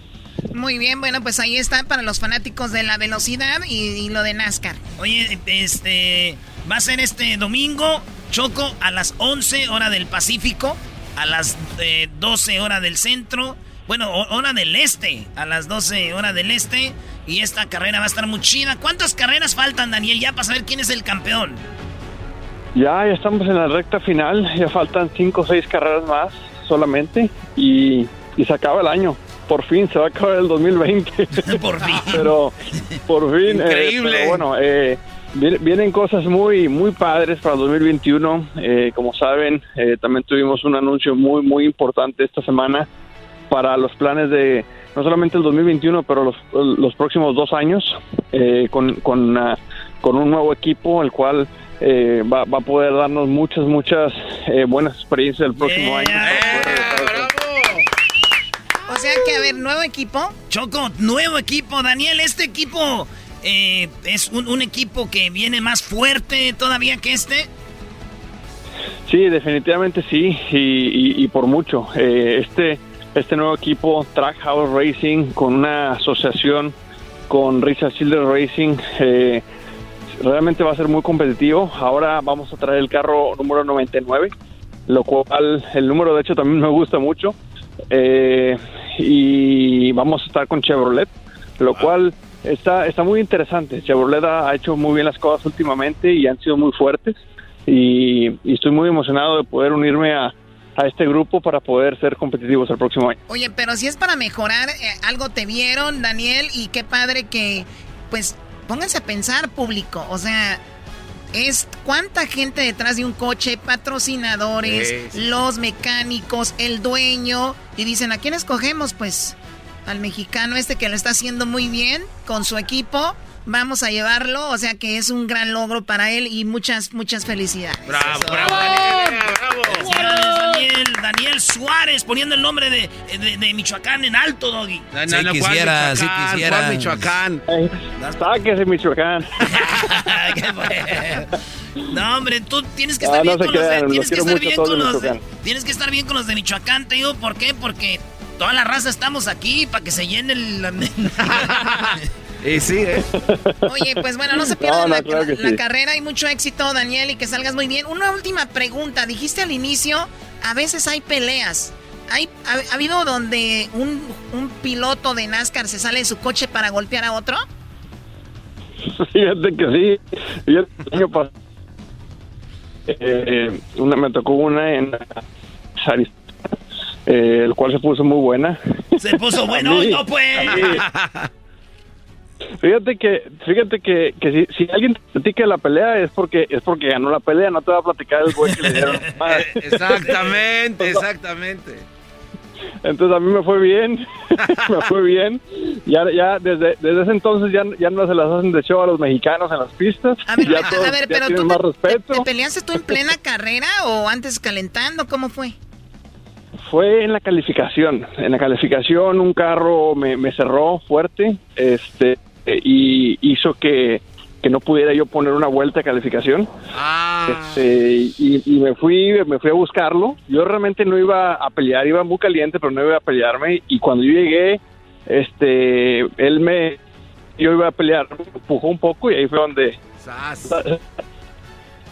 Muy bien, bueno, pues ahí está para los fanáticos de la velocidad y, y lo de NASCAR. Oye, este, va a ser este domingo, Choco, a las 11 hora del Pacífico, a las eh, 12 hora del centro, bueno, ho- hora del este, a las 12 hora del este, y esta carrera va a estar muy chida. ¿Cuántas carreras faltan, Daniel, ya para saber quién es el campeón? Ya, ya estamos en la recta final, ya faltan cinco o seis carreras más solamente y, y se acaba el año. Por fin se va a acabar el 2020. por fin. pero por fin. eh, Increíble. pero bueno, eh, viene- vienen cosas muy muy padres para el 2021. Eh, como saben, eh, también tuvimos un anuncio muy muy importante esta semana para los planes de no solamente el 2021, pero los, los próximos dos años eh, con, con, ah, con un nuevo equipo, el cual eh, va, va a poder darnos muchas, muchas eh, buenas experiencias el próximo año. O sea que, a ver, nuevo equipo. Choco, nuevo equipo, Daniel, este equipo eh, es un, un equipo que viene más fuerte todavía que este. Sí, definitivamente sí, y, y- y por mucho. Eh, este, este nuevo equipo, Trackhouse Racing, con una asociación con Richard Children Racing, eh, realmente va a ser muy competitivo. Ahora vamos a traer el carro número 99, lo cual el número de hecho también me gusta mucho. Eh, y vamos a estar con Chevrolet, lo cual está, está muy interesante. Chevrolet ha ha hecho muy bien las cosas últimamente y han sido muy fuertes y, y estoy muy emocionado de poder unirme a, a este grupo para poder ser competitivos el próximo año. Oye, pero si es para mejorar, eh, algo te vieron, Daniel, y qué padre que, pues, pónganse a pensar, público. O sea, es cuánta gente detrás de un coche, patrocinadores, Sí, sí. los mecánicos, el dueño, y dicen, ¿a quién escogemos? Pues al mexicano este que lo está haciendo muy bien con su equipo. Vamos a llevarlo, o sea que es un gran logro para él y muchas, muchas felicidades. Bravo, bravo, Daniel, bravo. Felicidades, Daniel, Daniel Suárez, poniendo el nombre de, de- de Michoacán en alto, Doggy. No, no, no, ¿cuál Michoacán? ¿Cuál Michoacán? Sáquese Michoacán. No, hombre, tú tienes que Ah, estar no bien se con los de, crean, los tienes que estar mucho bien con los de, tienes que estar bien con los de Michoacán, te digo por qué, porque toda la raza estamos aquí para que se llene el Y sí, ¿eh? Oye, pues bueno, no se pierdan No, no, la, claro que la sí. carrera y mucho éxito, Daniel, y que salgas muy bien. Una última pregunta. Dijiste al inicio, a veces hay peleas. ¿Hay, ha, ha habido donde un, un piloto de NASCAR se sale de su coche para golpear a otro? Fíjate que sí. Fíjate, el año pasado, eh, una, me tocó una en Arizona, eh, el cual se puso muy buena. Se puso bueno, no pues. Fíjate que, fíjate que, que si, si alguien te platica la pelea es porque es porque ganó la pelea, no te va a platicar el güey que le dieron. Exactamente, exactamente. Entonces a mí me fue bien, me fue bien. Ya, ya desde, desde ese entonces ya, ya no se las hacen de show a los mexicanos en las pistas. A ver, ya a- todos a ver, pero tú más te, respeto. te peleaste tú en plena carrera o antes calentando? ¿Cómo fue? Fue en la calificación. En la calificación un carro me, me cerró fuerte este eh, y hizo que, que no pudiera yo poner una vuelta de calificación. Este, y, y me fui me fui a buscarlo. Yo realmente no iba a pelear, iba muy caliente, pero no iba a pelearme. Y cuando yo llegué, este, él me, yo iba a pelear, me empujó un poco y ahí fue donde.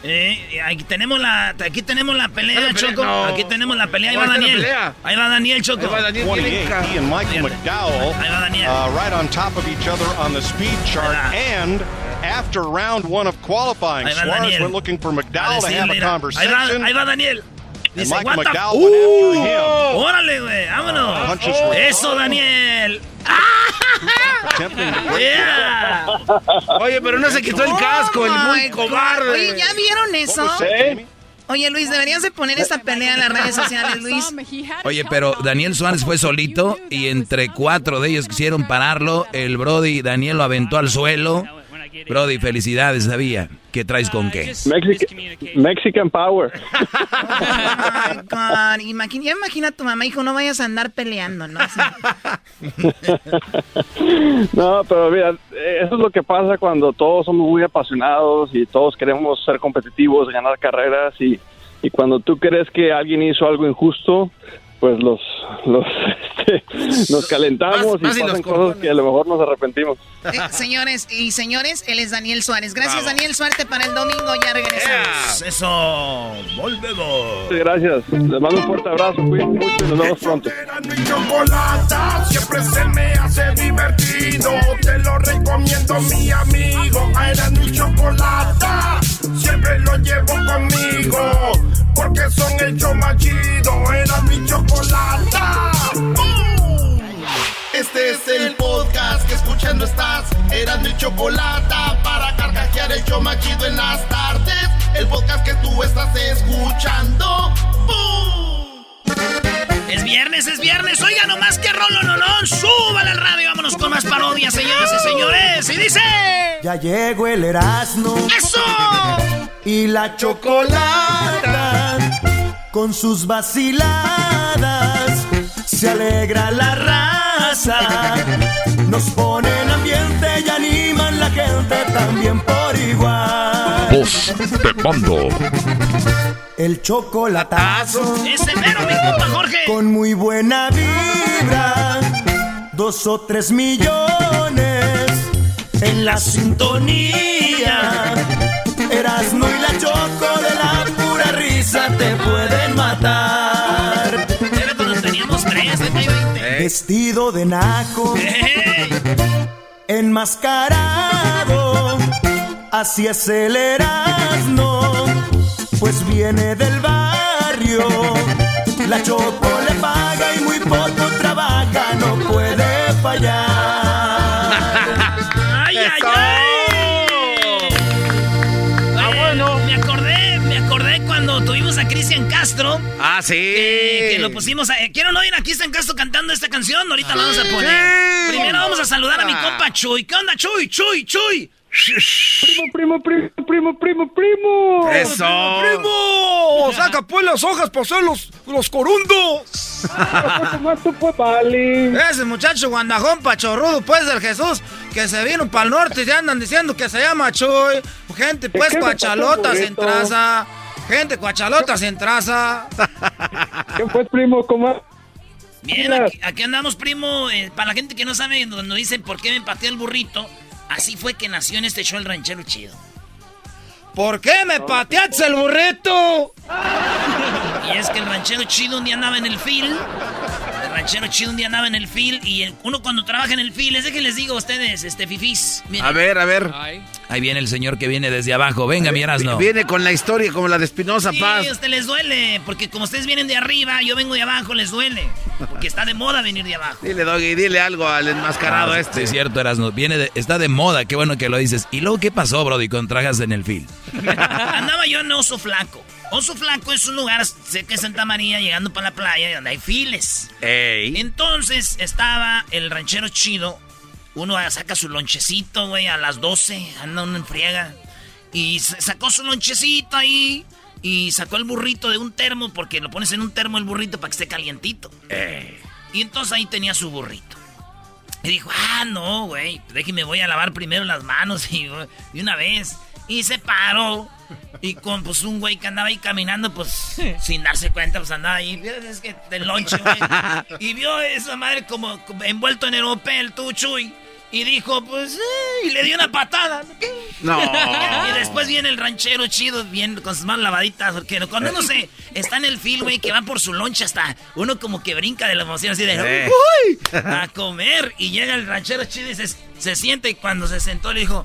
Eh, aquí tenemos la, aquí tenemos la pelea, pelea, Choco. no. Aquí tenemos la pelea. Ahí va Daniel. Ahí va Daniel, Choco. Ahí va Daniel, 28, he and Michael McDowell Ahí va Daniel. uh, right on top of each other on the speed chart. And after round one of qualifying, Ahí va Suarez Daniel. went looking for McDowell to decirle, have a mira, Ahí conversation. va, ahí va Daniel. Dice, Michael "What the ¡Uh! Órale, güey, vámonos. Eso, Daniel. Yeah. Oye, pero no se quitó el casco, el muy cobarde. Oye, ¿ya vieron eso? Jamie? Oye, Luis, deberías de poner esta pelea en las redes sociales, Luis. Oye, pero Daniel Suárez fue solito y entre cuatro de ellos quisieron pararlo. El Brody Daniel lo aventó al suelo. Brody, felicidades, sabía. ¿Qué traes con qué? Mexican, Mexican Power. Oh, God. Imagina, ya imagina a tu mamá, hijo, no vayas a andar peleando, ¿no? Así. No, pero mira, eso es lo que pasa cuando todos somos muy apasionados y todos queremos ser competitivos, ganar carreras y, y cuando tú crees que alguien hizo algo injusto, pues los, los este, nos calentamos Más- más y y los pasan cosas que a lo mejor nos arrepentimos. Eh, señores y señores, él es Daniel Suárez. Gracias, Daniel. Suerte para el domingo. Ya regresamos. Eso, volvemos. Muchas gracias. Les mando un fuerte abrazo, cuídense mucho y nos vemos pronto. chocolata siempre se me hace divertido. Te lo recomiendo, mi amigo. Era mi chocolata, siempre lo llevo conmigo. Porque son el show más chido. Era mi chocolata. Este es el podcast que escuchando estás. Eran mi chocolata para carcajear el show más chido en las tardes. El podcast que tú estás escuchando. Es viernes, es viernes. Oiga nomás que rolo, no, no. Súbale al radio. Vámonos con más parodias, señoras y señores. Y dice. Ya llegó el Erasmo. ¡Eso! Y la chocolata. Con sus vaciladas. Se alegra la raza. Nos ponen ambiente y animan la gente también por igual. Voz de mando. El chocolatazo. Ese mero, mi compa Jorge. Con muy buena vibra. Dos o tres millones en la sintonía. Erasmo y la choco de la pura risa te pueden matar. Era cuando teníamos tres, de 20. Vestido de naco. Enmascarado. Así es el Erasmo. Pues viene del barrio. La choco le paga y muy poco trabaja. No puede fallar. ¡Ay, ay, ay! A Cristian Castro. Ah, sí. Que, que lo pusimos a... eh, ¿Quieren oír a Cristian Castro cantando esta canción? Ahorita la vamos a poner. Primero vamos a saludar a mi compa Chuy. ¿Qué onda, Chuy? Chuy, Chuy. Primo, primo, primo, primo, primo, primo. Eso. ¡Primo! ¡Saca pues las hojas para hacer los, los corundos! Ese muchacho guandajón pachorrudo, pues, del Jesús, que se vino para el norte y ya andan diciendo que se llama Chuy. Gente, pues, cuachalotas en traza. Gente, cuachalotas en traza. ¿Qué fue, primo? ¿Cómo? Bien, aquí, aquí andamos, primo. Eh, para la gente que no sabe, cuando dicen por qué me pateó el burrito, así fue que nació en este show el ranchero chido. ¿Por qué me pateaste el burrito? Y es que el ranchero chido un día andaba en el fil. El ranchero chido un día andaba en el fil. Y el- uno cuando trabaja en el fil, es de que les digo a ustedes, este fifís. miren. A ver, a ver. Ahí viene el señor que viene desde abajo. Venga, mi Erasno. Viene con la historia como la de Espinosa Sí, Paz. a ustedes les duele, porque como ustedes vienen de arriba, yo vengo de abajo, les duele. Porque está de moda venir de abajo. Dile, Doggy, dile algo al enmascarado Ah, este. Sí, es cierto, Erasno. Viene de- está de moda, qué bueno que lo dices. ¿Y luego qué pasó, Brody, con trajas en el fil? Andaba yo en Oso Flaco. Oso Flaco es un lugar, sé que es Santa María, llegando para la playa, donde hay files. Ey. Entonces estaba el ranchero chido. Uno saca su lonchecito, güey, a las 12, anda uno en friega. Y sacó su lonchecito ahí. Y sacó el burrito de un termo, porque lo pones en un termo el burrito para que esté calientito. Y entonces ahí tenía su burrito. Y dijo, ah, no, güey, déjeme, voy a lavar primero las manos y de una vez. Y se paró. Y con pues un güey que andaba ahí caminando, pues sin darse cuenta, pues andaba ahí. Es que del lonche, güey. Y vio esa madre como, envuelto en el tú, Chuy. Y dijo, pues, eh, y le dio una patada. No. Y después viene el ranchero chido, bien con sus manos lavaditas. Porque cuando uno se está en el fil, güey, que va por su loncha hasta uno como que brinca de la emoción así de Eh. ¡Uy! a comer. Y llega el ranchero chido y se, se sienta y cuando se sentó le dijo.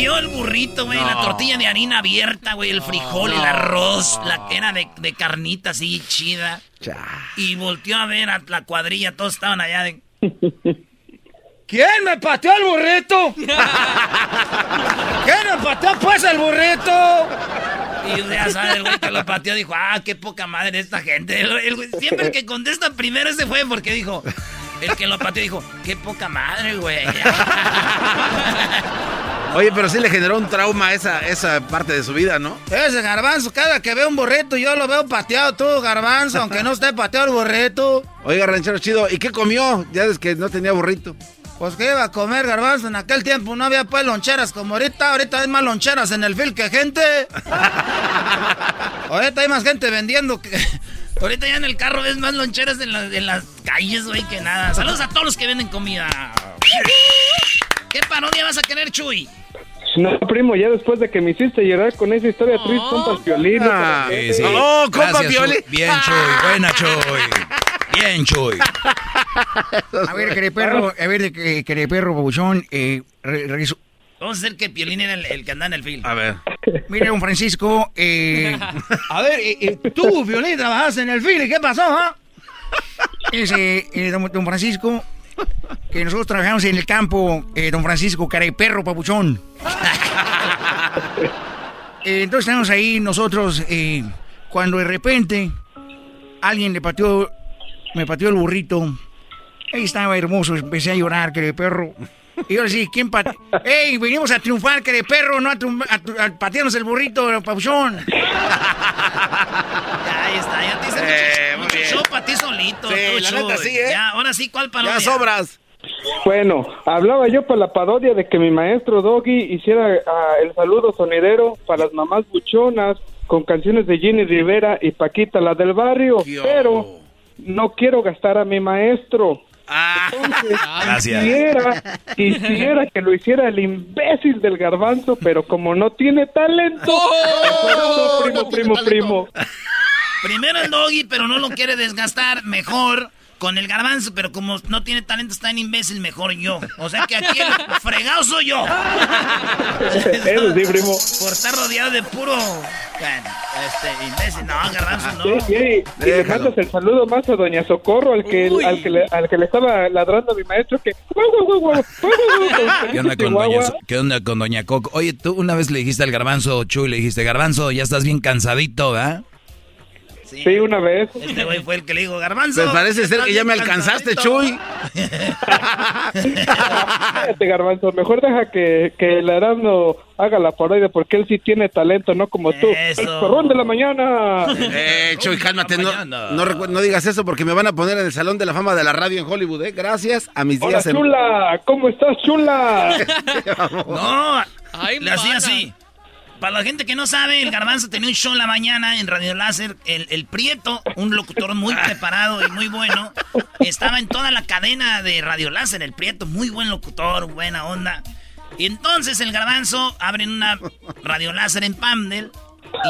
Vio el burrito, güey, la tortilla de harina abierta, güey, el frijol, el arroz, la que era de, de carnita así chida. Y volteó a ver a la cuadrilla, todos estaban allá de. ¿Quién me pateó el burrito? ¿Quién me pateó pues el burrito? Y ya sabes, el güey que lo pateó dijo, ah, qué poca madre esta gente. El- el güey- siempre el que contesta primero ese fue porque dijo, el que lo pateó dijo, qué poca madre, güey. Oye, pero sí le generó un trauma esa, esa parte de su vida, ¿no? Ese garbanzo, cada que veo un burrito, yo lo veo pateado todo, garbanzo, aunque no esté pateado el burrito. Oiga, ranchero chido, ¿y qué comió? Ya es que no tenía burrito. Pues que iba a comer garbanzo en aquel tiempo, no había pues loncheras como ahorita, ahorita hay más loncheras en el fil que gente. ahorita hay más gente vendiendo que... Ahorita ya en el carro ves más loncheras en, la- en las calles, güey, que nada. Saludos a todos los que venden comida. ¿Qué parodia vas a querer, Chuy? No, primo, ya después de que me hiciste llorar con esa historia triste, compas violín. Ah, Sí, sí. Oh, compa Gracias, Pioli. Chuy. Bien, Chuy. Buena, Chuy. Bien, Chuy. A ver, querido perro, a ver, eh, querido perro, babuchón, eh, re- reviso- Vamos a hacer que Piolín era el, el que anda en el film. A ver. Mire, don Francisco, eh, a ver, eh, eh, tú, Violín, trabajaste en el fil, ¿qué pasó, ah? Ese, eh, don, don Francisco, que nosotros trabajamos en el campo, eh, don Francisco, caray, perro, papuchón. Eh, entonces estamos ahí nosotros, eh, cuando de repente alguien le pateó, me pateó el burrito. Ahí estaba hermoso, empecé a llorar, que perro. Y yo sí, ¿quién patea? ¡Ey, venimos a triunfar, que de perro, no a, a, patearnos el burrito, pauchón! Ya, ahí está, ya te hice Eh, mucho, mucho show para ti solito. Sí, tú, la show. neta sí, ¿eh? Ya, ahora sí, ¿cuál parodia? Ya sobras. Bueno, hablaba yo para la parodia de que mi maestro Doggy hiciera ah, el saludo sonidero para las mamás buchonas con canciones de Jenny Rivera y Paquita, la del barrio, pero no quiero gastar a mi maestro. Entonces, Gracias. Quisiera, quisiera que lo hiciera el imbécil del garbanzo, pero como no tiene talento, ¡Oh! primo, primo, primo. Primero el doggy, pero no lo quiere desgastar. Mejor con el garbanzo, pero como no tiene talento, está en imbécil, mejor yo. O sea que aquí el fregado soy yo. Eso sí, primo. Por estar rodeado de puro. Este, imbécil. No, garbanzo, no. Sí, sí, y le mandas el saludo más a Doña Socorro, al que, al que, le, al que le estaba ladrando a mi maestro, que... ¿Qué onda, con doña, ¿Qué onda con Doña Coco? Oye, tú una vez le dijiste al garbanzo, Chuy, le dijiste, garbanzo, ya estás bien cansadito, ¿verdad? Sí, una vez. Este güey fue el que le dijo, garbanzo. Pues parece ser que ya me alcanzaste, cansadito". Chuy. Cállate, garbanzo, mejor deja que, que el Erasmo haga la parodia, porque él sí tiene talento, no como tú. El perrón de la mañana. Eh, Chuy, cálmate, no, no, no digas eso porque me van a poner en el Salón de la Fama de la Radio en Hollywood, ¿eh? Gracias a mis Hola, días en... chula, ¿cómo estás, chula? No, le hacía así. Para la gente que no sabe, el Garbanzo tenía un show en la mañana en Radio Láser. El, el Prieto, un locutor muy preparado y muy bueno, estaba en toda la cadena de Radio Láser. El Prieto, muy buen locutor, buena onda. Y entonces el Garbanzo abre una Radio Láser en Pamdel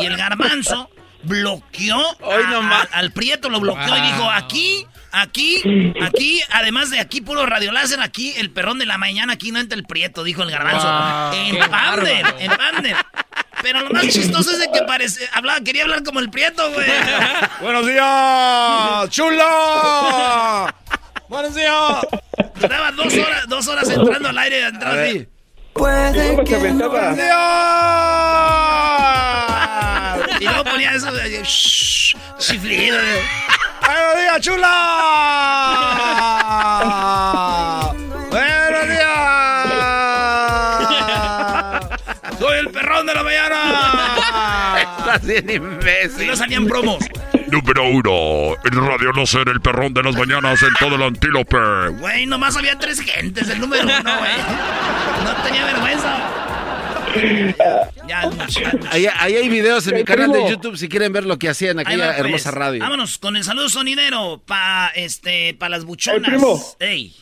y el Garbanzo bloqueó a- a- al Prieto, lo bloqueó y dijo, aquí, aquí, aquí, además de aquí puro Radio Láser, aquí el perrón de la mañana, aquí no entra el Prieto, dijo el Garbanzo. Wow, en bárbaro. en Pamdel. Pero lo más chistoso es de que parece, hablaba, quería hablar como el Prieto, güey. ¡Buenos días! ¡Chulo! ¡Buenos días! Estaba dos horas, dos horas entrando al aire, entrando así. Puede que Y luego ponía eso de shh, chiflido. ¡Buenos días, chula! ¡Buenos días! ¡Soy el perrón de la mañana! Estás bien imbécil. No salían promos. Número uno, en Radio No Ser, el perrón de las mañanas en todo el antílope. Güey, nomás había tres gentes, el número uno, güey. No tenía vergüenza. Ya. Ahí, ahí hay videos en mi canal de. YouTube si quieren ver lo que hacía en aquella va, pues. hermosa radio. Vámonos con el saludo sonidero para este, pa las buchonas. Primo. Ey.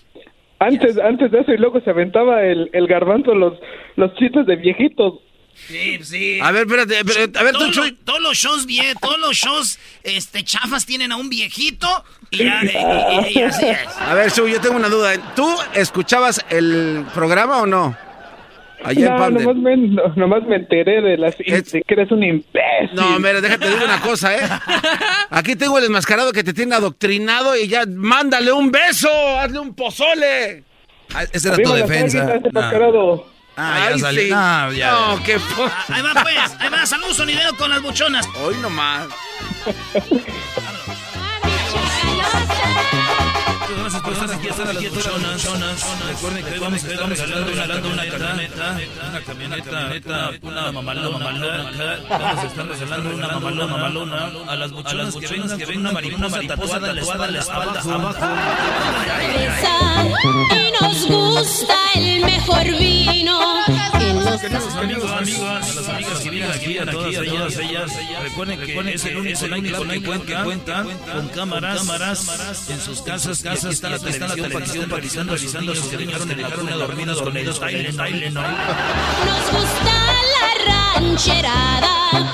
Antes, antes de eso, y luego se aventaba el, el garbanzo los, los chistes de viejitos. Sí, sí. A ver, espérate, a ver, tú, todos, los, todos los shows bien, todos los shows este, chafas tienen a un viejito y, ya, y- y- y así es. A ver, Chuy, yo tengo una duda. ¿Tú escuchabas el programa o no? Allá en no, Pandel. nomás me, no- nomás me enteré de, las, de que eres un imbécil. No, mira, déjate decir una cosa, ¿eh? Aquí tengo el enmascarado que te tiene adoctrinado y ya mándale un beso, hazle un pozole. Ah, Esa era tu defensa. No. enmascarado. Ah, ya Ay, sí. No, ya. No, qué Ah, Ahí va pues, ahí va, saludos sonidero con las buchonas. Hoy nomás. Gracias por estar aquí, estar aquí, buchonas. Recuerden que hoy vamos a estar regalando una camioneta, una camioneta, una mamalona, mamalona. Vamos a estar regalando una mamalona, mamalona a las buchonas que vengan, que vengan una mariposa tatuada en la espalda, abajo. Y nos gusta el mejor vino. Amigos, amigas, a las amigas que vienen aquí, a todas ellas, ellas, recuerden que es el único night club que cuentan con cámaras, cámaras en sus casas, casas, está la televisión, se dejaron, dejaron dormidos con el no. nos gusta la rancherada.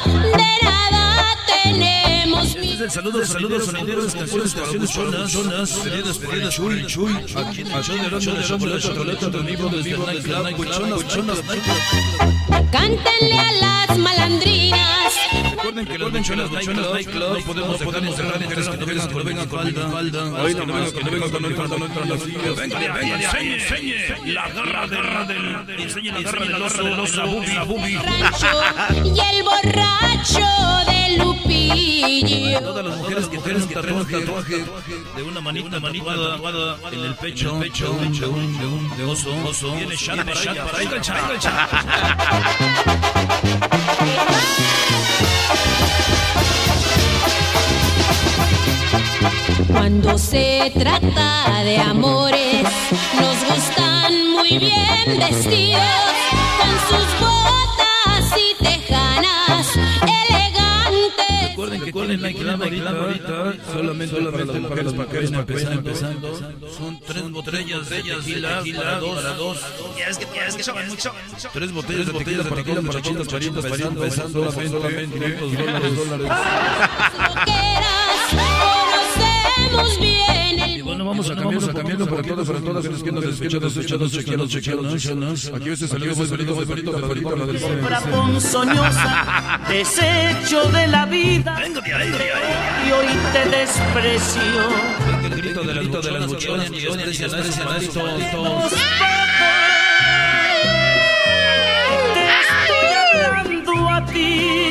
De nada tenemos Este es el saludo, saludos sonideros, canciones para buchonas, zonas, pedidas, pedidas, chuy, chuy, aquí en el show de Erasmo de Chocolate, Chocolate, en vivo desde el nightclub, buchonas, buchonas, nightclub. Cántenle a las malandrinas. Recuerden que los buchonas nightclub no podemos dejarnos de mujeres que no vengan, que no vengan con falda, Hoy no vengan, que no vengan con no entran las sillas. Venga, venga, enseñe, enseñe la garra del, enseñe la garra del oso, la bubi, la bubi. rancho y el borracho de Lupillo. Todas las mujeres que tienen un tatuaje, de una manita, manita tatuada en el pecho, en el pecho de un, de un, de un de oso, oso. Viene chat para ella, Cuando se trata de amores, nos gustan muy bien vestidos, que tienen la clave ahorita, solamente para mujeres para que vayan empezando, empezando. Son tres botellas de tequila para dos, para dos. Ya ves que, ya ves que son mucho. Tres botellas de tequila para todos los chachitos, chachitos, empezando, empezando, solamente 500 dólares, Conocemos bien el Y bueno, vamos a cambiarlo, cambiarlo para todos, para todas los que nos escuchan, chequeados, chequeados. Aquí este saludo muy bonito, muy bonito, muy bonito, la del ponzoñosa, desecho de la vida. Y hoy te desprecio. El grito de las de las buchonas y desprecian, desprecian a estos, estos. Te estoy hablando a ti.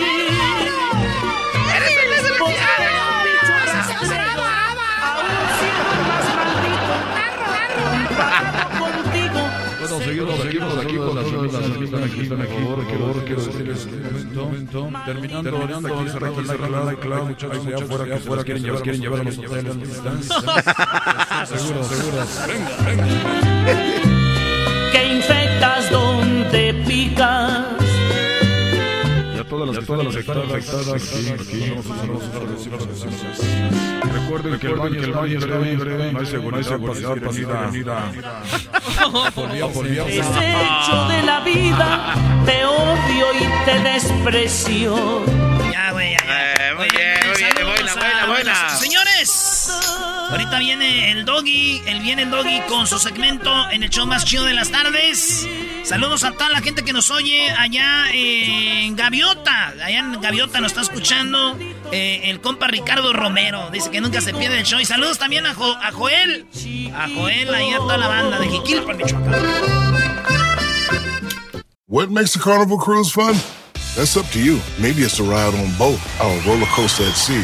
Aquí, por favor, quiero, momento, terminando, terminando, aquí cerrando el claro, claro, muchachos, allá afuera, que afuera quieren llevar, quieren llevar a los hoteles, seguro, seguro, venga, venga. que infectas donde picas. Ya todas las, todas las afectadas, afectadas, aquí, aquí, Recuerden que el baño, que el baño es breve, no hay seguridad, pasividad. Desecho de la vida, te odio y te desprecio. Ya, güey, ya, ya. muy bien, muy bien, buena, buena, buena. Señores, ahorita viene el doggy, el viene el doggy con su segmento en el show más chido de las tardes. Saludos a toda la gente que nos oye allá en Gaviota. Allá en Gaviota nos está escuchando eh, el compa Ricardo Romero. Dice que nunca se pierde el show. Y saludos también a, Jo- a Joel. A Joel, ahí a toda la banda de Jiquilpan, Michoacán. What makes the Carnival cruise fun? That's up to you. Maybe it's a ride on boat, or a roller coaster at sea,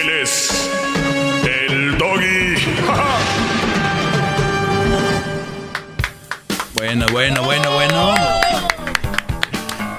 Él es el doggy. Bueno, bueno, bueno, bueno.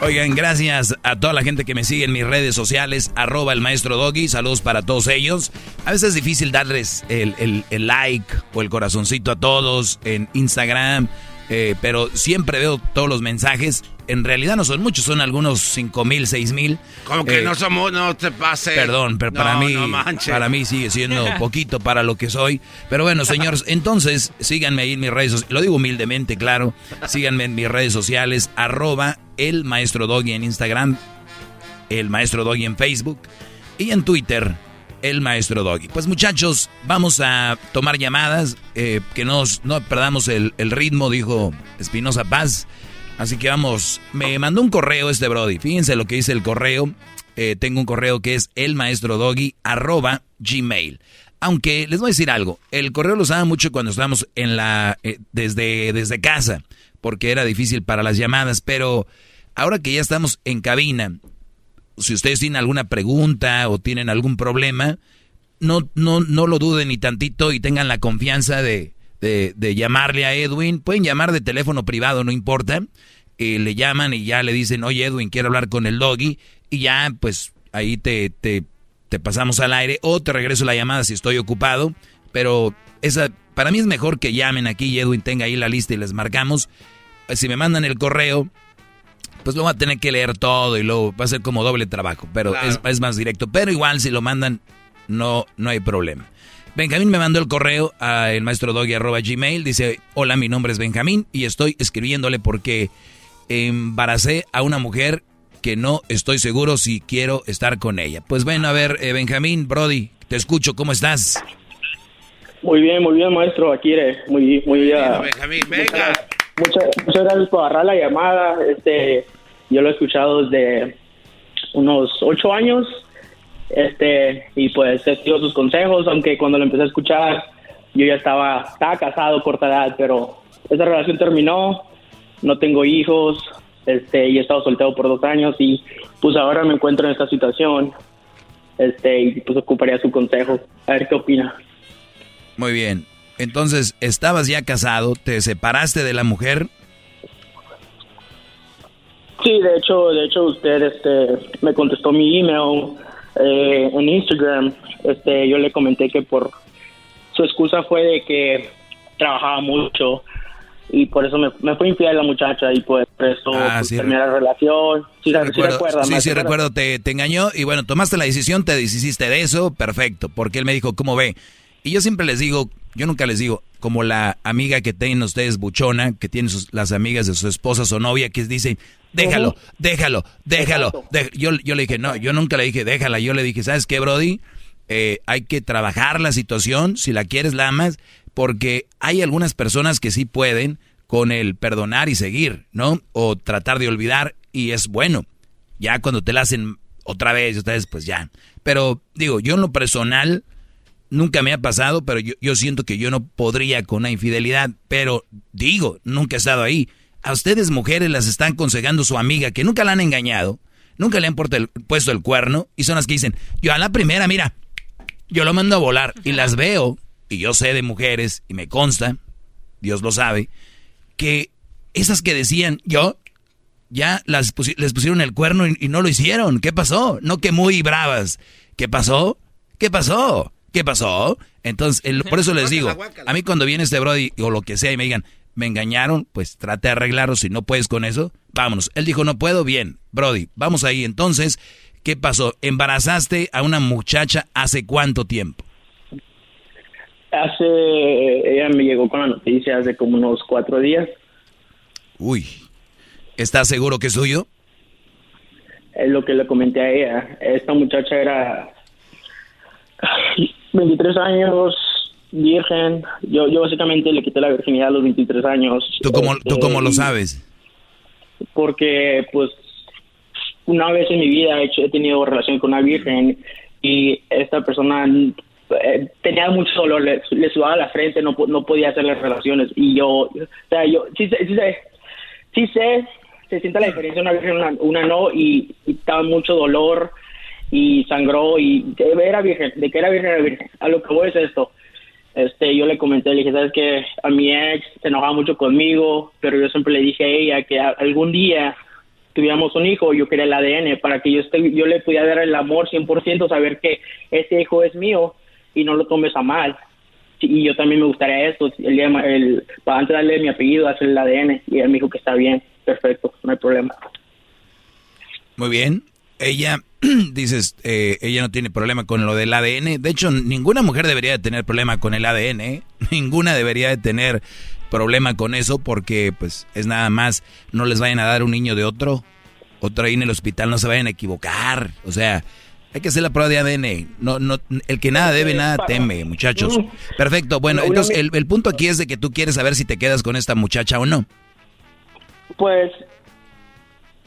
Oigan, gracias a toda la gente que me sigue en mis redes sociales, arroba el maestro Doggy, saludos para todos ellos. A veces es difícil darles el, el- el like o el corazoncito a todos en Instagram, eh, pero siempre veo todos los mensajes. En realidad no son muchos, son algunos cinco mil, seis mil. Como que Eh, no somos, no te pase. Perdón, pero para mí, no para mí sigue siendo poquito para lo que soy. Pero bueno, señores, entonces síganme ahí en mis redes sociales. Lo digo humildemente, claro. Síganme en mis redes sociales, arroba el maestro Doggy en Instagram, el maestro Doggy en Facebook y en Twitter, el maestro Doggy. Pues muchachos, vamos a tomar llamadas, eh, que nos, no perdamos el, el ritmo, dijo Espinosa Paz. Así que vamos, me mandó un correo este Brody. Fíjense lo que dice el correo. Eh, tengo un correo que es elmaestrodoggy arroba gmail. Aunque les voy a decir algo, el correo lo usaba mucho cuando estábamos en la eh, desde, desde casa, porque era difícil para las llamadas, pero ahora que ya estamos en cabina, si ustedes tienen alguna pregunta o tienen algún problema, no, no, no lo duden ni tantito y tengan la confianza de, de, llamarle a Edwin. Pueden llamar de teléfono privado, no importa. Eh, le llaman y ya le dicen, oye Edwin, quiero hablar con el doggy. Y ya, pues ahí te, te, te pasamos al aire o te regreso la llamada si estoy ocupado. pero esa, para mí es mejor que llamen aquí y Edwin tenga ahí la lista y les marcamos. Si me mandan el correo, pues lo va a tener que leer todo y luego va a ser como doble trabajo, pero es, es, más directo. Pero igual si lo mandan, no, no hay problema. Benjamín me mandó el correo a el maestro doggy arroba gmail. Dice, hola, mi nombre es Benjamín y estoy escribiéndole porque embaracé a una mujer que no estoy seguro si quiero estar con ella. Pues bueno, a ver, eh, Benjamín, Brody, te escucho, ¿cómo estás? Muy bien, muy bien, maestro. Aquí, muy, muy bien. Benjamín, venga. Muchas, muchas, gracias por agarrar la llamada. Este, yo lo he escuchado desde unos ocho años este y pues he sido sus consejos, aunque cuando lo empecé a escuchar yo ya estaba, estaba casado corta edad, pero esa relación terminó, no tengo hijos, este, y he estado soltero por dos años y pues ahora me encuentro en esta situación, este, y pues ocuparía su consejo, a ver qué opina. Muy bien, entonces estabas ya casado, te separaste de la mujer. Sí, de hecho, de hecho usted, este, me contestó mi email eh, en Instagram, este, yo le comenté que por su excusa fue de que trabajaba mucho y por eso me, fue infiel la muchacha y pues por eso ah, pues, terminé la relación. Sí, recuerdo, sí, sí, recuerdo, te, te, engañó y bueno, tomaste la decisión, te deshiciste de eso, perfecto, porque él me dijo, ¿cómo ve? Y yo siempre les digo, yo nunca les digo, como la amiga que tienen ustedes buchona, que tienen sus, las amigas de su esposa o novia, que dicen, déjalo, déjalo, déjalo. yo, yo le dije, no, yo nunca le dije, déjala. Yo le dije, ¿sabes qué, Brody? Eh, hay que trabajar la situación, si la quieres la amas, porque hay algunas personas que sí pueden con el perdonar y seguir, ¿no? O tratar de olvidar y es bueno. Ya cuando te la hacen otra vez, ustedes pues ya. Pero digo, yo en lo personal nunca me ha pasado, pero yo, yo siento que yo no podría con una infidelidad, pero digo, nunca he estado ahí. A ustedes mujeres las están aconsejando su amiga que nunca la han engañado, nunca le han puesto el cuerno y son las que dicen, yo a la primera, mira, yo lo mando a volar y las veo y yo sé de mujeres y me consta, Dios lo sabe, que esas que decían, yo, ya las les pusieron el cuerno y, no lo hicieron. ¿Qué pasó? No que muy bravas. ¿Qué pasó? ¿Qué pasó? ¿Qué pasó? Entonces, por eso les digo, a mí cuando viene este Brody o lo que sea y me digan, me engañaron, pues trate de arreglarlo. Si no puedes con eso, vámonos. Él dijo, no puedo, bien. Brody, vamos ahí. Entonces, ¿qué pasó? ¿Embarazaste a una muchacha hace cuánto tiempo? Hace, ella me llegó con la noticia hace como unos cuatro días. Uy, ¿estás seguro que es suyo? Es lo que le comenté a ella. Esta muchacha era 23 años, virgen. Yo, yo básicamente le quité la virginidad a los 23 años. ¿Tú cómo, ¿tú cómo lo este, sabes? Porque, pues, una vez en mi vida he, hecho, he tenido relación con una virgen y esta persona eh, tenía mucho dolor, le, sudaba la frente, no, no podía hacer las relaciones. Y yo, o sea, yo sí, sí, sé, sí sé, se siente la diferencia una virgen, una, una no, y, y estaba mucho dolor y sangró y era virgen, de que era virgen era virgen. A lo que voy es esto. Este, yo le comenté, le dije, sabes que a mi ex se enojaba mucho conmigo, pero yo siempre le dije a ella que algún día tuviéramos un hijo, yo quería el ADN para que yo esté, yo le pudiera dar el amor 100%, saber que ese hijo es mío y no lo tomes a mal. Y yo también me gustaría eso, el día, el, antes de darle mi apellido, hacer el ADN. Y él me dijo que está bien, perfecto, no hay problema. Muy bien. Ella dices, eh, ella no tiene problema con lo del ADN. De hecho, ninguna mujer debería de tener problema con el ADN. ¿eh? Ninguna debería de tener problema con eso porque, pues, es nada más, no les vayan a dar un niño de otro. Otro ahí en el hospital, no se vayan a equivocar. O sea, hay que hacer la prueba de ADN. No, no, el que nada debe, nada teme, muchachos. Perfecto. Bueno, entonces el, el punto aquí es de que tú quieres saber si te quedas con esta muchacha o no. Pues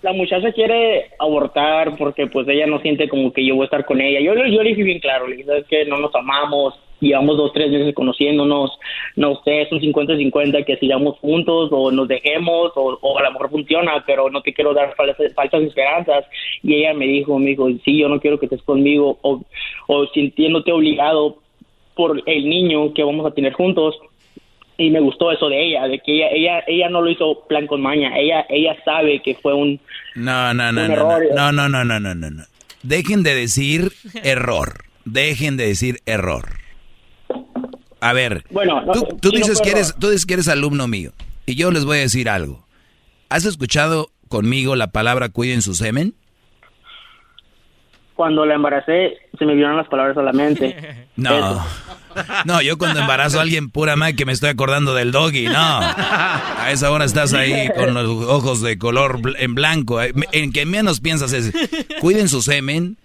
la muchacha quiere abortar porque pues ella no siente como que yo voy a estar con ella. Yo, yo le dije bien claro, le dije, que no nos amamos, llevamos dos, tres meses conociéndonos, no sé, es un 50-50 que sigamos juntos o nos dejemos o, a lo mejor funciona, pero no te quiero dar falsas, falsas esperanzas. Y ella me dijo, me dijo, sí, yo no quiero que estés conmigo o, o sintiéndote obligado por el niño que vamos a tener juntos y me gustó eso de ella, de que ella, ella, ella no lo hizo plan con maña, ella, ella sabe que fue un, no, no, no, error. No, no, no, no, no, no, no. Dejen de decir error, dejen de decir error. A ver, Bueno, no, tú, tú no dices que eres, tú dices que eres alumno mío. Y yo les voy a decir algo. ¿Has escuchado conmigo la palabra cuiden su semen? Cuando la embaracé, se me vieron las palabras solamente. No. No, yo cuando embarazo a alguien pura madre que me estoy acordando del doggy, no. A esa hora estás ahí con los ojos de color bl- en blanco. eh, En que menos piensas es, cuiden su semen,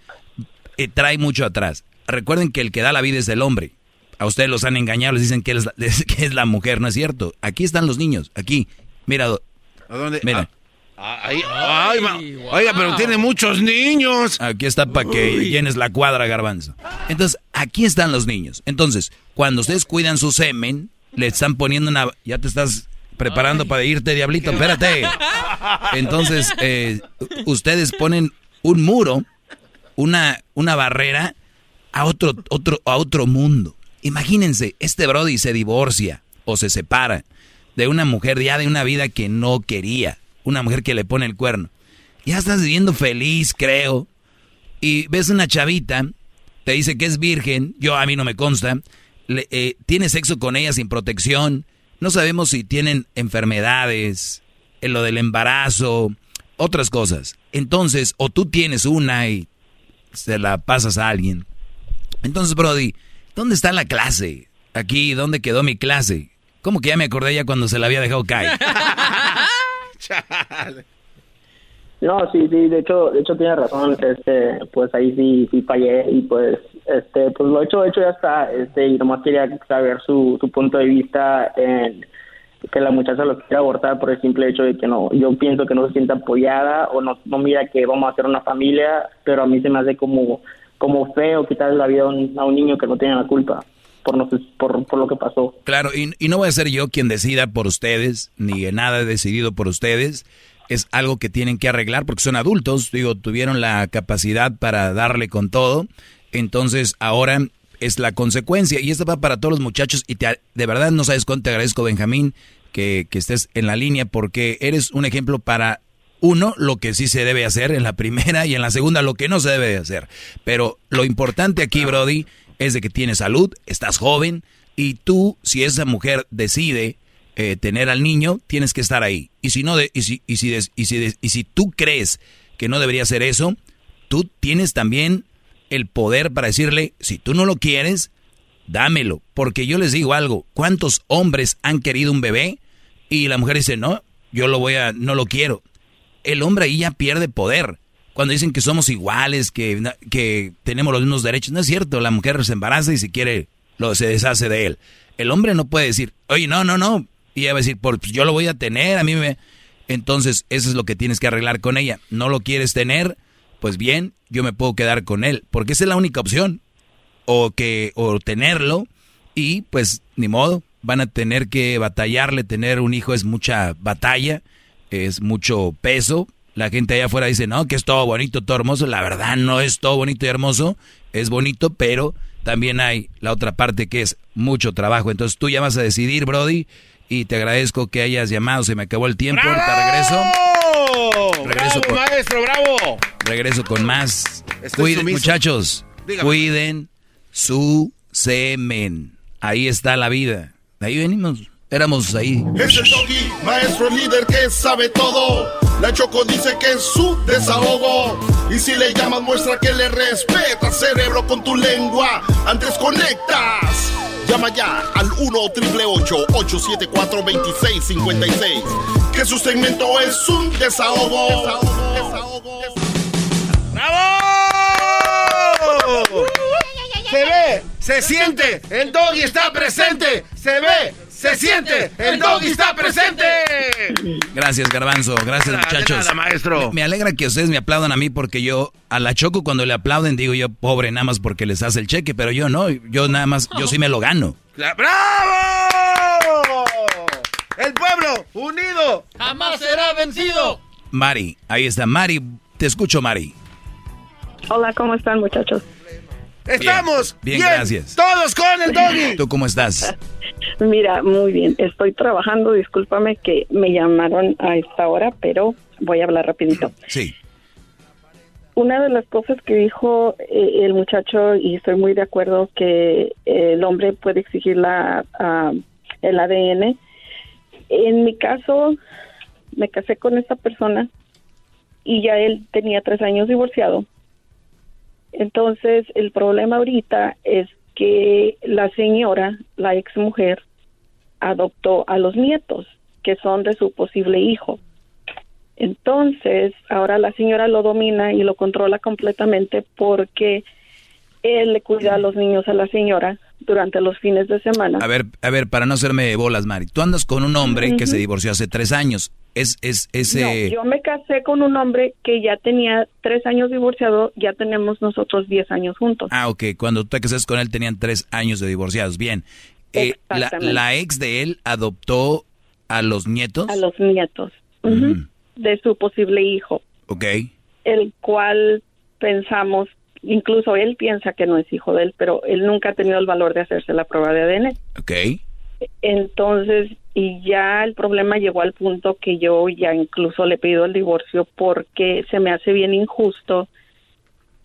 eh, trae mucho atrás. Recuerden que el que da la vida es el hombre. A ustedes los han engañado, les dicen que es la, que es la mujer, no es cierto. Aquí están los niños, aquí. Mira, ¿A dónde? mira. Ah, ay, ma- Oiga, pero tiene muchos niños. Aquí está para que llenes la cuadra, garbanzo. Entonces, aquí están los niños. Entonces, cuando ustedes cuidan su semen, le están poniendo una... Ya te estás preparando para irte, diablito, espérate. Entonces, eh, ustedes ponen un muro, una, una barrera a otro, otro, a otro mundo. Imagínense, este Brody se divorcia o se separa de una mujer ya de una vida que no quería, una mujer que le pone el cuerno. Ya estás viviendo feliz, creo, y ves una chavita, te dice que es virgen, yo a mí no me consta, le- eh, tiene sexo con ella sin protección, no sabemos si tienen enfermedades, en lo del embarazo, otras cosas. Entonces, o tú tienes una y se la pasas a alguien. Entonces, Brody, ¿dónde está la clase? Aquí, ¿dónde quedó mi clase? ¿Cómo que ya me acordé ya cuando se la había dejado caer? No, sí, sí, de hecho, de hecho tiene razón, este, pues ahí sí, sí fallé y pues, este, pues lo hecho, hecho ya está, este, y nomás quería saber su, punto de vista en que la muchacha lo quiera abortar por el simple hecho de que no, yo pienso que no se siente apoyada o no, no mira que vamos a hacer una familia, pero a mí se me hace como, como feo quitarle la vida a un, a un niño que no tiene la culpa por, no sé, por, por lo que pasó. Claro, y, y no voy a ser yo quien decida por ustedes, ni nada decidido por ustedes. Es algo que tienen que arreglar porque son adultos, digo, tuvieron la capacidad para darle con todo. Entonces ahora es la consecuencia. Y esto va para todos los muchachos. Y te, de verdad no sabes cuánto te agradezco, Benjamín, que, que estés en la línea porque eres un ejemplo para uno, lo que sí se debe hacer en la primera y en la segunda lo que no se debe de hacer. Pero lo importante aquí, Brody, es de que tienes salud, estás joven y tú, si esa mujer decide eh, tener al niño, tienes que estar ahí. Y si no, de, y, si, y, si tú crees que no debería hacer eso, tú tienes también el poder para decirle, si tú no lo quieres, dámelo. Porque yo les digo algo, ¿cuántos hombres han querido un bebé? Y la mujer dice, no, yo lo voy a, no lo quiero. El hombre ahí ya pierde poder. Cuando dicen que somos iguales, que, que tenemos los mismos derechos, no es cierto. La mujer se embaraza y si quiere, lo, se deshace de él. El hombre no puede decir, oye, no, no, no. Y ella va a decir, pues yo lo voy a tener, a mí me... Entonces, eso es lo que tienes que arreglar con ella. ¿No lo quieres tener? Pues bien, yo me puedo quedar con él, porque esa es la única opción. O que, o tenerlo, y pues, ni modo, van a tener que batallarle, tener un hijo es mucha batalla, es mucho peso. La gente allá afuera dice, no, que es todo bonito, todo hermoso. La verdad no es todo bonito y hermoso, es bonito, pero también hay la otra parte que es mucho trabajo. Entonces tú ya vas a decidir, Brody, y te agradezco que hayas llamado, se me acabó el tiempo, ahorita regreso. Regreso ¡Bravo, con- maestro, bravo! Regreso con más. Estoy Cuiden, sumiso. muchachos, Dígame. cuiden su semen. Ahí está la vida. De ahí venimos. Éramos ahí. Es el doggy, maestro líder que sabe todo. La Choco dice que es su desahogo. Y si le llamas, muestra que le respeta, cerebro, con tu lengua. Antes conectas. Llama ya al 1 triple 874 2656. Que su segmento es un desahogo. Desahogo, desahogo. ¡Bravo! Se ve, se siente, el doggy está presente. Se ve, se siente, el doggy está presente. Gracias, Garbanzo. Gracias, Nada, muchachos. nada, maestro. Me, me alegra que ustedes me aplaudan a mí porque yo, a la Choco, cuando le aplauden, digo yo, pobre, nada más porque les hace el cheque, pero yo no. Yo nada más, yo sí me lo gano. La- ¡Bravo! El pueblo unido Jamás será vencido. Mari, ahí está. Mari, te escucho, Mari. Hola, ¿cómo están, muchachos? Estamos Bien, gracias. Todos con el doggy. ¿Tú cómo estás? Mira, muy bien. Estoy trabajando. Discúlpame que me llamaron a esta hora, pero voy a hablar rapidito. Sí. una de las cosas que dijo eh, el muchacho, y estoy muy de acuerdo, que el hombre puede exigir la, el ADN. En mi caso, me casé con esta persona y ya él tenía tres años divorciado. Entonces, el problema ahorita es que la señora, la ex mujer, adoptó a los nietos, que son de su posible hijo. Entonces, ahora la señora lo domina y lo controla completamente porque él le cuida a los niños a la señora durante los fines de semana. A ver, a ver, para no hacerme bolas, Mari. Tú andas con un hombre que se divorció hace tres años. Es, es, ese... No, yo me casé con un hombre que ya tenía tres años divorciado, ya tenemos nosotros diez años juntos. Ah, ok. Cuando tú te casaste con él tenían tres años de divorciados. Bien. Eh, la, la ex de él adoptó a los nietos. A los nietos de su posible hijo, Ok. el cual pensamos, incluso él piensa que no es hijo de él, pero él nunca ha tenido el valor de hacerse la prueba de ADN. Ok. Entonces, y ya el problema llegó al punto que yo ya incluso le pido el divorcio porque se me hace bien injusto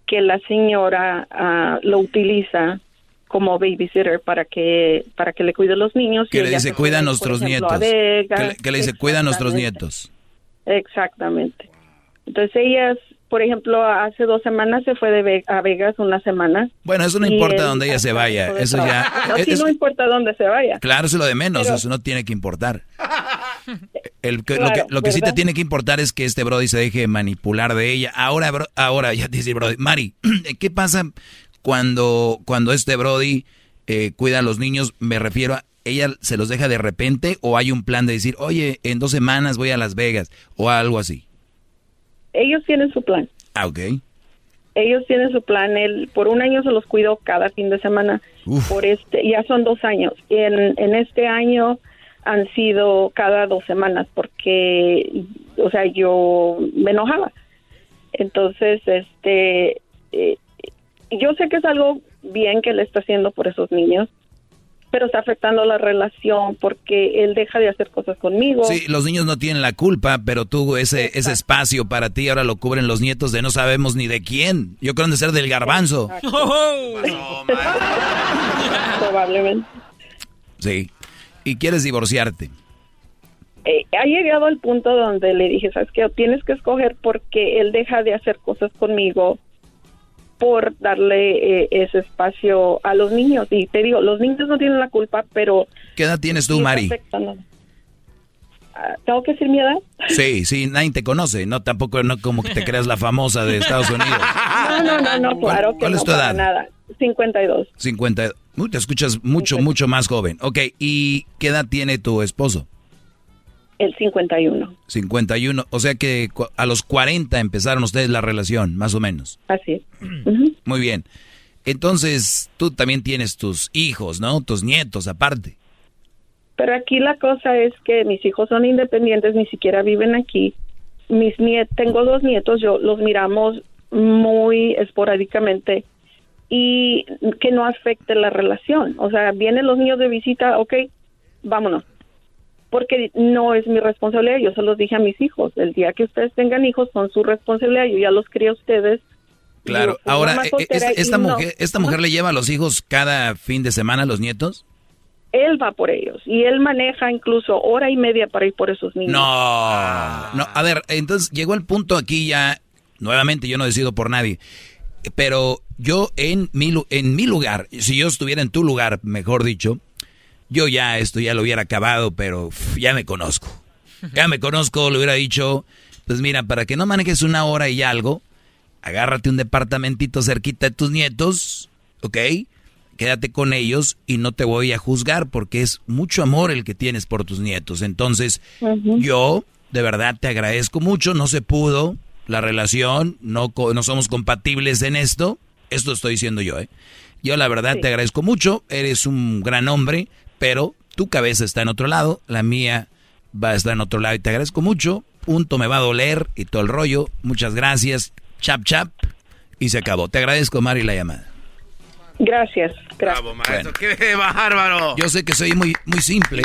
que la señora ah, lo utiliza como babysitter para que para que le cuide a los niños. Que le ella dice, cuida a nuestros ejemplo, a nietos. Vegas. Que le, que le dice, cuida a nuestros nietos. Exactamente. Entonces ellas, por ejemplo, hace dos semanas se fue de Ve- a Vegas una semana. Bueno, eso no importa él donde ella se vaya. Eso ya. No, sí, no importa dónde se vaya. claro, eso es lo de menos. Pero- eso no tiene que importar. El que- lo Claro, que, lo que sí te tiene que importar es que este Brody se deje manipular de ella. Ahora, bro- ahora ya te dice Brody. Mari, ¿qué pasa cuando, cuando este Brody eh, cuida a los niños? Me refiero a. ¿Ella se los deja de repente o hay un plan de decir, oye, en dos semanas voy a Las Vegas o algo así? Ellos tienen su plan. Ah, ok. Ellos tienen su plan. Él por un año se los cuidó cada fin de semana. Por este ya son dos años. En, en este año han sido cada dos semanas porque, o sea, yo me enojaba. Entonces, este, eh, yo sé que es algo bien que él está haciendo por esos niños, pero está afectando la relación porque él deja de hacer cosas conmigo. Sí, los niños no tienen la culpa, pero tú ese, ese espacio para ti ahora lo cubren los nietos de no sabemos ni de quién. Yo creo que han de ser del garbanzo. Probablemente. Sí. Y quieres divorciarte. Eh, ha llegado al punto donde le dije, ¿sabes qué? Tienes que escoger porque él deja de hacer cosas conmigo por darle eh, ese espacio a los niños. Y te digo, los niños no tienen la culpa, pero... ¿Qué edad tienes tú, Mari? Ah, ¿Tengo que decir mi edad? Sí, sí, nadie te conoce. No, tampoco no como que te creas la famosa de Estados Unidos. No, no, no, no, claro que cuál no, es tu edad? nada. 52. 50. Uy, te escuchas mucho, mucho más joven. Ok, ¿y qué edad tiene tu esposo? El 51. 51. O sea que a los 40 empezaron ustedes la relación, más o menos. Así es. Muy bien. Entonces, tú también tienes tus hijos, ¿no? Tus nietos aparte. Pero aquí la cosa es que mis hijos son independientes, ni siquiera viven aquí. Mis niet tengo dos nietos, yo los miramos muy esporádicamente y que no afecte la relación. O sea, vienen los niños de visita, ok, vámonos. Porque no es mi responsabilidad, yo se los dije a mis hijos. El día que ustedes tengan hijos son su responsabilidad, yo ya los crié a ustedes. Claro. Ahora, mamá e- soltera esta, no. mujer, ¿esta mujer le lleva a los hijos cada fin de semana a los nietos? Él va por ellos y él maneja incluso hora y media para ir por esos niños. No, no, a ver, entonces llegó el punto aquí ya, nuevamente yo no decido por nadie, pero yo en mi, en mi lugar, si yo estuviera en tu lugar, mejor dicho, yo ya esto ya lo hubiera acabado, pero ya me conozco. Ya me conozco, le hubiera dicho, pues mira, para que no manejes una hora y algo, agárrate un departamentito cerquita de tus nietos, ¿ok? Quédate con ellos y no te voy a juzgar porque es mucho amor el que tienes por tus nietos. Entonces, yo de verdad te agradezco mucho, no se pudo la relación, no, co- no somos compatibles en esto, esto estoy diciendo yo, ¿eh? Yo la verdad te agradezco mucho, eres un gran hombre, pero tu cabeza está en otro lado, la mía va a estar en otro lado y te agradezco mucho, punto, me va a doler y todo el rollo, muchas gracias, chap chap, y se acabó. Te agradezco, Mari, la llamada. Gracias. Bravo, maestro. ¡Qué bárbaro! Yo sé que soy muy, muy simple.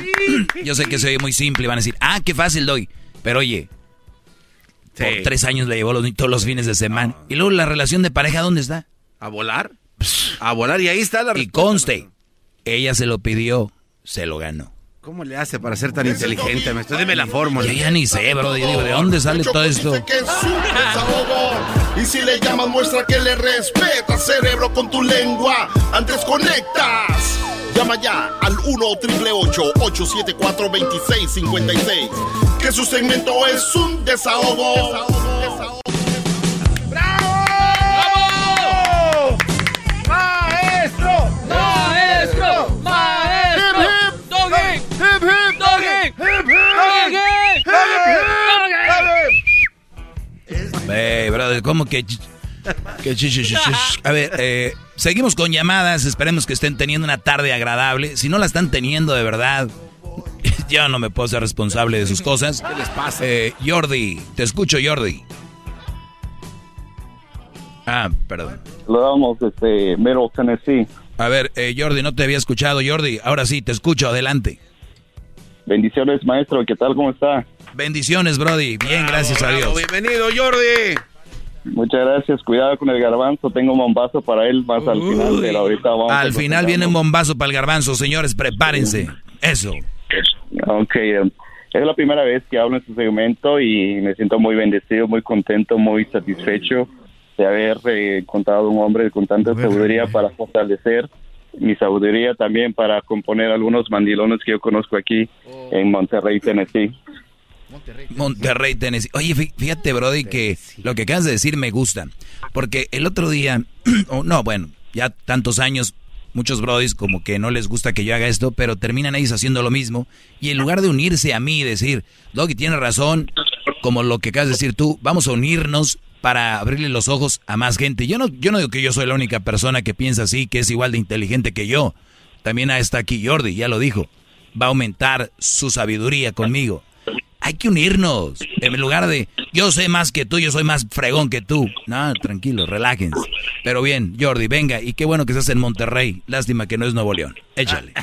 Yo sé que soy muy simple. y Van a decir, ah, qué fácil doy. Pero oye, Por tres años le llevó los, todos los fines de semana. Y luego la relación de pareja, ¿dónde está? ¿A volar? A volar y ahí está la Y conste, ella se lo pidió, se lo ganó. ¿Cómo le hace para ser tan inteligente? Me estoy, dime la fórmula. Yo ya ni sé, bro. Yo digo, ¿de dónde sale todo esto? Que es un desahogo. Y si le llamas, muestra que le respeta, cerebro, con tu lengua. Antes conectas. Llama ya al 1-888-874-2656. Que su segmento es un desahogo. ¡Maestro! Hey, brother, ¿cómo que...? que ch- ch- ch- ch- A ver, eh, seguimos con llamadas. Esperemos que estén teniendo una tarde agradable. Si no la están teniendo de verdad, yo no me puedo ser responsable de sus cosas. ¿Qué les pasa? Jordi, te escucho, Jordi. Ah, perdón. Lo damos desde Middle Tennessee. A ver, eh, Jordi, no te había escuchado, Jordi. Ahora sí, te escucho, adelante. Bendiciones, maestro. ¿Qué tal? ¿Cómo está? Bendiciones, Brody. Bien, gracias a Dios. Bienvenido, Jordi. Muchas gracias. Cuidado con el garbanzo. Tengo un bombazo para él más al final de la ahorita. Vamos a Al final viene un bombazo para el garbanzo, señores, prepárense. Eso. Ok. eh, Es la primera vez que hablo en este segmento y me siento muy bendecido, muy contento, muy satisfecho de haber eh, encontrado un hombre con tanta sabiduría para fortalecer mi sabiduría también para componer algunos mandilones que yo conozco aquí en Monterrey, Tennessee. Monterrey, Tennessee. Oye, fí- fíjate, Brody, que lo que acabas de decir me gusta. Porque el otro día, o no, bueno, ya tantos años, muchos Brodis como que no les gusta que yo haga esto, pero terminan ellos haciendo lo mismo. Y en lugar de unirse a mí y decir, Doggy tiene razón, como lo que acabas de decir tú, vamos a unirnos para abrirle los ojos a más gente. Yo no, yo no digo que yo soy la única persona que piensa así, que es igual de inteligente que yo. También está aquí Jordi, ya lo dijo. Va a aumentar su sabiduría conmigo. Hay que unirnos. En lugar de yo sé más que tú, yo soy más fregón que tú. No, tranquilo, relájense. Pero bien, Jordi, venga. Y qué bueno que estás en Monterrey. Lástima que no es Nuevo León. Échale.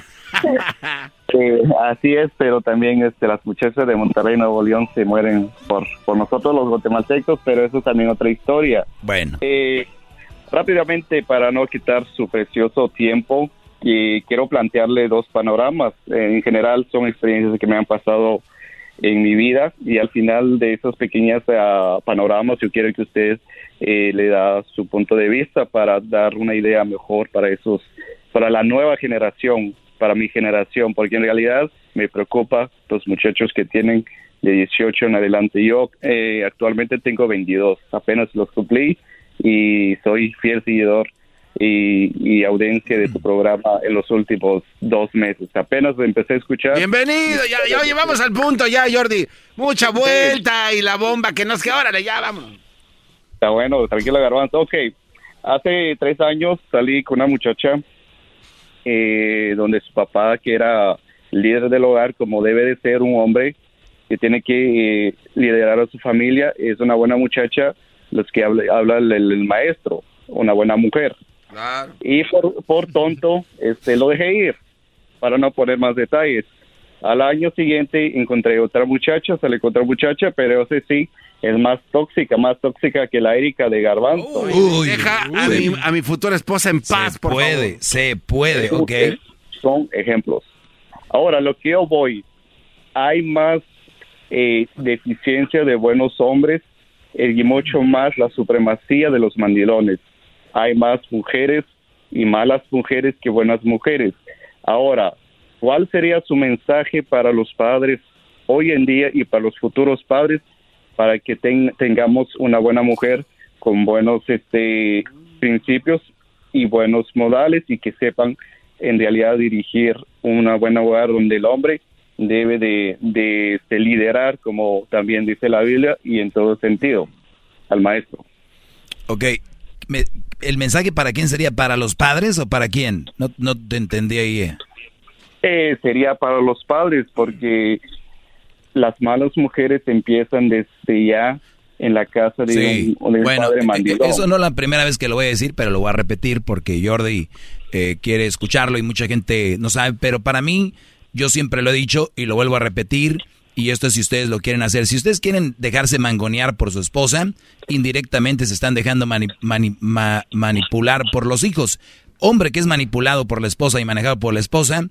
Eh, así es, pero también este, las muchachas de Monterrey, Nuevo León, se mueren por, por nosotros los guatemaltecos, pero eso es también otra historia. Bueno. Eh, rápidamente, para no quitar su precioso tiempo, y quiero plantearle dos panoramas. Eh, en general, son experiencias que me han pasado en mi vida y al final de esos pequeños panoramas yo quiero que usted eh, le da su punto de vista para dar una idea mejor para esos para la nueva generación para mi generación porque en realidad me preocupa los muchachos que tienen de 18 en adelante. Yo eh, actualmente tengo 22 apenas los cumplí y soy fiel seguidor y, y audiencia de tu programa en los últimos dos meses. Apenas empecé a escuchar. Bienvenido, ya, ya llevamos al punto ya, Jordi. Mucha vuelta y la bomba que nos queda. Órale, ya, vamos. Está bueno, tranquilo, Garbanzo. Ok, hace tres años salí con una muchacha eh, donde su papá, que era líder del hogar, como debe de ser un hombre que tiene que eh, liderar a su familia, es una buena muchacha, los que habla, habla el, el maestro, una buena mujer. Y por, por tonto, este, lo dejé ir, para no poner más detalles. Al año siguiente encontré otra muchacha, salí con otra muchacha, pero ese sí es más tóxica, más tóxica que la Erika de Garbanzo. Deja a mi, a mi futura esposa en paz, por puede, favor. se puede, ok. Son ejemplos. Ahora, lo que yo voy, hay más eh, deficiencia de buenos hombres y mucho más la supremacía de los mandilones. Hay más mujeres y malas mujeres que buenas mujeres. Ahora, ¿cuál sería su mensaje para los padres hoy en día y para los futuros padres para que ten- tengamos una buena mujer con buenos este, principios y buenos modales y que sepan en realidad dirigir una buena hogar donde el hombre debe de, este, liderar, como también dice la Biblia, y en todo sentido, al maestro. Ok. ¿El mensaje para quién sería? ¿Para los padres o para quién? No, no te entendí ahí. eh. Eh, sería para los padres, porque las malas mujeres empiezan desde ya en la casa de Sí, un, de un bueno, padre eh, mandilón. eso no es la primera vez que lo voy a decir, pero lo voy a repetir porque Jordi eh, quiere escucharlo y mucha gente no sabe, pero para mí, yo siempre lo he dicho y lo vuelvo a repetir, Y esto es si ustedes lo quieren hacer. Si ustedes quieren dejarse mangonear por su esposa, indirectamente se están dejando manipular por los hijos. Hombre que es manipulado por la esposa y manejado por la esposa,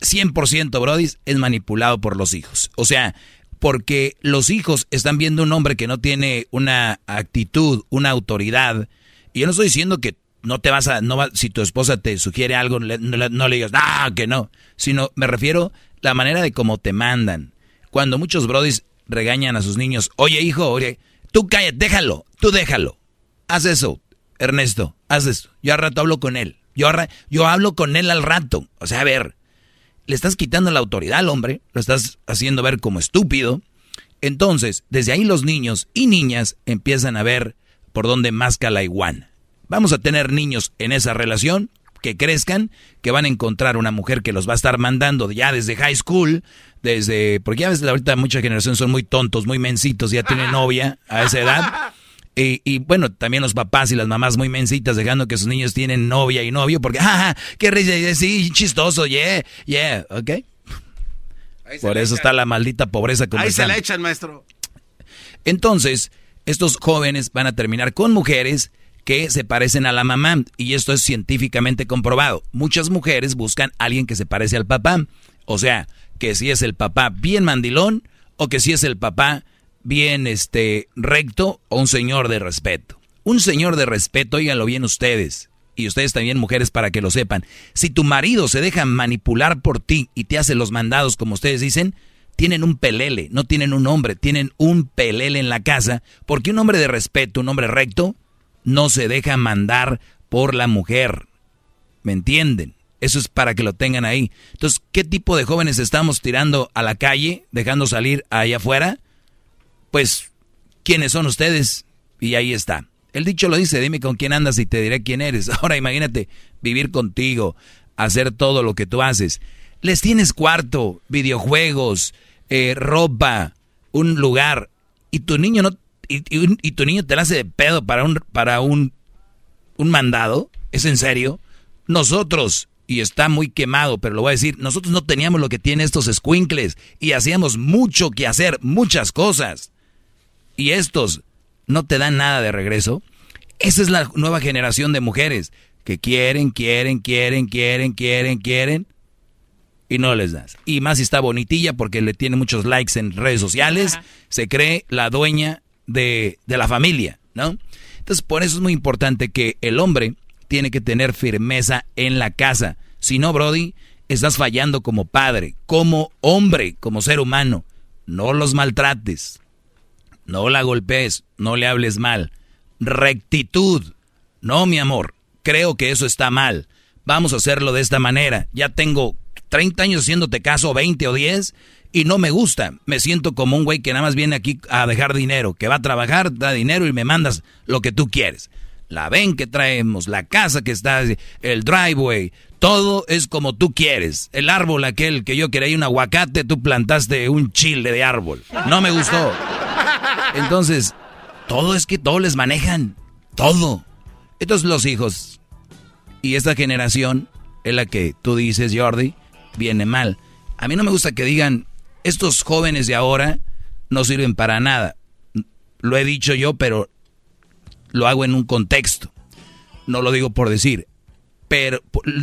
100% Brody es manipulado por los hijos. O sea, porque los hijos están viendo un hombre que no tiene una actitud, una autoridad. Y yo no estoy diciendo que no te vas a, no va, si tu esposa te sugiere algo, no, le digas, ah, que no. Sino me refiero la manera de cómo te mandan. Cuando muchos brodis regañan a sus niños, oye hijo, oye, tú cállate, déjalo, tú déjalo. Haz eso, Ernesto, haz eso. Yo al rato hablo con él. Yo, yo hablo con él al rato. O sea, a ver, le estás quitando la autoridad al hombre, lo estás haciendo ver como estúpido. Entonces, desde ahí los niños y niñas empiezan a ver por dónde masca la iguana. Vamos a tener niños en esa relación que crezcan, que van a encontrar una mujer que los va a estar mandando ya desde high school, desde, porque ya ves, ahorita mucha generación son muy tontos, muy mensitos, ya tienen novia a esa edad. Y, bueno, también los papás y las mamás muy mensitas dejando que sus niños tienen novia y novio porque, ¡ah, qué risa! Sí, chistoso, yeah, yeah, ¿ok? Por eso está la maldita pobreza como Ahí se la echan, maestro. Entonces, estos jóvenes van a terminar con mujeres que se parecen a la mamá y esto es científicamente comprobado. Muchas mujeres buscan a alguien que se parece al papá, o sea, que si es el papá bien mandilón o que si es el papá bien este recto o un señor de respeto. Un señor de respeto, oíganlo bien ustedes, y ustedes también mujeres para que lo sepan. Si tu marido se deja manipular por ti y te hace los mandados como ustedes dicen, tienen un pelele, no tienen un hombre, tienen un pelele en la casa, porque un hombre de respeto, un hombre recto, no se deja mandar por la mujer. ¿Me entienden? Eso es para que lo tengan ahí. Entonces, ¿qué tipo de jóvenes estamos tirando a la calle, dejando salir allá afuera? pues, ¿quiénes son ustedes? Y ahí está. El dicho lo dice, dime con quién andas y te diré quién eres. Ahora imagínate vivir contigo, hacer todo lo que tú haces. Les tienes cuarto, videojuegos, eh, ropa, un lugar, y tu niño no, y, y, tu niño te la hace de pedo para un, para un, un mandado. ¿Es en serio? Nosotros, y está muy quemado, pero lo voy a decir, nosotros no teníamos lo que tienen estos squinkles y hacíamos mucho que hacer, muchas cosas y estos no te dan nada de regreso, esa es la nueva generación de mujeres que quieren, quieren, quieren, quieren, quieren, quieren y no les das. Y más si está bonitilla porque le tiene muchos likes en redes sociales, se cree la dueña de, de la familia, ¿no? Entonces por eso es muy importante que el hombre tiene que tener firmeza en la casa. Si no, Brody, estás fallando como padre, como hombre, como ser humano. No los maltrates. No la golpees, no le hables mal. Rectitud. No, mi amor, creo que eso está mal. Vamos a hacerlo de esta manera. Ya tengo 30 años haciéndote caso, 20 o 10, y no me gusta. Me siento como un güey que nada más viene aquí a dejar dinero, que va a trabajar, da dinero y me mandas lo que tú quieres. La ven que traemos, la casa que está, el driveway, todo es como tú quieres. El árbol aquel que yo quería un aguacate, tú plantaste un chile de árbol. No me gustó. Entonces, todo es que todo les manejan. Todo. Entonces los hijos y esta generación es la que tú dices, Jordi, viene mal. A mí no me gusta que digan, estos jóvenes de ahora no sirven para nada. Lo he dicho yo, pero lo hago en un contexto. No lo digo por decir. Pero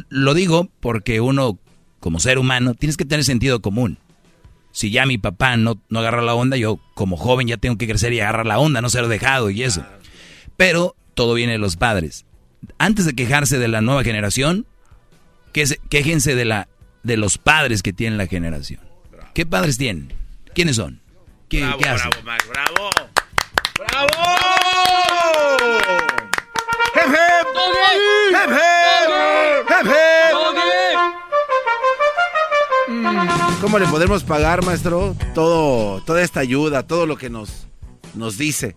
lo digo porque uno, como ser humano, tienes que tener sentido común si ya mi papá no, no agarra la onda, yo como joven ya tengo que crecer y agarrar la onda, no ser dejado y eso. Pero todo viene de los padres. Antes de quejarse de la nueva generación, quéjense de, la, de los padres que tiene la generación. ¿Qué padres tienen? ¿Quiénes son? ¿Qué, bravo, ¿qué hacen? bravo, Max, bravo. ¡Bravo! ¡Jefe! ¡Jefe! ¡Jefe! ¿Cómo le podemos pagar, maestro, todo, toda esta ayuda, todo lo que nos, nos dice?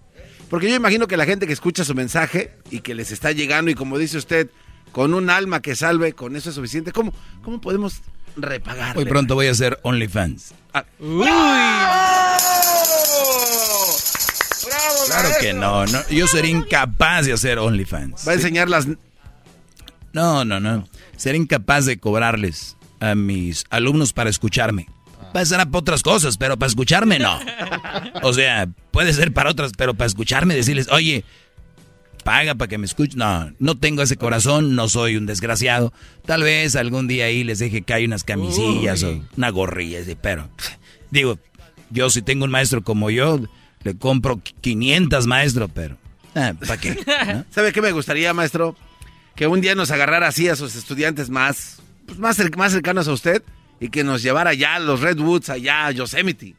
Porque yo imagino que la gente que escucha su mensaje y que les está llegando y como dice usted, con un alma que salve, con eso es suficiente. ¿Cómo, cómo podemos repagar? Hoy pronto voy a hacer OnlyFans. Ah. ¡Uy! Claro que no, no, yo sería incapaz de hacer OnlyFans. Va a enseñar las... No, no, no. Sería incapaz de cobrarles a mis alumnos para escucharme. Va a ser para otras cosas, pero para escucharme no. O sea, puede ser para otras, pero para escucharme decirles, oye, paga para que me escuchen. No, no tengo ese corazón, no soy un desgraciado. Tal vez algún día ahí les deje caer unas camisillas o una gorrilla, pero digo, yo si tengo un maestro como yo, le compro 500 maestros, pero ah, ¿para qué? ¿Sabe qué me gustaría, maestro? Que un día nos agarrara así a sus estudiantes más, pues más, más cercanos a usted y que nos llevara allá a los Redwoods, allá a Yosemite.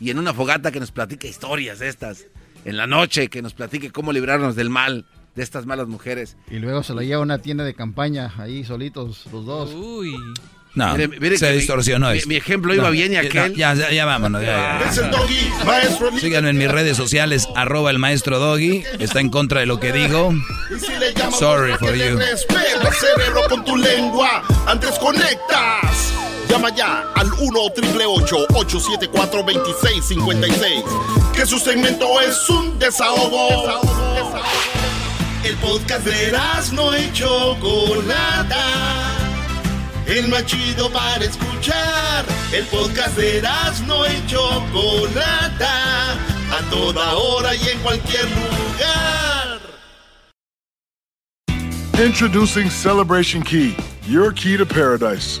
Y en una fogata que nos platique historias estas en la noche, que nos platique cómo librarnos del mal de estas malas mujeres. Y luego se la lleva a una tienda de campaña, ahí solitos los dos. Uy. No, se distorsionó mi, mi, ejemplo iba bien y aquel... ya, ya, ya, vámonos. Ya, ya. Síganme en mis redes sociales, arroba el maestro Doggy. Está en contra de lo que digo. Sorry for you. cerebro con tu lengua. Antes conectas. Llama ya al 1-888-874-2656. Que su segmento es un desahogo. desahogo. El podcast de no y Chocolata. El más chido para escuchar. El podcast de no y Chocolata. A toda hora y en cualquier lugar. Introducing Celebration Key, your key to paradise.